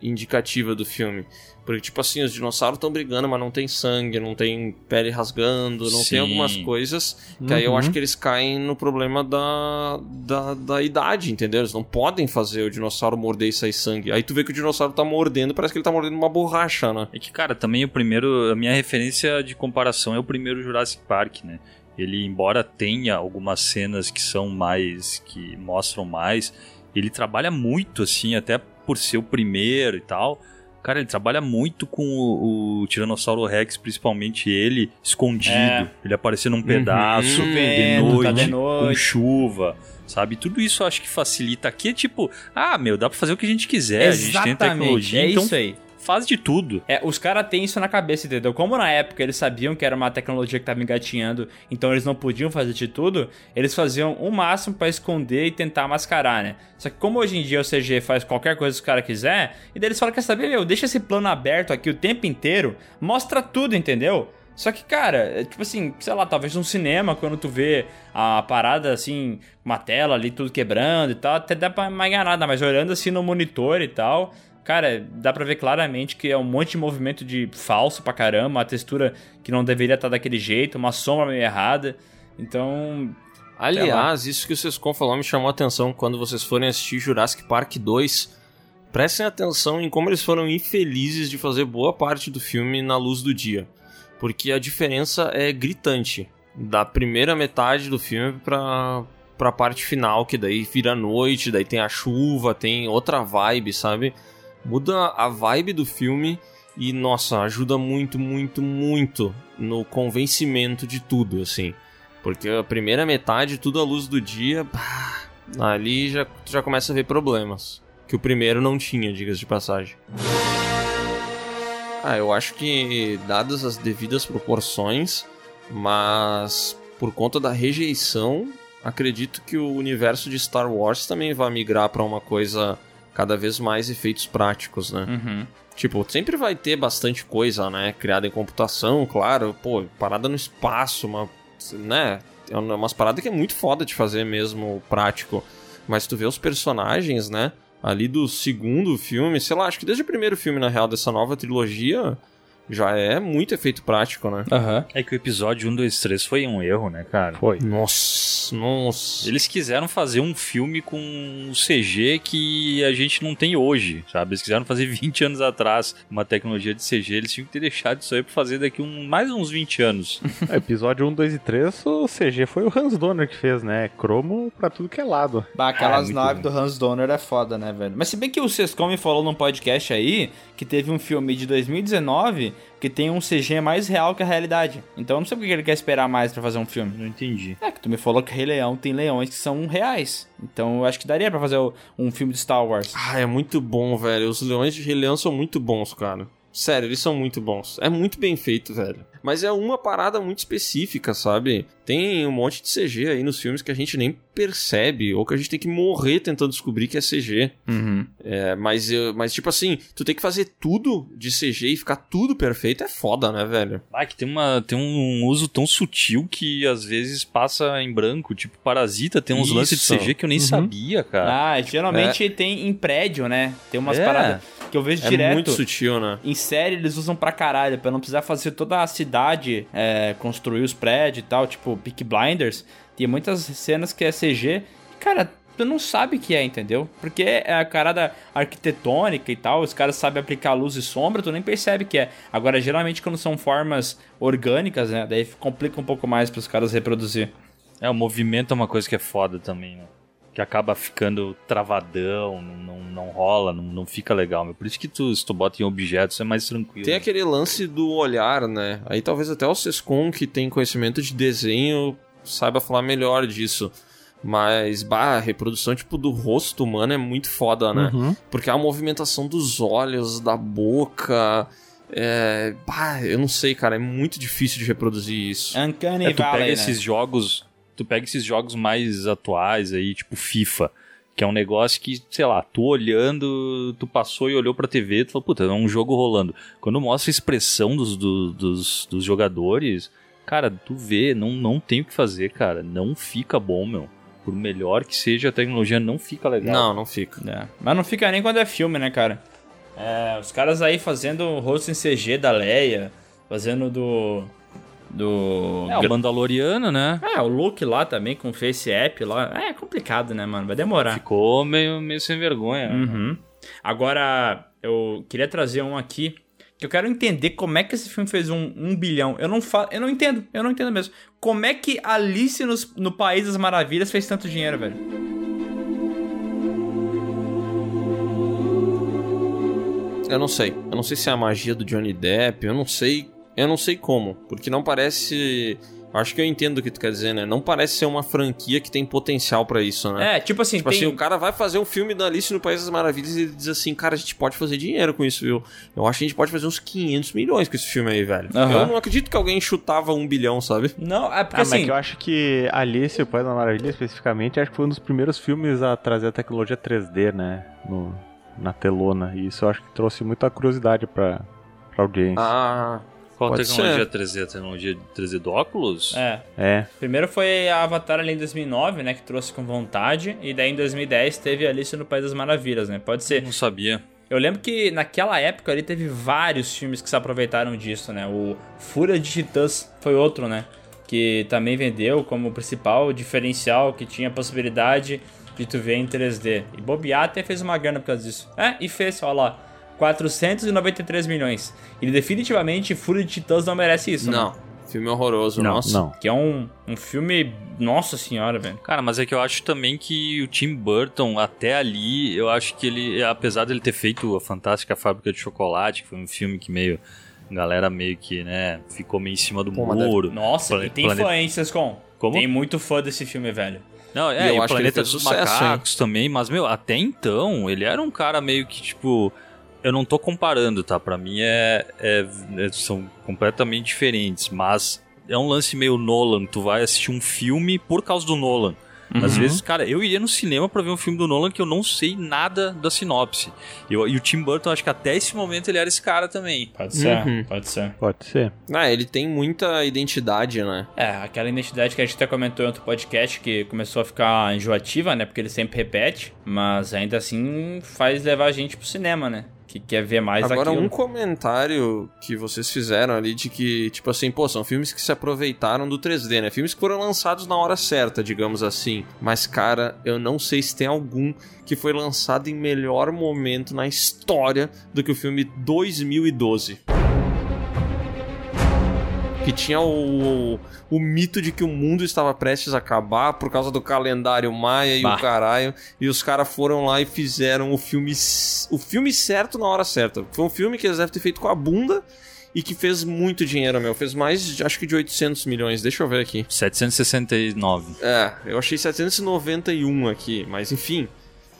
indicativa do filme. Porque, tipo assim, os dinossauros estão brigando, mas não tem sangue, não tem pele rasgando, não Sim. tem algumas coisas que aí eu Uhum. acho que eles caem no problema da, da, da idade, entendeu? Eles não podem fazer o dinossauro morder e sair sangue. Aí tu vê que o dinossauro tá mordendo, parece que ele tá mordendo uma borracha, né? É que, cara, também o primeiro. A minha referência de comparação é o primeiro Jurassic Park, né? Ele, embora tenha algumas cenas que são mais. que mostram mais, ele trabalha muito, assim, até por ser o primeiro e tal. Cara, ele trabalha muito com o, o Tiranossauro Rex, principalmente ele, escondido. É. Ele aparecendo num pedaço, de Chovendo, noite, tá de com noite. chuva. Sabe? Tudo isso eu acho que facilita. Aqui é tipo, ah, meu, dá pra fazer o que a gente quiser. A gente tem Exatamente, tecnologia, é então isso aí. Faz de tudo. É, os caras têm isso na cabeça, entendeu? Como na época eles sabiam que era uma tecnologia que tava engatinhando, então eles não podiam fazer de tudo, eles faziam o máximo pra esconder e tentar mascarar, né? Só que como hoje em dia o CG faz qualquer coisa que os caras quiser, e daí eles falam, quer saber, meu, deixa esse plano aberto aqui o tempo inteiro, mostra tudo, entendeu? Só que, cara, é tipo assim, sei lá, talvez num cinema, quando tu vê a parada assim, uma tela ali, tudo quebrando e tal, até dá pra mais nada, mas olhando assim no monitor e tal, Cara, dá pra ver claramente que é um monte de movimento de falso pra caramba, uma textura que não deveria estar daquele jeito, uma sombra meio errada. Então, Aliás, isso que o Sescon falou me chamou a atenção quando vocês forem assistir Jurassic Park 2. Prestem atenção em como eles foram infelizes de fazer boa parte do filme na luz do dia. Porque a diferença é gritante. Da primeira metade do filme pra, pra parte final, que daí vira noite, daí tem a chuva, tem outra vibe, sabe? Muda a vibe do filme e, nossa, ajuda muito, muito, muito no convencimento de tudo, assim. Porque a primeira metade, tudo à luz do dia, pá, ali já, já começa a ver problemas. Que o primeiro não tinha, diga-se de passagem. Ah, eu acho que, dadas as devidas proporções, mas por conta da rejeição, acredito que o universo de Star Wars também vai migrar para uma coisa cada vez mais efeitos práticos, né? uhum. Tipo, sempre vai ter bastante coisa, né? Criada em computação, claro. Pô, parada no espaço, uma. né? É uma- umas paradas que é muito foda de fazer mesmo, prático. Mas tu vê os personagens, né? Ali do segundo filme, sei lá, acho que desde o primeiro filme, na real, dessa nova trilogia, já é muito efeito prático, né? Aham. É que o episódio 1, 2, 3 foi um erro, né, cara? Foi. Nossa, nossa. Eles quiseram fazer um filme com um CG que a gente não tem hoje, sabe? Eles quiseram fazer 20 anos atrás uma tecnologia de CG, eles tinham que ter deixado isso aí pra fazer daqui um, mais uns 20 anos. É, Episódio 1, 2 e 3, o CG foi o Hans Donner que fez, né? Cromo pra tudo que é lado. Bah, aquelas Ah, muito naves do Hans Donner é foda, né, velho? Mas se bem que o Sescom me falou num podcast aí que teve um filme de 2019 que tem um CG mais real que a realidade. Então eu não sei porque ele quer esperar mais pra fazer um filme. Não entendi. É que tu me falou que Rei Leão tem leões que são reais. Então eu acho que daria pra fazer um filme de Star Wars. Ah, é muito bom, velho. Os leões de Rei Leão são muito bons, cara. Sério, eles são muito bons. É muito bem feito, velho. Mas é uma parada muito específica, sabe? Tem um monte de CG aí nos filmes que a gente nem percebe, ou que a gente tem que morrer tentando descobrir que é CG. Uhum. É, mas, eu- mas, tipo assim, tu tem que fazer tudo de CG e ficar tudo perfeito é foda, né, velho? Ah, que tem, uma, tem um uso tão sutil que às vezes passa em branco. Tipo, Parasita tem uns Isso. lances de CG que eu nem sabia, cara. Ah, geralmente tem em prédio, né? Tem umas É. paradas que eu vejo É direto. muito sutil, né? Em série eles usam pra caralho, pra não precisar fazer toda a cidade, é, construir os prédios e tal, tipo Peak Blinders. Tem muitas cenas que é CG. Cara, tu não sabe que é, entendeu? Porque é a carada arquitetônica e tal, os caras sabem aplicar luz e sombra, tu nem percebe que é. Agora, geralmente quando são formas orgânicas, né, daí complica um pouco mais pros caras reproduzir. É, o movimento é uma coisa que é foda também, né? Que acaba ficando travadão, não, não, não rola, não, não fica legal. Meu. Por isso que tu, se tu bota em objetos é mais tranquilo. Tem aquele lance do olhar, né? Aí talvez até o Sescon, que tem conhecimento de desenho, saiba falar melhor disso. Mas, bah, a reprodução, tipo, do rosto humano é muito foda, né? Uhum. Porque a movimentação dos olhos, da boca... É... Bah, eu não sei, cara. É muito difícil de reproduzir isso. Uncanny É, tu Valley, pega né? esses jogos, tu pega esses jogos mais atuais aí, tipo FIFA, que é um negócio que, sei lá, tu olhando, tu passou e olhou pra TV, tu falou, puta, é um jogo rolando. Quando mostra a expressão dos, do- dos, dos jogadores, cara, tu vê, não, não tem o que fazer, cara, não fica bom, meu. Por melhor que seja a tecnologia, não fica legal. Não, não fica. É, Mas não fica nem quando é filme, né, cara? É, os caras aí fazendo o rosto em CG da Leia, fazendo do. Do. É, o Mandaloriano, né? É, o look lá também, com o Face App lá. É complicado, né, mano? Vai demorar. Ficou meio, meio sem vergonha. Uhum. Agora, eu queria trazer um aqui eu quero entender como é que esse filme fez um, um bilhão. Eu não fa... eu não entendo, eu não entendo mesmo. Como é que Alice nos- no País das Maravilhas fez tanto dinheiro, velho? Eu não sei. Eu não sei se é a magia do Johnny Depp, eu não sei. Eu não sei como. Porque não parece. Acho que eu entendo o que tu quer dizer, né? Não parece ser uma franquia que tem potencial pra isso, né? É, tipo assim, Tipo tem... assim, o cara vai fazer um filme da Alice no País das Maravilhas e ele diz assim, cara, a gente pode fazer dinheiro com isso, viu? Eu acho que a gente pode fazer uns 500 milhões com esse filme aí, velho. Aham. Eu não acredito que alguém chutava um bilhão, sabe? Não, é porque Ah, mas assim... que eu acho que Alice, o País da Maravilha, especificamente, acho que foi um dos primeiros filmes a trazer a tecnologia 3D, né? No, na telona. E isso eu acho que trouxe muita curiosidade pra, pra audiência. Ah, Qual Pode tecnologia 3D? A tecnologia 3D do óculos? É, É. Primeiro foi a Avatar ali em 2009, né, que trouxe com vontade, e daí em 2010 teve Alice no País das Maravilhas, né? Pode ser. Não sabia. Eu lembro que naquela época ali teve vários filmes que se aproveitaram disso, né? O Fúria de Titãs foi outro, né? Que também vendeu como principal diferencial que tinha a possibilidade de tu ver em 3D. E bobear até fez uma grana por causa disso. É, e fez, olha lá, 493 milhões. E definitivamente Fúria de Titãs não merece isso, né? não. Filme horroroso, Não, nossa. Não. Que é um, um filme. Nossa senhora, velho. Cara, mas é que eu acho também que o Tim Burton, até ali, eu acho que ele, apesar dele ter feito a Fantástica Fábrica de Chocolate, que foi um filme que meio. A galera meio que, né, ficou meio em cima do Pô, muro. Nossa, Plane- e tem Planeta- fã, hein, Sescom? Como? Tem muito fã desse filme, velho. Não, E é, eu e o acho que ele Planeta fez dos sucesso, Macacos também, mas, meu, até então, ele era um cara meio que, tipo. Eu não tô comparando, tá? Pra mim é, é- é- são completamente diferentes, mas é um lance meio Nolan. Tu vai assistir um filme por causa do Nolan. Às Uhum. vezes, cara, eu iria no cinema pra ver um filme do Nolan que eu não sei nada da sinopse. Eu- e o Tim Burton, acho que até esse momento ele era esse cara também. Pode ser, Uhum. pode ser. Pode ser. Ah, ele tem muita identidade, né? É, aquela identidade que a gente até comentou em outro podcast que começou a ficar enjoativa, né? Porque ele sempre repete, mas ainda assim faz levar a gente pro cinema, né? Que quer ver mais Agora, daquilo. um comentário que vocês fizeram ali de que, tipo assim, pô, são filmes que se aproveitaram do 3D, né? Filmes que foram lançados na hora certa, digamos assim. Mas, cara, eu não sei se tem algum que foi lançado em melhor momento na história do que o filme 2012. Que tinha o, o, o mito de que o mundo estava prestes a acabar por causa do calendário maia e Bah. o caralho. E os caras foram lá e fizeram o filme, o filme certo na hora certa. Foi um filme que eles devem ter feito com a bunda e que fez muito dinheiro, meu. Fez mais, acho que de 800 milhões. Deixa eu ver aqui. 769. É, eu achei 791 aqui, mas enfim.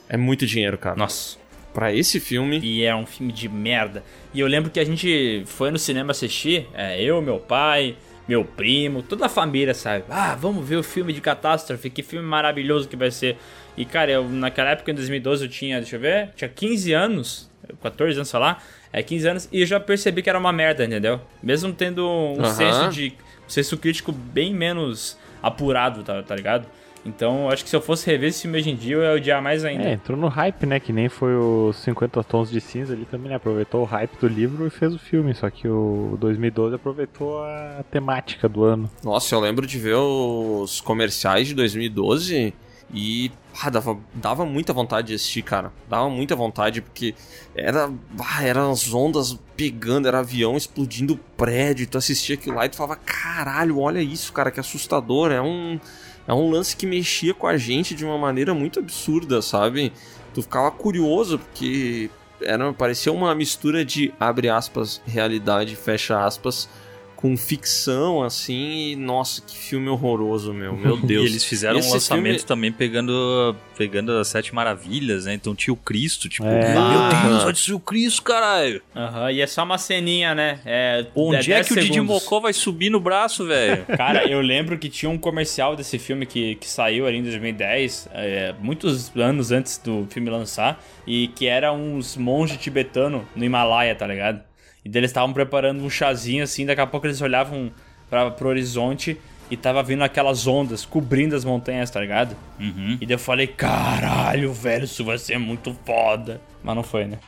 É muito dinheiro, cara. Nossa. Pra esse filme. E é um filme de merda. E eu lembro que a gente foi no cinema assistir, é, eu, meu pai, meu primo, toda a família, sabe? Ah, vamos ver o filme de catástrofe, que filme maravilhoso que vai ser. E cara, eu naquela época, em 2012, eu tinha, deixa eu ver, tinha 15 anos, 14 anos, sei lá, é 15 anos, e eu já percebi que era uma merda, entendeu? Mesmo tendo um Aham. senso de. um senso crítico bem menos apurado, tá, tá ligado? Então, acho que se eu fosse rever esse filme hoje em dia, eu ia odiar mais ainda. É, entrou no hype, né? Que nem foi os 50 Tons de Cinza ali também, né? Aproveitou o hype do livro e fez o filme. Só que o 2012 aproveitou a temática do ano. Nossa, eu lembro de ver os comerciais de 2012 e ah, dava, dava muita vontade de assistir, cara. Dava muita vontade porque era, ah, eram as ondas pegando, era avião explodindo prédio. Tu assistia aquilo lá e tu falava, caralho, olha isso, cara, que assustador. É um, é um lance que mexia com a gente de uma maneira muito absurda, sabe? Tu ficava curioso porque era, parecia uma mistura de abre aspas, realidade, fecha aspas, com ficção, assim, e nossa, que filme horroroso, meu, meu Deus. E eles fizeram Esse um lançamento filme- também pegando, pegando as Sete Maravilhas, né? Então tinha o Cristo, tipo, É. meu Ah. Deus, olha isso, o Cristo, caralho. Aham, e é só uma ceninha, né? É, Onde é, 10 que o Didi segundos. Mocó vai subir no braço, velho? Cara, eu lembro que tinha um comercial desse filme que, que saiu ali em 2010, é, muitos anos antes do filme lançar, e que era uns monges tibetanos no Himalaia, tá ligado? E daí eles estavam preparando um chazinho assim, daqui a pouco eles olhavam pra, pro horizonte e tava vindo aquelas ondas cobrindo as montanhas, tá ligado? Uhum. E daí eu falei, caralho, velho, isso vai ser muito foda. Mas não foi, né?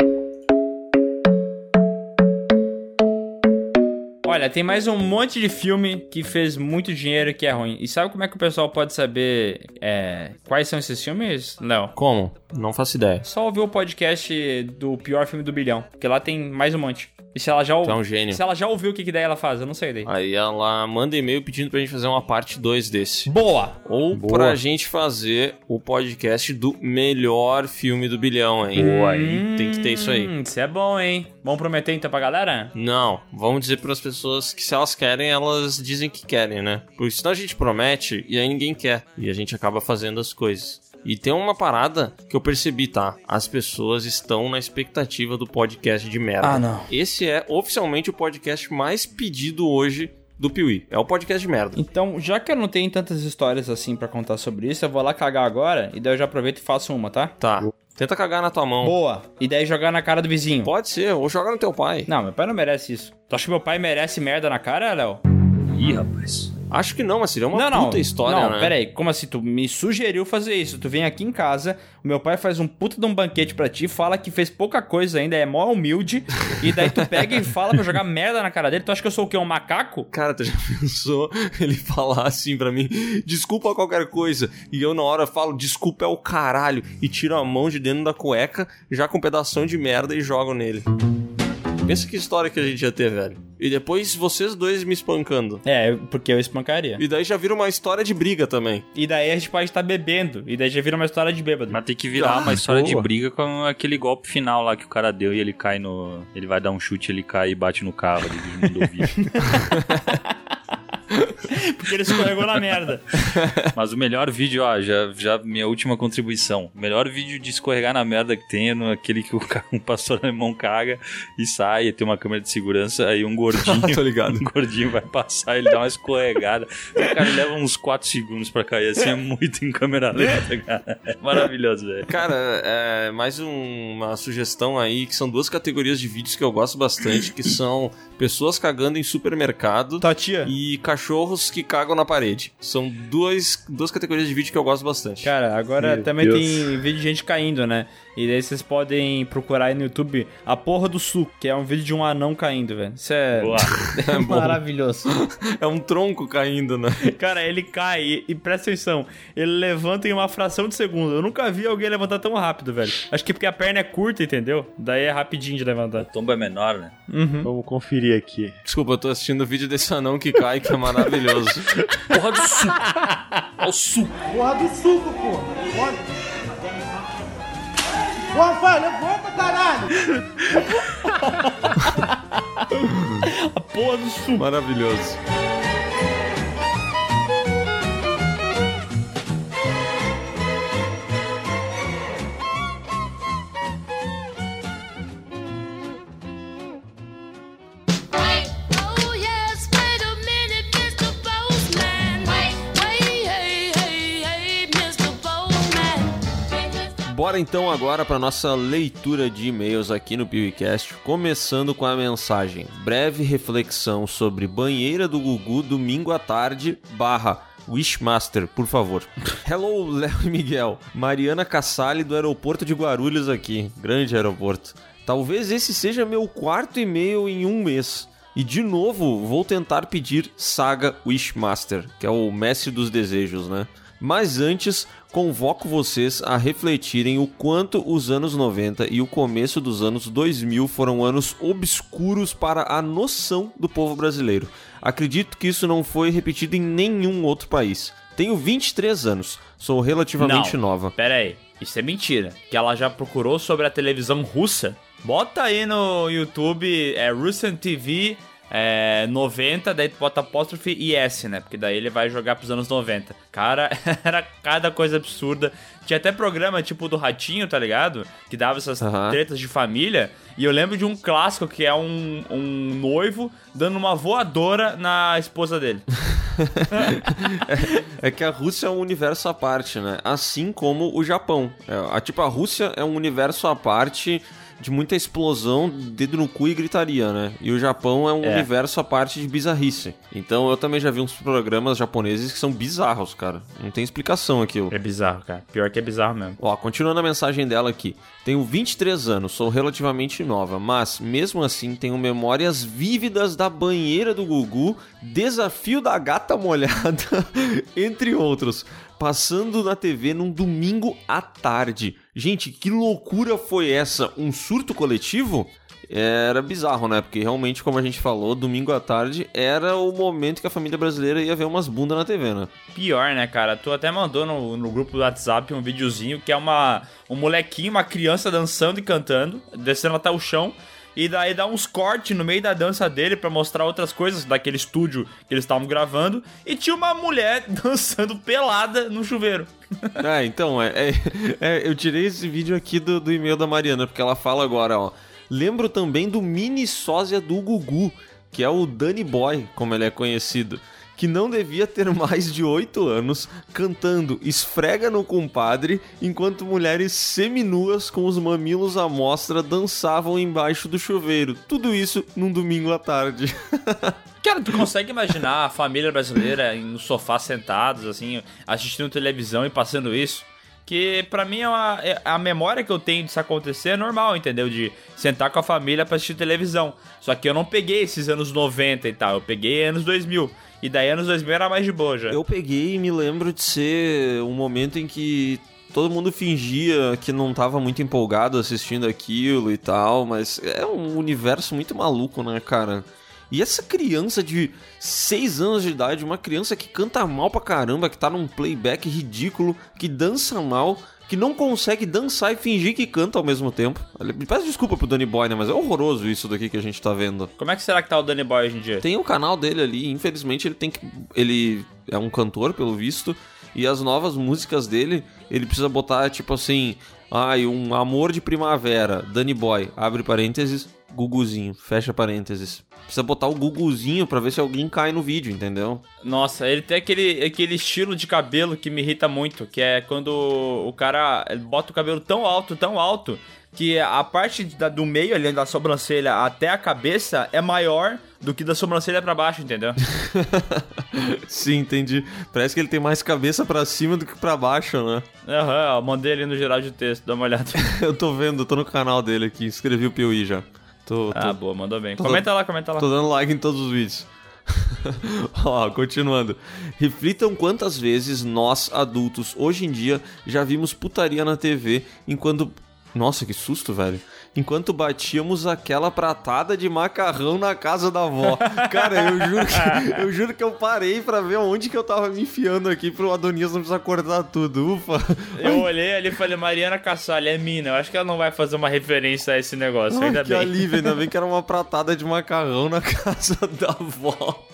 Olha, tem mais um monte de filme que fez muito dinheiro e que é ruim. E sabe como é que o pessoal pode saber é, quais são esses filmes, Léo? Como? Não faço ideia. Só ouvir o podcast do pior filme do bilhão, porque lá tem mais um monte. E se ela já, ou- Tu é um gênio. se ela já ouviu o que, que daí ela faz, eu não sei daí. Aí ela manda e-mail pedindo pra gente fazer uma parte 2 desse. Boa! Ou Boa. pra gente fazer o podcast do melhor filme do bilhão, hein? Boa, aí. Tem que ter isso aí. Hum, isso é bom, hein? Vamos prometer então pra galera? Não, vamos dizer para as pessoas que se elas querem, elas dizem que querem, né? Porque senão a gente promete e aí ninguém quer. E a gente acaba fazendo as coisas. E tem uma parada que eu percebi, tá? As pessoas estão na expectativa do podcast de merda. Ah, não. Esse é oficialmente o podcast mais pedido hoje do Piuí. É o podcast de merda. Então, já que eu não tenho tantas histórias assim pra contar sobre isso, eu vou lá cagar agora e daí eu já aproveito e faço uma, tá? Tá. Tenta cagar na tua mão. Boa! E daí jogar na cara do vizinho. Pode ser, ou joga no teu pai. Não, meu pai não merece isso. Tu acha que meu pai merece merda na cara, Léo? Ih, rapaz. Acho que não, mas seria uma não, não. puta história, não, né? pera aí. Como assim? Tu me sugeriu fazer isso. Tu vem aqui em casa, o meu pai faz um puta de um banquete pra ti, fala que fez pouca coisa ainda, é mó humilde, e daí tu pega e fala pra jogar merda na cara dele. Tu acha que eu sou o quê? Um macaco? Cara, tu já pensou ele falar assim pra mim, desculpa qualquer coisa, e eu na hora falo, desculpa é o caralho, e tiro a mão de dentro da cueca, já com um pedação de merda e jogo nele. Pensa que história que a gente ia ter, velho. E depois vocês dois me espancando. É, porque eu espancaria. E daí já vira uma história de briga também. E daí a gente pode estar bebendo, e daí já vira uma história de bêbado. Mas tem que virar uma história de boa. briga com aquele golpe final lá que o cara deu e ele cai no. Ele vai dar um chute, ele cai e bate no carro ali do mundo. Porque ele escorregou na merda. Mas o melhor vídeo, ó, já, já minha última contribuição. O melhor vídeo de escorregar na merda que tem é no, aquele que o, um pastor alemão caga e sai, e tem uma câmera de segurança, aí um gordinho. Tô ligado. Um gordinho vai passar, ele dá uma escorregada. O cara leva uns 4 segundos pra cair, assim, é muito em câmera lenta, cara. É maravilhoso, velho. Cara, é mais um- uma sugestão aí, que são duas categorias de vídeos que eu gosto bastante, que são pessoas cagando em supermercado Tua tia? e cachorros que cagam na parede. São duas, duas categorias de vídeo que eu gosto bastante. Cara, agora Meu também Deus. tem vídeo de gente caindo, né? E daí vocês podem procurar aí no YouTube a porra do suco, que é um vídeo de um anão caindo, velho. Isso é, Boa. é maravilhoso. É um tronco caindo, né? Cara, ele cai e, e presta atenção, ele levanta em uma fração de segundo. Eu nunca vi alguém levantar tão rápido, velho. Acho que porque a perna é curta, entendeu? Daí é rapidinho de levantar. O tombo é menor, né? Uhum. Vamos conferir aqui. Desculpa, eu tô assistindo o vídeo desse anão que cai, que é maravilhoso. Porra do suco! Olha o suco! Porra do suco, porra. Olha. Porra, pai, levanta, caralho. A porra do suco. maravilhoso. Bora então agora para nossa leitura de e-mails aqui no PewCast, começando com a mensagem: breve reflexão sobre banheira do Gugu domingo à tarde barra Wishmaster, por favor. Hello, Léo e Miguel. Mariana Cassali do aeroporto de Guarulhos aqui. Grande aeroporto. Talvez esse seja meu quarto e-mail em um mês. E de novo, vou tentar pedir Saga Wishmaster, que é o mestre dos desejos, né? Mas antes, convoco vocês a refletirem o quanto os anos 90 e o começo dos anos 2000 foram anos obscuros para a noção do povo brasileiro. Acredito que isso não foi repetido em nenhum outro país. Tenho 23 anos, sou relativamente Não. nova. Pera aí, isso é mentira. Que ela já procurou sobre a televisão russa. Bota aí no YouTube, é Russian TV é, 90, daí tu bota apóstrofe e S, né? Porque daí ele vai jogar pros anos 90. Cara, era cada coisa absurda. Tinha até programa tipo do Ratinho, tá ligado? Que dava essas Aham. tretas de família. E eu lembro de um clássico que é um, um noivo dando uma voadora na esposa dele. É que a Rússia é um universo à parte, né? Assim como o Japão. É, a, tipo, a Rússia é um universo à parte de muita explosão, dedo no cu e gritaria, né? E o Japão é um É. universo à parte de bizarrice. Então eu também já vi uns programas japoneses que são bizarros, cara. Não tem explicação aquilo. É bizarro, cara. Pior que é bizarro mesmo. Ó, continuando a mensagem dela aqui. Tenho 23 anos, sou relativamente nova, mas mesmo assim tenho memórias vívidas da banheira do Gugu, desafio da gata molhada, entre outros. Passando na TV num domingo à tarde. Gente, que loucura foi essa? Um surto coletivo? Era bizarro, né? Porque realmente, como a gente falou, domingo à tarde era o momento que a família brasileira ia ver umas bundas na TV, né? Pior, né, cara? Tu até mandou no, no grupo do WhatsApp um videozinho que é uma um molequinho, uma criança dançando e cantando, descendo até o chão. E daí dá uns cortes no meio da dança dele pra mostrar outras coisas daquele estúdio que eles estavam gravando. E tinha uma mulher dançando pelada no chuveiro. É, então, é, é- é, eu tirei esse vídeo aqui do, do e-mail da Mariana, porque ela fala agora, ó. Lembro também do mini sósia do Gugu, que é o Danny Boy, como ele é conhecido, que não devia ter mais de 8 anos, cantando Esfrega no Compadre, enquanto mulheres seminuas com os mamilos à mostra dançavam embaixo do chuveiro. Tudo isso num domingo à tarde. Cara, tu consegue imaginar a família brasileira no sofá sentados, assim, assistindo televisão e passando isso? Que pra mim é uma, é- a memória que eu tenho disso acontecer é normal, entendeu? De sentar com a família pra assistir televisão. Só que eu não peguei esses anos 90 e tal, eu peguei anos 2000. E daí anos 2000 era mais de boa já. Eu peguei e me lembro de ser um momento em que todo mundo fingia que não tava muito empolgado assistindo aquilo e tal, mas é um universo muito maluco, né, cara? E essa criança de 6 anos de idade, uma criança que canta mal pra caramba, que tá num playback ridículo, que dança mal, que não consegue dançar e fingir que canta ao mesmo tempo. Me peço desculpa pro Danny Boy, né? Mas é horroroso isso daqui que a gente tá vendo. Como é que será que tá o Danny Boy hoje em dia? Tem o canal dele ali, infelizmente ele tem que. Ele é um cantor, pelo visto, e as novas músicas dele, ele precisa botar tipo assim. Ai, um amor de primavera, Danny Boy, abre parênteses, Guguzinho, fecha parênteses. Precisa botar o Guguzinho pra ver se alguém cai no vídeo, entendeu? Nossa, ele tem aquele, aquele estilo de cabelo que me irrita muito, que é quando o cara bota o cabelo tão alto, tão alto, que a parte da- do meio ali da sobrancelha até a cabeça é maior do que da sobrancelha pra baixo, entendeu? Sim, entendi. Parece que ele tem mais cabeça pra cima do que pra baixo, né? Aham, ó, mandei ali no geral de texto, dá uma olhada. Eu tô vendo, tô no canal dele aqui, escrevi o Piuí já. Tô, tô, Ah, boa, mandou bem. Tô Comenta lá, comenta lá. Tô dando like em todos os vídeos. Ó, continuando. Reflitam quantas vezes nós, adultos, hoje em dia, já vimos putaria na TV enquanto. Nossa, que susto, velho. Enquanto batíamos aquela pratada de macarrão na casa da avó. Cara, eu juro que eu, juro que eu parei pra ver onde que eu tava me enfiando aqui pro Adonias não precisar cortar tudo. Ufa. Eu olhei ali e falei, Mariana Cassalho, é mina. Eu acho que ela não vai fazer uma referência a esse negócio, Ai, ainda que bem. alívio, ainda bem que era uma pratada de macarrão na casa da avó.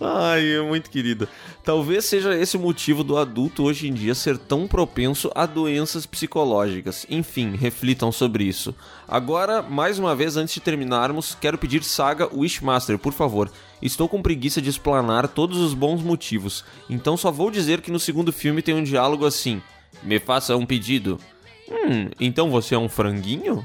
Ai, é muito querida. Talvez seja esse o motivo do adulto hoje em dia ser tão propenso a doenças psicológicas. Enfim, reflitam sobre isso. Agora, mais uma vez, antes de terminarmos, quero pedir saga Wishmaster, por favor. Estou com preguiça de explanar todos os bons motivos, então só vou dizer que no segundo filme tem um diálogo assim: Me faça um pedido. Hum, então você é um franguinho?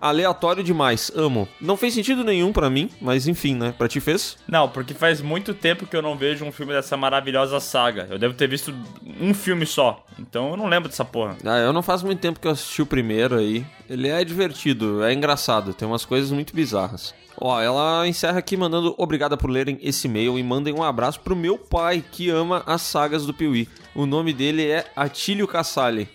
Aleatório demais, amo. Não fez sentido nenhum pra mim, mas enfim, né? Pra ti fez? Não, porque faz muito tempo que eu não vejo um filme dessa maravilhosa saga. Eu devo ter visto um filme só. Então eu não lembro dessa porra. Ah, eu não faz muito tempo que eu assisti o primeiro aí. Ele é divertido, é engraçado, tem umas coisas muito bizarras. Ó, ela encerra aqui mandando obrigada por lerem esse e-mail e mandem um abraço pro meu pai, que ama as sagas do Piuí. O nome dele é Atílio Cassali.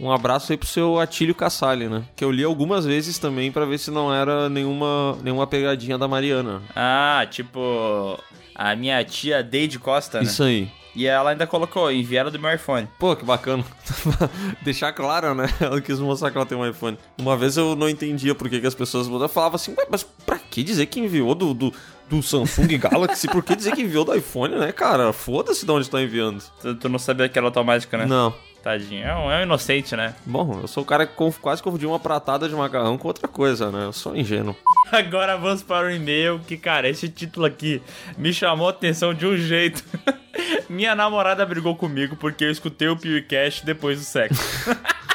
Um abraço aí pro seu Atílio Cassali, né? Que eu li algumas vezes também pra ver se não era nenhuma, nenhuma pegadinha da Mariana. Ah, tipo. A minha tia Deide Costa, né? Isso aí. E ela ainda colocou, enviaram do meu iPhone. Pô, que bacana. Deixar claro, né? Ela quis mostrar que ela tem um iPhone. Uma vez eu não entendia por que, que as pessoas mudavam. Falavam assim, Ué, mas pra que dizer que enviou do, do, do Samsung Galaxy? Por que dizer que enviou do iPhone, né, cara? Foda-se de onde tá enviando. Tu, tu não sabia que era automática, né? Não. Tadinho. É um, é um inocente, né? Bom, eu sou o cara que quase confundiu uma pratada de macarrão com outra coisa, né? Eu sou ingênuo. Agora vamos para o e-mail, que, cara, esse título aqui me chamou a atenção de um jeito. Minha namorada brigou comigo porque eu escutei o PewCast depois do sexo.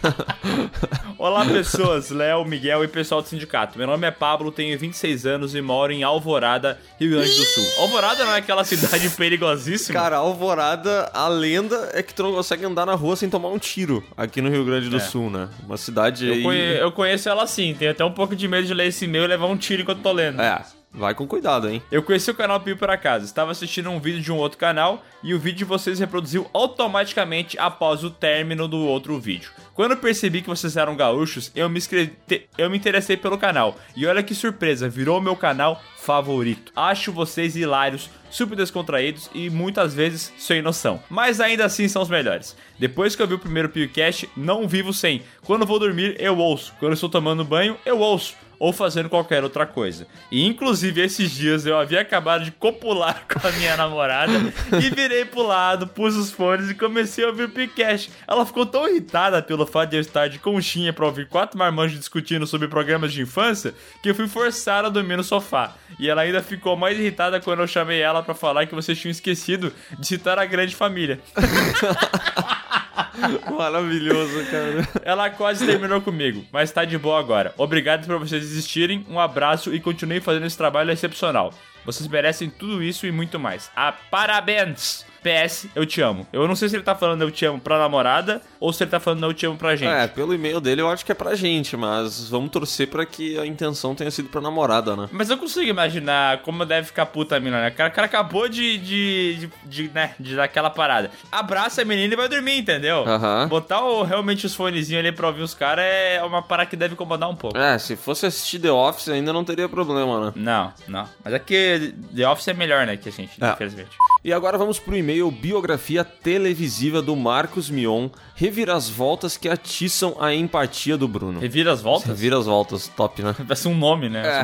Olá, pessoas, Léo, Miguel e pessoal do sindicato. Meu nome é Pablo, tenho 26 anos e moro em Alvorada, Rio Grande do Sul. Alvorada não é aquela cidade perigosíssima? Cara, Alvorada, a lenda é que tu não consegue andar na rua sem tomar um tiro aqui no Rio Grande do É. Sul, né? Uma cidade eu, aí... conhe- eu conheço ela assim, tenho até um pouco de medo de ler esse e-mail e levar um tiro enquanto tô lendo. É, vai com cuidado, hein? Eu conheci o canal Pio por acaso. Estava assistindo um vídeo de um outro canal e o vídeo de vocês reproduziu automaticamente após o término do outro vídeo. Quando percebi que vocês eram gaúchos, eu me, inscrevi, eu me interessei pelo canal. E olha que surpresa, virou meu canal favorito. Acho vocês hilários, super descontraídos e muitas vezes sem noção. Mas ainda assim são os melhores. Depois que eu vi o primeiro PewCast, não vivo sem. Quando vou dormir, eu ouço. Quando estou tomando banho, eu ouço ou fazendo qualquer outra coisa. E inclusive esses dias eu havia acabado de copular com a minha namorada e virei pro lado, pus os fones e comecei a ouvir o podcast. Ela ficou tão irritada pelo fato de eu estar de conchinha pra ouvir quatro marmanjos discutindo sobre programas de infância que eu fui forçar a dormir no sofá. E ela ainda ficou mais irritada quando eu chamei ela pra falar que vocês tinham esquecido de citar a grande família. Maravilhoso, cara. Ela quase terminou comigo, mas tá de boa agora. Obrigado por vocês existirem, um abraço e continuem fazendo esse trabalho excepcional. Vocês merecem tudo isso e muito mais. Ah, parabéns! PS, eu te amo. Eu não sei se ele tá falando eu te amo pra namorada ou se ele tá falando eu te amo pra gente. É, pelo e-mail dele eu acho que é pra gente, mas vamos torcer pra que a intenção tenha sido pra namorada, né? Mas eu consigo imaginar como deve ficar puta a mina, né? O cara, o cara acabou de, de, de, de, né, de dar aquela parada. Abraça a menina e vai dormir, entendeu? Aham. Botar o- realmente os fonezinhos ali pra ouvir os caras é uma parada que deve incomodar um pouco. É, se fosse assistir The Office ainda não teria problema, né? Não, não. Mas é que The Office é melhor, né, que a gente, É. infelizmente. E agora vamos pro e-mail biografia televisiva do Marcos Mion, reviravoltas que atiçam a empatia do Bruno. Revira as voltas? Reviravoltas, top, né? Parece um nome, né? É.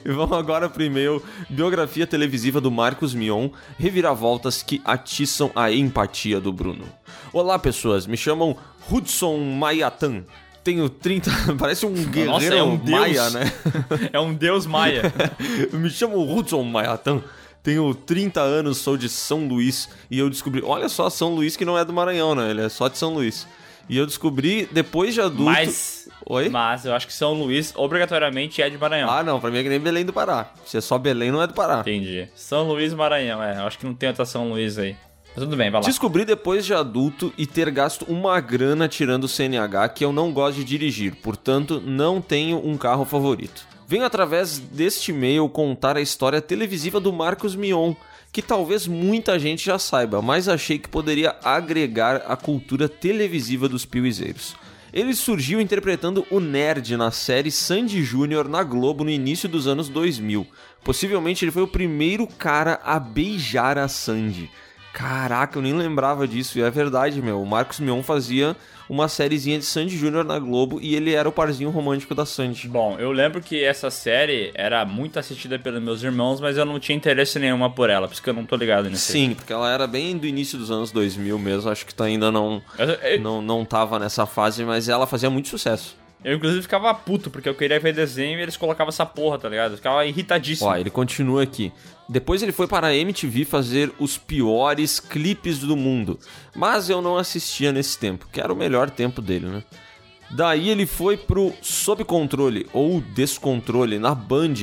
E vamos agora pro e-mail biografia televisiva do Marcos Mion, reviravoltas que atiçam a empatia do Bruno. Olá, pessoas, me chamam Hudson Maiatan. Tenho 30. Parece um guerreiro Nossa, é um deus. maia, né? é um deus maia. Me chamo Hudson Maiatan. Tenho 30 anos, sou de São Luís e eu descobri. Olha só, São Luís que não é do Maranhão, né? Ele é só de São Luís. E eu descobri depois de adulto. Mas. Oi? Mas eu acho que São Luís obrigatoriamente é de Maranhão. Ah, não, pra mim é que nem Belém do Pará. Se é só Belém, não é do Pará. Entendi. São Luís Maranhão, é. Eu acho que não tem outra São Luís aí. Mas tudo bem, vai lá. Descobri depois de adulto e ter gasto uma grana tirando o CNH que eu não gosto de dirigir, portanto, não tenho um carro favorito. Venho através deste e-mail contar a história televisiva do Marcos Mion, que talvez muita gente já saiba, mas achei que poderia agregar à cultura televisiva dos piuizeiros. Ele surgiu interpretando o nerd na série Sandy Júnior na Globo no início dos anos 2000. Possivelmente ele foi o primeiro cara a beijar a Sandy. Caraca, eu nem lembrava disso, e é verdade, meu. O Marcos Mion fazia uma sériezinha de Sandy Júnior na Globo e ele era o parzinho romântico da Sandy. Bom, eu lembro que essa série era muito assistida pelos meus irmãos, mas eu não tinha interesse nenhuma por ela, por isso que eu não tô ligado nisso. aí. Sim, porque ela era bem do início dos anos 2000 mesmo, acho que tu ainda não, Eu- eu- não, não tava nessa fase, mas ela fazia muito sucesso. Eu, inclusive, ficava puto, porque eu queria ver desenho e eles colocavam essa porra, tá ligado? Eu ficava irritadíssimo. Ó, ele continua aqui. Depois ele foi para a MTV fazer os piores clipes do mundo. Mas eu não assistia nesse tempo, que era o melhor tempo dele, né? Daí ele foi pro Sob Controle ou Descontrole na Band,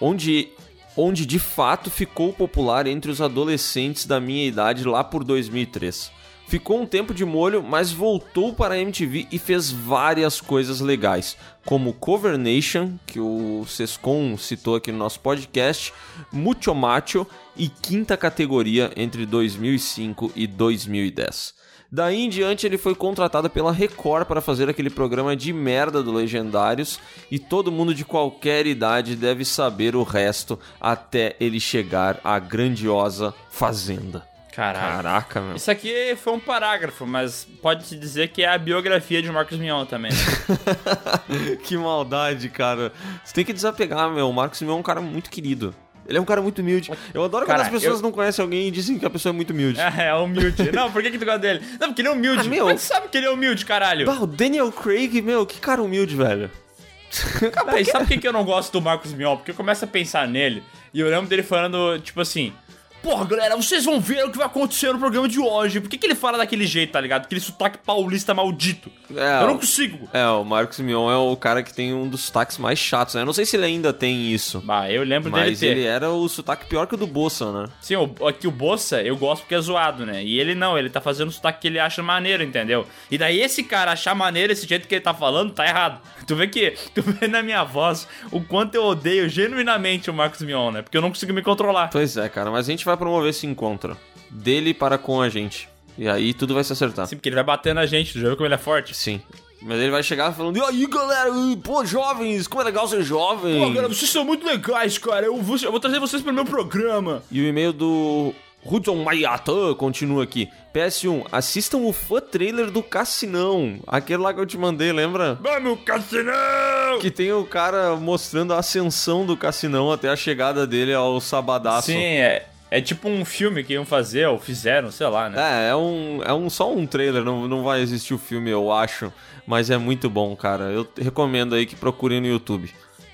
onde onde de fato ficou popular entre os adolescentes da minha idade lá por 2003. Ficou um tempo de molho, mas voltou para a MTV e fez várias coisas legais, como Cover Nation, que o Sescon citou aqui no nosso podcast, Mucho Macho e Quinta Categoria entre 2005 e 2010. Daí em diante ele foi contratado pela Record para fazer aquele programa de merda do Legendários e todo mundo de qualquer idade deve saber o resto até ele chegar à grandiosa Fazenda. Caraca. Caraca, meu. Isso aqui foi um parágrafo, mas pode-se dizer que é a biografia de Marcos Mion também. né? que maldade, cara. Você tem que desapegar, meu. O Marcos Mion é um cara muito querido. Ele é um cara muito humilde. Eu adoro Cara, quando as pessoas eu- não conhecem alguém e dizem que a pessoa é muito humilde. é, é humilde. Não, por que, que tu gosta dele? Não, porque ele é humilde. Ah, meu. Mas tu sabe que ele é humilde, caralho. Bah, o Daniel Craig, meu, que cara humilde, velho. Não, e sabe por que, que eu não gosto do Marcos Mion? Porque eu começo a pensar nele e eu lembro dele falando, tipo assim. Porra, galera, vocês vão ver o que vai acontecer no programa de hoje. Por que, que ele fala daquele jeito, tá ligado? Aquele sotaque paulista maldito. É, eu não consigo. É, o Marcos Mion é o cara que tem um dos sotaques mais chatos, né? Eu não sei se ele ainda tem isso. Bah, eu lembro dele Mas ele era o sotaque pior que o do Bolsa, né? Sim, o, aqui o Bossa eu gosto porque é zoado, né? E ele não, ele tá fazendo o sotaque que ele acha maneiro, entendeu? E daí esse cara achar maneiro esse jeito que ele tá falando, tá errado. Tu vê que, tu vê na minha voz o quanto eu odeio genuinamente o Marcos Mion, né? Porque eu não consigo me controlar. Pois é, cara, mas a gente vai promover esse encontro. Dele para com a gente. E aí tudo vai se acertar. Sim, porque ele vai bater na gente, tu já viu como ele é forte? Sim. Mas ele vai chegar falando, e aí galera, pô, jovens, como é legal ser jovem. Pô, cara, vocês são muito legais, cara. Eu vou, eu vou trazer vocês pro meu programa. E o e-mail do Hudson Mayata continua aqui. PS1, assistam o fã trailer do Cassinão. Aquele lá que eu te mandei, lembra? Vamos, Cassinão! Que tem o cara mostrando a ascensão do Cassinão até a chegada dele ao Sabadaço. Sim, é, é tipo um filme que iam fazer, ou fizeram, sei lá, né? É, é um, é um só um trailer, não, não vai existir o filme, eu acho. Mas é muito bom, cara. Eu recomendo aí que procurem no YouTube.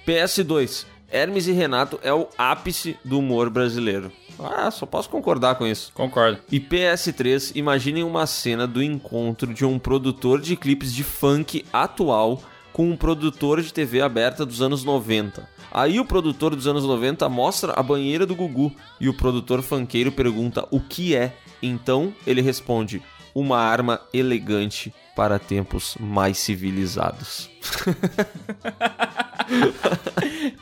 PS2. Hermes e Renato é o ápice do humor brasileiro. Ah, só posso concordar com isso. Concordo. E PS3, imaginem uma cena do encontro de um produtor de clipes de funk atual com um produtor de TV aberta dos anos 90. Aí o produtor dos anos 90 mostra a banheira do Gugu e o produtor funkeiro pergunta o que é. Então ele responde: uma arma elegante para tempos mais civilizados.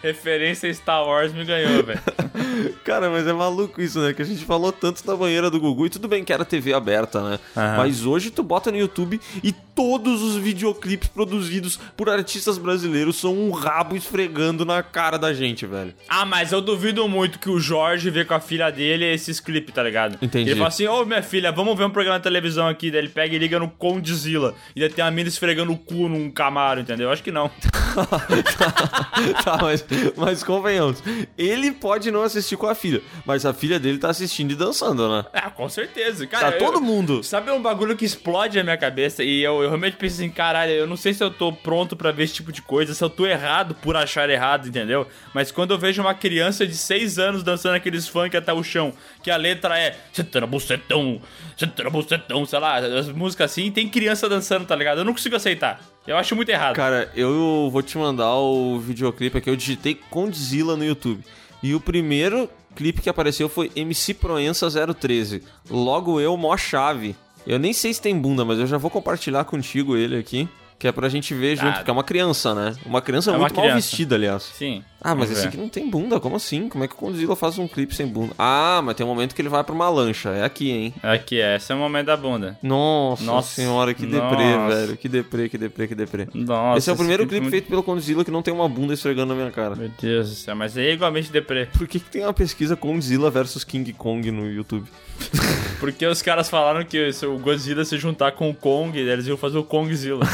Referência Star Wars me ganhou, velho. Cara, mas é maluco isso, né? Que a gente falou tanto da banheira do Gugu e tudo bem que era TV aberta, né? Aham. Mas hoje tu bota no YouTube e todos os videoclipes produzidos por artistas brasileiros são um rabo esfregando na cara da gente, velho. Ah, mas eu duvido muito que o Jorge vê com a filha dele esses clipes, tá ligado? Entendi. Ele fala assim, ô minha filha, vamos ver um programa de televisão aqui. Daí ele pega e liga no Condzilla. E daí tem a mina esfregando o cu num Camaro, entendeu? Acho que não. tá, mas, mas convenhamos. Ele pode não assistir com a filha, mas a filha dele tá assistindo e dançando, né? Ah, com certeza. Cara, Tá todo eu- mundo. Sabe um bagulho que explode na minha cabeça e eu, eu realmente penso assim, caralho, eu não sei se eu tô pronto pra ver esse tipo de coisa, se eu tô errado por achar errado, entendeu? Mas quando eu vejo uma criança de 6 anos dançando aqueles funk até o chão, que a letra é Sentando bucetão, sentando bucetão, sei lá, as músicas assim, tem criança dançando, tá ligado? Eu não consigo aceitar. Eu acho muito errado. Cara, eu vou te mandar o videoclipe aqui. Eu digitei Condzilla no YouTube. E o primeiro clipe que apareceu foi MC Proença 013. Logo eu, mó chave. Eu nem sei se tem bunda, mas eu já vou compartilhar contigo ele aqui. Que é pra gente ver junto, Ah. porque é uma criança, né? Uma criança É uma muito mal criança. vestida, aliás. Sim. Ah, mas esse aqui não tem bunda, como assim? Como é que o Condzilla faz um clipe sem bunda? Ah, mas tem um momento que ele vai pra uma lancha, é aqui, hein? Aqui, é, esse é o momento da bunda. Nossa, Nossa, senhora, que deprê, nossa. velho. Que deprê, que deprê, que deprê. Nossa, esse é o primeiro clipe muito- feito pelo Condzilla que não tem uma bunda esfregando na minha cara. Meu Deus do céu, mas é igualmente deprê. Por que, que tem uma pesquisa Condzilla versus King Kong no YouTube? Porque os caras falaram que se o Godzilla se juntar com o Kong, eles iam fazer o Kongzilla.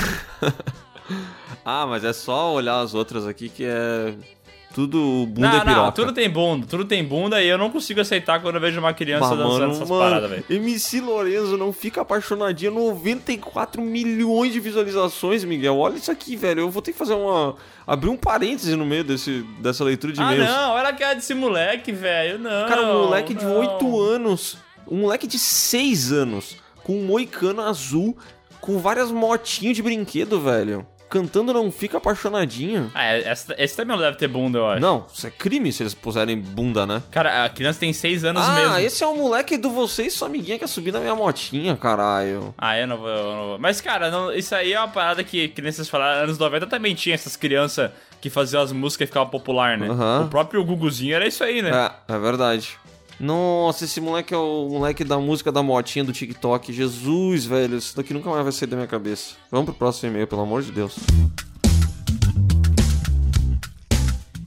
Ah, mas é só olhar as outras aqui que é. Tudo bunda não, e piroca. não, tudo tem bunda, tudo tem bunda e eu não consigo aceitar quando eu vejo uma criança Bah, dançando mano, essas mano, paradas, velho. MC Lorenzo não fica apaixonadinha. 94 milhões de visualizações, Miguel. Olha isso aqui, velho. Eu vou ter que fazer uma. abrir um parêntese no meio desse, dessa leitura de Ah, e-mails. não, olha a cara desse moleque, velho. Não. Cara, um moleque de não. 8 anos. Um moleque de 6 anos. Com um moicano azul. Com várias motinhas de brinquedo, velho. Cantando Não Fica Apaixonadinho. Ah, essa- esse também não deve ter bunda, eu acho. Não, isso é crime se eles puserem bunda, né? Cara, a criança tem 6 anos ah, mesmo. esse é o moleque do você e sua amiguinha que ia subir na minha motinha, caralho. Ah, eu não vou, eu não vou. Mas, cara, não- isso aí é uma parada que, vocês falaram, anos 90 também tinha essas crianças que faziam as músicas e ficavam popular, né? Aham. O próprio Guguzinho era isso aí, né? É, é verdade. Nossa, esse moleque é o moleque da música da motinha do TikTok. Jesus, velho, isso daqui nunca mais vai sair da minha cabeça. Vamos pro próximo e-mail, pelo amor de Deus.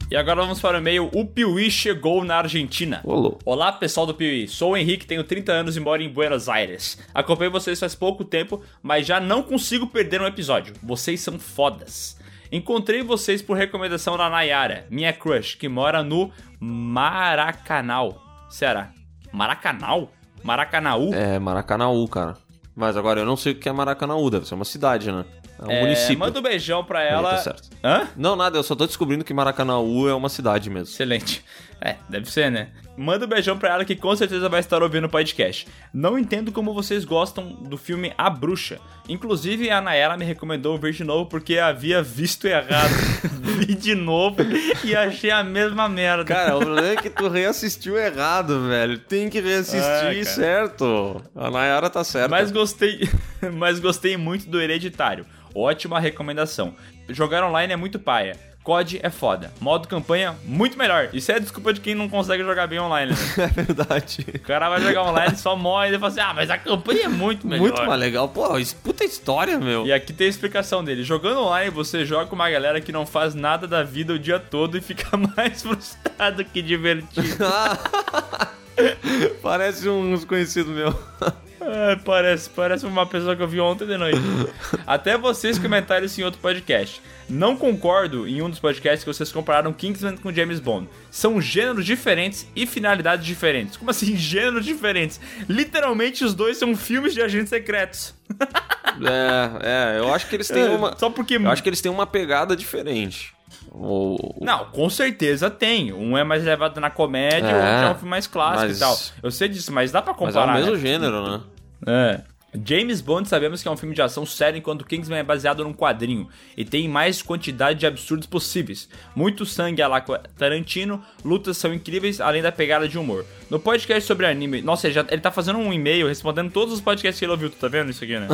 E agora vamos para o e-mail. O Piuí chegou na Argentina. Olô. Olá, pessoal do Piuí. Sou o Henrique, tenho 30 anos e moro em Buenos Aires. Acompanho vocês faz pouco tempo, mas já não consigo perder um episódio. Vocês são fodas. Encontrei vocês por recomendação da Nayara, minha crush, que mora no Maracanal, Ceará. Maracanal? Maracanaú? É, Maracanaú, cara. Mas agora eu não sei o que é Maracanaú, deve ser uma cidade, né? É um É, município. Manda um beijão pra Aí, ela. tá certo. Hã? Não, nada, eu só tô descobrindo que Maracanaú é uma cidade mesmo. Excelente. É, deve ser, né? Manda um beijão pra ela que com certeza vai estar ouvindo o podcast. Não entendo como vocês gostam do filme A Bruxa. Inclusive, a Naela me recomendou ver de novo porque havia visto errado. Vi de novo e achei a mesma merda. Cara, o problema é que tu reassistiu errado, velho. Tem que reassistir É, certo. A Nayara tá certa. Mas gostei, mas gostei muito do Hereditário. Ótima recomendação. Jogar online é muito paia. COD é foda. Modo campanha, muito melhor. Isso é desculpa de quem não consegue jogar bem online, né? É verdade. O cara vai jogar online, só morre e fala assim: ah, mas a campanha é muito melhor. Muito mais legal. Pô, isso- puta história, meu. E aqui tem a explicação dele. Jogando online, você joga com uma galera que não faz nada da vida o dia todo e fica mais frustrado que divertido. Parece uns conhecidos meu. É, parece, parece uma pessoa que eu vi ontem de noite. Até vocês comentaram isso em outro podcast. Não concordo em um dos podcasts que vocês compararam Kingsman com James Bond. São gêneros diferentes e finalidades diferentes. Como assim, gêneros diferentes? Literalmente, os dois são filmes de agentes secretos. É, é, eu acho que eles têm É, uma. Só porque. Eu acho que eles têm uma pegada diferente. O... Não, com certeza tem. Um é mais levado na comédia, É, o outro é um filme mais clássico mas- e tal. Eu sei disso, mas dá pra Mas é o comparar. mesmo né? gênero, né? É. James Bond sabemos que é um filme de ação sério, enquanto Kingsman é baseado num quadrinho e tem mais quantidade de absurdos possíveis. Muito sangue a lá Tarantino, lutas são incríveis, além da pegada de humor. No podcast sobre anime, nossa, ele, já, ele tá fazendo um e-mail respondendo todos os podcasts que ele ouviu, tu tá vendo isso aqui, né?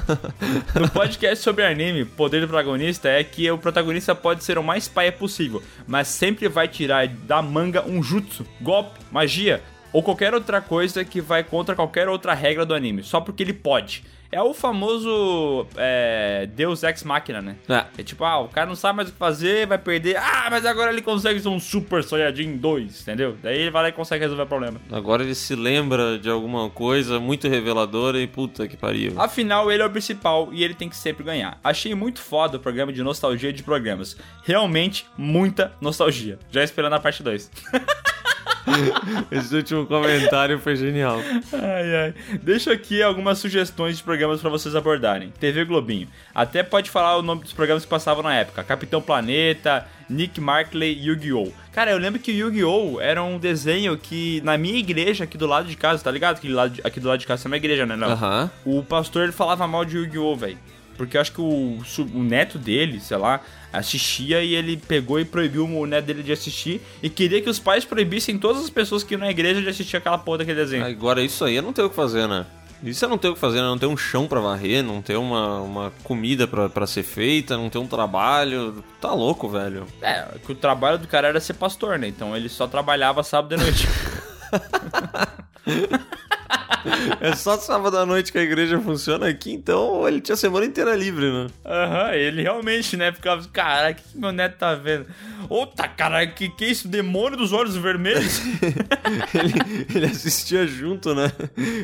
no podcast sobre anime, poder do protagonista é que o protagonista pode ser o mais paia possível, mas sempre vai tirar da manga um jutsu, golpe, magia, ou qualquer outra coisa que vai contra qualquer outra regra do anime, só porque ele pode. É o famoso é, Deus Ex Machina, né? É. É tipo, ah, o cara não sabe mais o que fazer, vai perder. Ah, mas agora ele consegue ser um Super Saiyajin 2, entendeu? Daí ele vai lá e consegue resolver o problema. Agora ele se lembra de alguma coisa muito reveladora e puta que pariu. Afinal, ele é o principal e ele tem que sempre ganhar. Achei muito foda o programa de nostalgia de programas. Realmente, muita nostalgia. Já esperando a parte 2. Esse último comentário foi genial. Ai, ai. Deixo aqui algumas sugestões de programas pra vocês abordarem. TV Globinho. Até pode falar o nome dos programas que passavam na época. Capitão Planeta, Nick Markley e Yu-Gi-Oh! Cara, eu lembro que Yu-Gi-Oh! era um desenho que na minha igreja aqui do lado de casa, tá ligado? Aqui do lado de, aqui do lado de casa é uma igreja, né? Não. Aham. O pastor ele falava mal de Yu-Gi-Oh, velho. Porque eu acho que o, o neto dele, sei lá, assistia e ele pegou e proibiu o neto dele de assistir e queria que os pais proibissem todas as pessoas que iam na igreja de assistir aquela porra daquele desenho. Agora isso aí eu não tenho o que fazer, né? Isso eu não tenho o que fazer, né? Não ter um chão pra varrer, não ter uma, uma comida pra, pra ser feita, não ter um trabalho. Tá louco, velho. É, que o trabalho do cara era ser pastor, né? Então ele só trabalhava sábado e noite. É só sábado à noite que a igreja funciona aqui, então ele tinha a semana inteira livre, né? Aham, ele realmente, né? Ficava, caralho, o que, que meu neto tá vendo? Outra, caralho, que que é isso? Demônio dos olhos vermelhos? ele, ele assistia junto, né?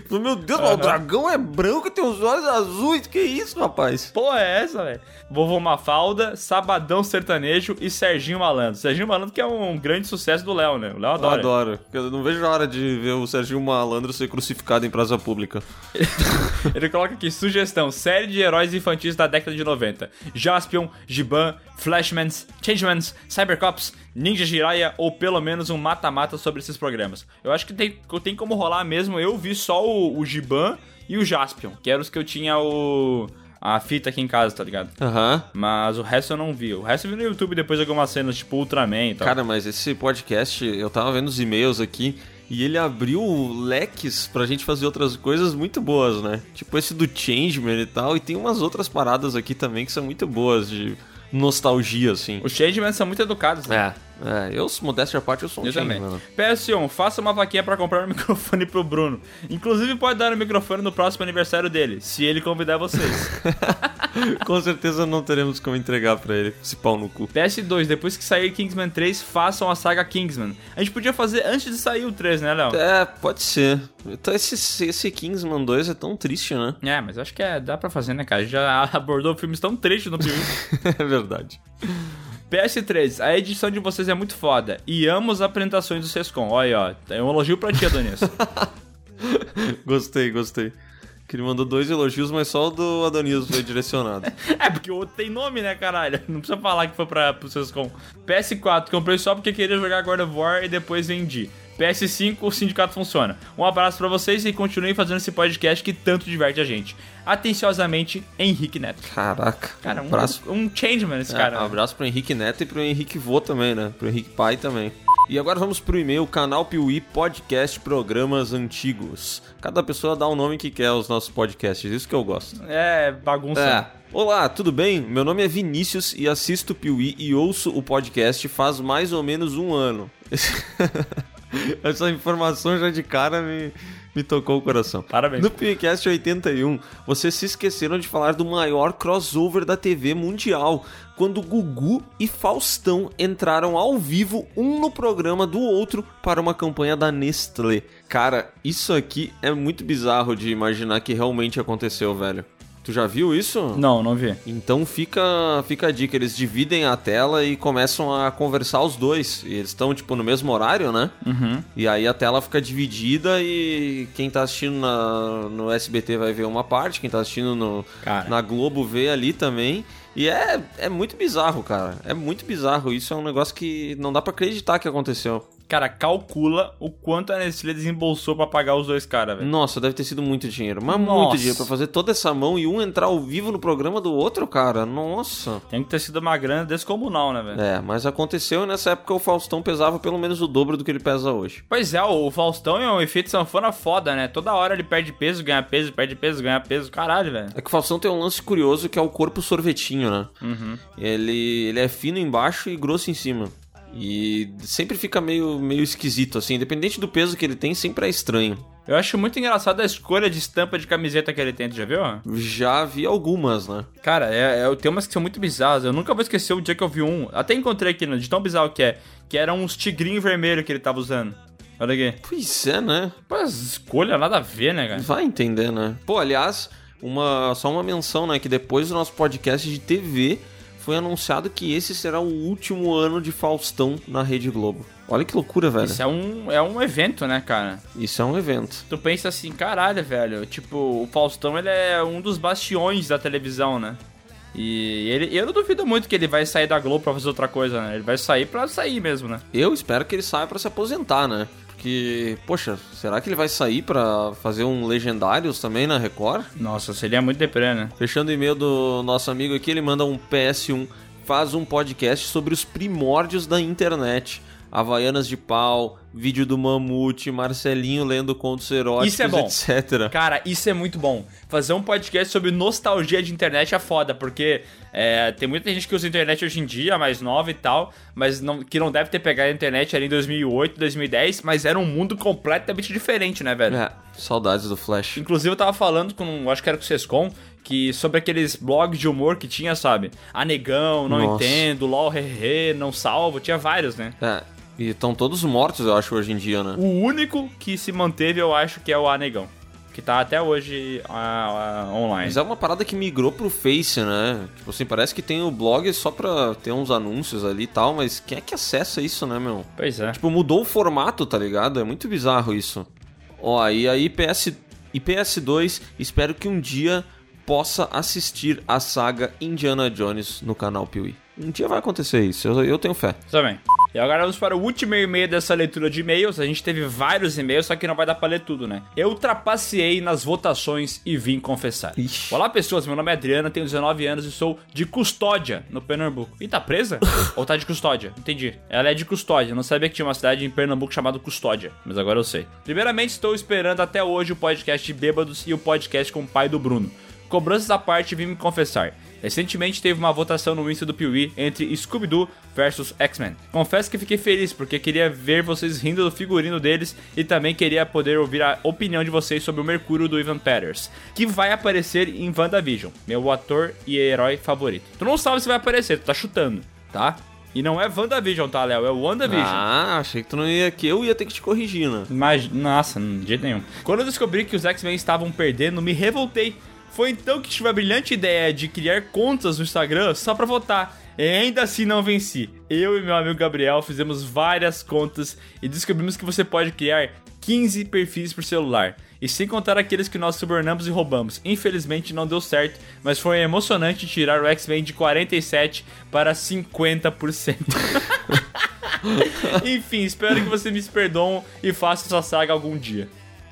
Falou, meu Deus, mas o dragão é branco e tem os olhos azuis. Que isso, rapaz? Porra, é essa, velho? Vovô Mafalda, Sabadão Sertanejo e Serginho Malandro. Serginho Malandro que é um grande sucesso do Léo, né? O Léo Eu adora. adoro. Eu não vejo a hora de ver o Serginho Malandro ser crucificado em praça pública. Ele coloca aqui, sugestão, série de heróis infantis da década de 90. Jaspion, Giban, Flashmans, Changemans, Cybercops, Ninja Jiraiya ou pelo menos um mata-mata sobre esses programas. Eu acho que tem, tem como rolar mesmo, eu vi só o, o Giban e o Jaspion, que eram os que eu tinha o... A fita aqui em casa, tá ligado? Aham. Mas o resto eu não vi. O resto eu vi no YouTube depois de algumas cenas, tipo Ultraman e tal. Cara, mas esse podcast, eu tava vendo os e-mails aqui e ele abriu leques pra gente fazer outras coisas muito boas, né? Tipo esse do Changeman e tal. E tem umas outras paradas aqui também que são muito boas de nostalgia, assim. Os Changeman são muito educados, né? É, é eu, modéstia à parte, eu sou um Eu também. Changeman. né? PS1, faça uma vaquinha pra comprar um microfone pro Bruno. Inclusive pode dar o microfone no próximo aniversário dele, se ele convidar vocês. Com certeza não teremos como entregar pra ele esse pau no cu. PS2, depois que sair Kingsman 3, façam a saga Kingsman. A gente podia fazer antes de sair o 3, né, Léo? É, pode ser. Então esse, esse Kingsman 2 é tão triste, né? É, mas acho que é, dá pra fazer, né, cara? A gente já abordou filmes tão tristes no filme. é verdade. PS3, a edição de vocês é muito foda. E amo as apresentações do Sescom. Olha aí, ó. É um elogio pra ti, Adonis. Gostei, gostei. Que ele mandou dois elogios, mas só o do Adonis foi direcionado. É, porque o outro tem nome, né, caralho? Não precisa falar que foi pra, pro Sescom. PS4, comprei só porque queria jogar God of War e depois vendi. PS5, o sindicato funciona. Um abraço pra vocês e continuem fazendo esse podcast que tanto diverte a gente. Atenciosamente, Henrique Neto. Caraca. Cara, um, abraço. um changeman esse É, cara. um abraço pro Henrique Neto e pro Henrique Vô também, né? Pro Henrique Pai também. E agora vamos pro e-mail, canal Piuí Podcast Programas Antigos. Cada pessoa dá o nome que quer aos nossos podcasts, isso que eu gosto. É, bagunça. É. Olá, tudo bem? Meu nome é Vinícius e assisto Piuí e ouço o podcast faz mais ou menos um ano. Essa informação já de cara me, me tocou o coração. Parabéns. No PewCast 81, vocês se esqueceram de falar do maior crossover da TV mundial, quando Gugu e Faustão entraram ao vivo, um no programa do outro, para uma campanha da Nestlé. Cara, isso aqui é muito bizarro de imaginar que realmente aconteceu, velho. Tu já viu isso? Não, não vi. Então fica, fica a dica, eles dividem a tela e começam a conversar os dois. E eles estão, tipo, no mesmo horário, né? Uhum. E aí a tela fica dividida e quem tá assistindo na, no SBT vai ver uma parte, quem tá assistindo no, Cara. na Globo vê ali também. E é, é muito bizarro, cara. É muito bizarro. Isso é um negócio que não dá pra acreditar que aconteceu. Cara, calcula o quanto a Nestlé desembolsou pra pagar os dois caras, velho. Nossa, deve ter sido muito dinheiro. Mas Nossa. muito dinheiro pra fazer toda essa mão e um entrar ao vivo no programa do outro, cara. Nossa. Tem que ter sido uma grana descomunal, né, velho? É, mas aconteceu e nessa época o Faustão pesava pelo menos o dobro do que ele pesa hoje. Pois é, o Faustão é um efeito sanfona foda, né? Toda hora ele perde peso, ganha peso, perde peso, ganha peso. Caralho, velho. É que o Faustão tem um lance curioso que é o corpo sorvetinho, né? Uhum. Ele, ele é fino embaixo e grosso em cima. E sempre fica meio, meio esquisito, assim. Independente do peso que ele tem, sempre é estranho. Eu acho muito engraçado a escolha de estampa de camiseta que ele tem, tu já viu? Já vi algumas, né? Cara, é, é, tem umas que são muito bizarras. Eu nunca vou esquecer o dia que eu vi um. Até encontrei aqui, né, de tão bizarro que é. Que eram uns tigrinhos vermelhos que ele tava usando. Olha aqui. Pois é, né? Pô, escolha nada a ver, né, cara? Vai entender, né? Pô, aliás, uma, só uma menção, né? Que depois do nosso podcast de TV foi anunciado que esse será o último ano de Faustão na Rede Globo. Olha que loucura, velho. Isso é um, é um evento, né, cara? Isso é um evento. Tu pensa assim, caralho, velho. Tipo, o Faustão, ele é um dos bastiões da televisão, né? E ele, eu não duvido muito que ele vai sair da Globo pra fazer outra coisa, né? Ele vai sair pra sair mesmo, né? Eu espero que ele saia pra se aposentar, né? Porque, poxa, será que ele vai sair pra fazer um Legendários também na Record? Nossa, seria muito deprê, né? Fechando o e-mail do nosso amigo aqui, ele manda um PS1, faz um podcast sobre os primórdios da internet. Havaianas de pau, vídeo do Mamute, Marcelinho lendo contos eróticos, Isso é bom. etc. Cara, isso é muito bom. Fazer um podcast sobre nostalgia de internet é foda, porque é, tem muita gente que usa internet hoje em dia, mais nova e tal, mas não- que não deve ter pegado a internet ali em 2008, 2010, mas era um mundo completamente diferente, né, velho? É, saudades do Flash. Inclusive eu tava falando com, acho que era com o Sescom, que sobre aqueles blogs de humor que tinha, sabe? Anegão, não Nossa. entendo, LOL, hehe, não salvo, tinha vários, né? É, e estão todos mortos, eu acho, hoje em dia, né? O único que se manteve, eu acho que é o Anegão. Que tá até hoje ah, ah, online. Mas é uma parada que migrou pro Face, né? Tipo assim, parece que tem o blog só pra ter uns anúncios ali e tal, mas quem é que acessa isso, né, meu? Pois é. Tipo, mudou o formato, tá ligado? É muito bizarro isso. Ó, e aí PS e PS2, espero que um dia possa assistir a saga Indiana Jones no canal Piuí. Um dia vai acontecer isso, eu, eu tenho fé. Também. E agora vamos para o último e-mail dessa leitura de e-mails. A gente teve vários e-mails, só que não vai dar pra ler tudo, né? Eu trapaceei nas votações e vim confessar. Ixi. Olá, pessoas. Meu nome é Adriana, tenho 19 anos e sou de Custódia, no Pernambuco. E tá presa? Ou tá de Custódia? Entendi. Ela é de Custódia. Não sabia que tinha uma cidade em Pernambuco chamada Custódia. Mas agora eu sei. Primeiramente, estou esperando até hoje o podcast de Bêbados e o podcast com o pai do Bruno. Cobranças à parte, vim me confessar. Recentemente teve uma votação no Insta do Piuí entre Scooby-Doo versus X-Men. Confesso que fiquei feliz porque queria ver vocês rindo do figurino deles e também queria poder ouvir a opinião de vocês sobre o Mercúrio do Ivan Peters, que vai aparecer em WandaVision, meu ator e herói favorito. Tu não sabe se vai aparecer, tu tá chutando, tá? E não é WandaVision, tá, Léo? É o WandaVision. Ah, achei que tu não ia que eu ia ter que te corrigir, né? Mas, nossa, de jeito nenhum. Quando eu descobri que os X-Men estavam perdendo, me revoltei. Foi então que tive a brilhante ideia de criar contas no Instagram só pra votar. E ainda assim não venci. Eu e meu amigo Gabriel fizemos várias contas e descobrimos que você pode criar 15 perfis por celular. E sem contar aqueles que nós subornamos e roubamos. Infelizmente não deu certo, mas foi emocionante tirar o X-Men de 47 para 50%. Enfim, espero que vocês me perdoem e façam essa saga algum dia.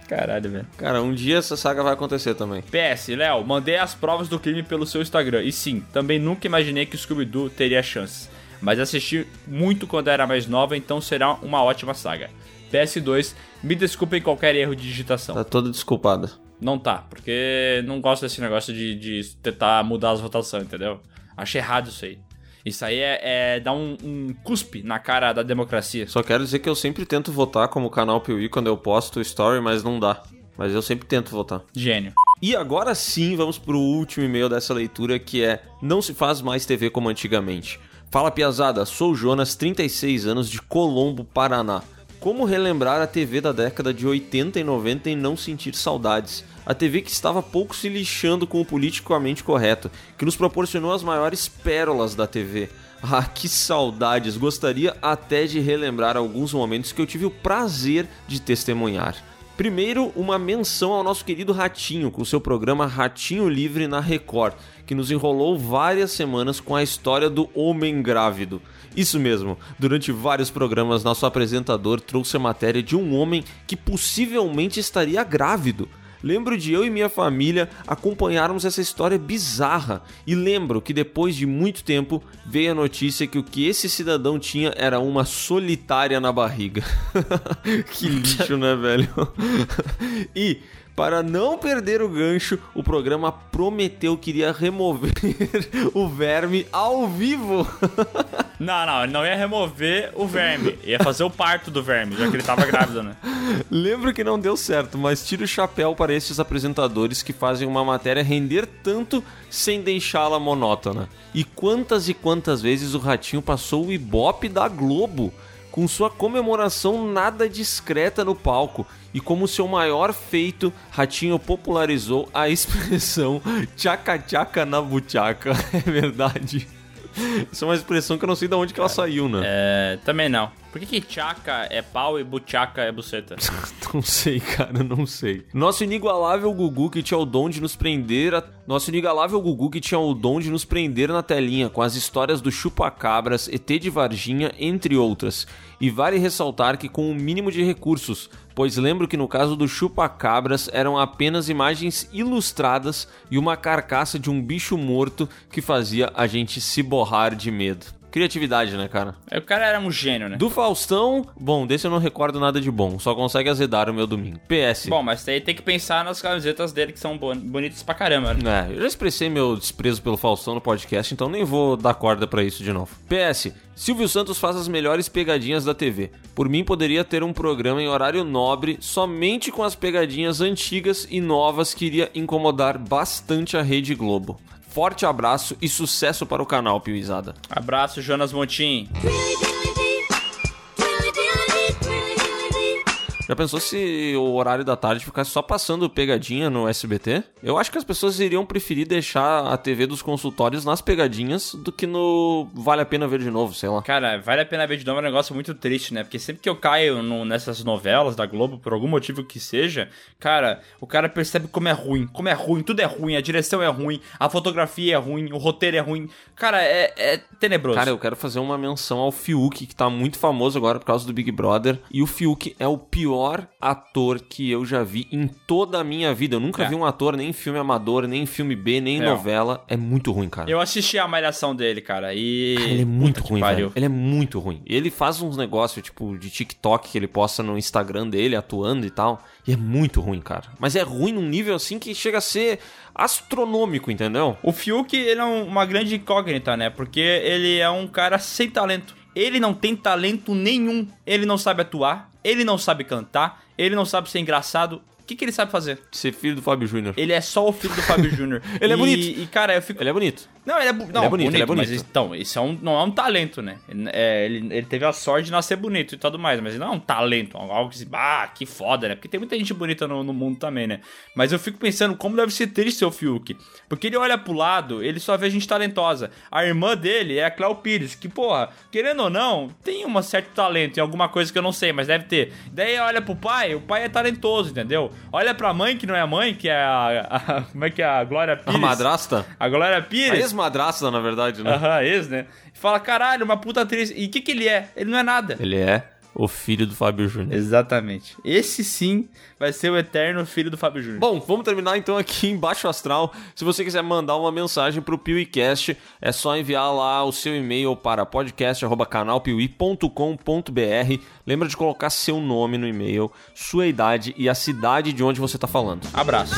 Caralho, velho. Cara, um dia essa saga vai acontecer também. PS, Léo, mandei as provas do crime pelo seu Instagram. E sim, também nunca imaginei que o Scooby-Doo teria chances. Mas assisti muito quando era mais nova, então será uma ótima saga. PS2, me desculpem qualquer erro de digitação. Tá toda desculpada. Não tá, porque não gosto desse negócio de, de tentar mudar as votações, entendeu? Acho errado isso aí. Isso aí é, é dar um, um cuspe na cara da democracia. Só quero dizer que eu sempre tento votar como canal Piuí quando eu posto story, mas não dá. Mas eu sempre tento votar. Gênio. E agora sim, vamos pro último e-mail dessa leitura que é Não se faz mais TV como antigamente. Fala Piazada, sou Jonas, 36 anos, de Colombo, Paraná. Como relembrar a TV da década de 80 e 90 e não sentir saudades? A TV que estava pouco se lixando com o politicamente correto, que nos proporcionou as maiores pérolas da TV. Ah, que saudades! Gostaria até de relembrar alguns momentos que eu tive o prazer de testemunhar. Primeiro, uma menção ao nosso querido Ratinho, com seu programa Ratinho Livre na Record, que nos enrolou várias semanas com a história do homem grávido. Isso mesmo, durante vários programas, nosso apresentador trouxe a matéria de um homem que possivelmente estaria grávido. Lembro de eu e minha família acompanharmos essa história bizarra e lembro que depois de muito tempo veio a notícia que o que esse cidadão tinha era uma solitária na barriga. que lixo, né, velho? e para não perder o gancho, o programa prometeu que iria remover o verme ao vivo. Não, não, ele não ia remover o verme. Ia fazer o parto do verme, já que ele tava grávido, né? Lembro que não deu certo, mas tiro o chapéu para esses apresentadores que fazem uma matéria render tanto sem deixá-la monótona. E quantas e quantas vezes o Ratinho passou o ibope da Globo com sua comemoração nada discreta no palco. E como seu maior feito, Ratinho popularizou a expressão tchaca-tchaca na buchaca. É verdade. Isso é uma expressão que eu não sei de onde que ela saiu, né? É, também não. Por que, que tchaca é pau e buchaca é buceta? Não sei, cara, não sei. Nosso inigualável Gugu que tinha o dom de nos prender. A... Nosso inigualável Gugu que tinha o dom de nos prender na telinha com as histórias do Chupacabras, ET de Varginha, entre outras. E vale ressaltar que com o mínimo de recursos, pois lembro que no caso do Chupacabras eram apenas imagens ilustradas e uma carcaça de um bicho morto que fazia a gente se borrar de medo. Criatividade, né, cara? O cara era um gênio, né? Do Faustão, bom, desse eu não recordo nada de bom. Só consegue azedar o meu domingo. PS. Bom, mas aí tem que pensar nas camisetas dele que são bon- bonitas pra caramba, né? É, eu já expressei meu desprezo pelo Faustão no podcast, então nem vou dar corda pra isso de novo. PS, Silvio Santos faz as melhores pegadinhas da TV. Por mim, poderia ter um programa em horário nobre somente com as pegadinhas antigas e novas que iria incomodar bastante a Rede Globo. Forte abraço e sucesso para o canal, Piuizada. Abraço, Jonas Montim. Já pensou se o horário da tarde ficasse só passando pegadinha no SBT? Eu acho que as pessoas iriam preferir deixar a TV dos consultórios nas pegadinhas do que no Vale a Pena Ver de novo, sei lá. Cara, vale a pena ver de novo é um negócio muito triste, né? Porque sempre que eu caio no- nessas novelas da Globo, por algum motivo que seja, cara, o cara percebe como é ruim. Como é ruim, tudo é ruim, a direção é ruim, a fotografia é ruim, o roteiro é ruim. Cara, é, é tenebroso. Cara, eu quero fazer uma menção ao Fiuk, que tá muito famoso agora por causa do Big Brother. E o Fiuk é o pior ator que eu já vi em toda a minha vida. Eu nunca É. vi um ator nem em filme amador, nem em filme B, nem em É. novela. É muito ruim, cara. Eu assisti a malhação dele, cara, e. Cara, ele é muito Puta ruim, velho. Ele é muito ruim. Ele faz uns negócios, tipo, de TikTok que ele posta no Instagram dele, atuando e tal. E é muito ruim, cara. Mas é ruim num nível assim que chega a ser astronômico, entendeu? O Fiuk, ele é um- uma grande incógnita, né? Porque ele é um cara sem talento. Ele não tem talento nenhum. Ele não sabe atuar, ele não sabe cantar, ele não sabe ser engraçado. O que, que ele sabe fazer? Ser filho do Fábio Júnior. Ele é só o filho do Fábio Júnior. Ele é bonito. E, cara, eu fico. Ele é bonito. Não, ele é, bu- não, é bonito, ele é bonito. Mas então, isso é um, não é um talento, né? Ele, é, ele, ele teve a sorte de nascer bonito e tudo mais, mas não é um talento, algo que se. Ah, que foda, né? Porque tem muita gente bonita no, no mundo também, né? Mas eu fico pensando como deve ser triste ser o Fiuk. Porque ele olha pro lado, ele só vê gente talentosa. A irmã dele é a Cléo Pires, que, porra, querendo ou não, tem um certo talento em alguma coisa que eu não sei, mas deve ter. Daí olha pro pai, o pai é talentoso, entendeu? Olha pra mãe, que não é a mãe, que é a. a- como é que é? A Glória Pires. A madrasta? A Glória A Pires. ex-madrasta, na verdade, né? Aham, ex, né? E fala, caralho, uma puta atriz. E o que, que ele é? Ele não é nada. Ele é o filho do Fábio Júnior. Exatamente. Esse sim vai ser o eterno filho do Fábio Júnior. Bom, vamos terminar então aqui em Baixo Astral. Se você quiser mandar uma mensagem pro PeeWeeCast, é só enviar lá o seu e-mail para podcast@canalpiuí.com.br. Lembra de colocar seu nome no e-mail, sua idade e a cidade de onde você tá falando. Abraço.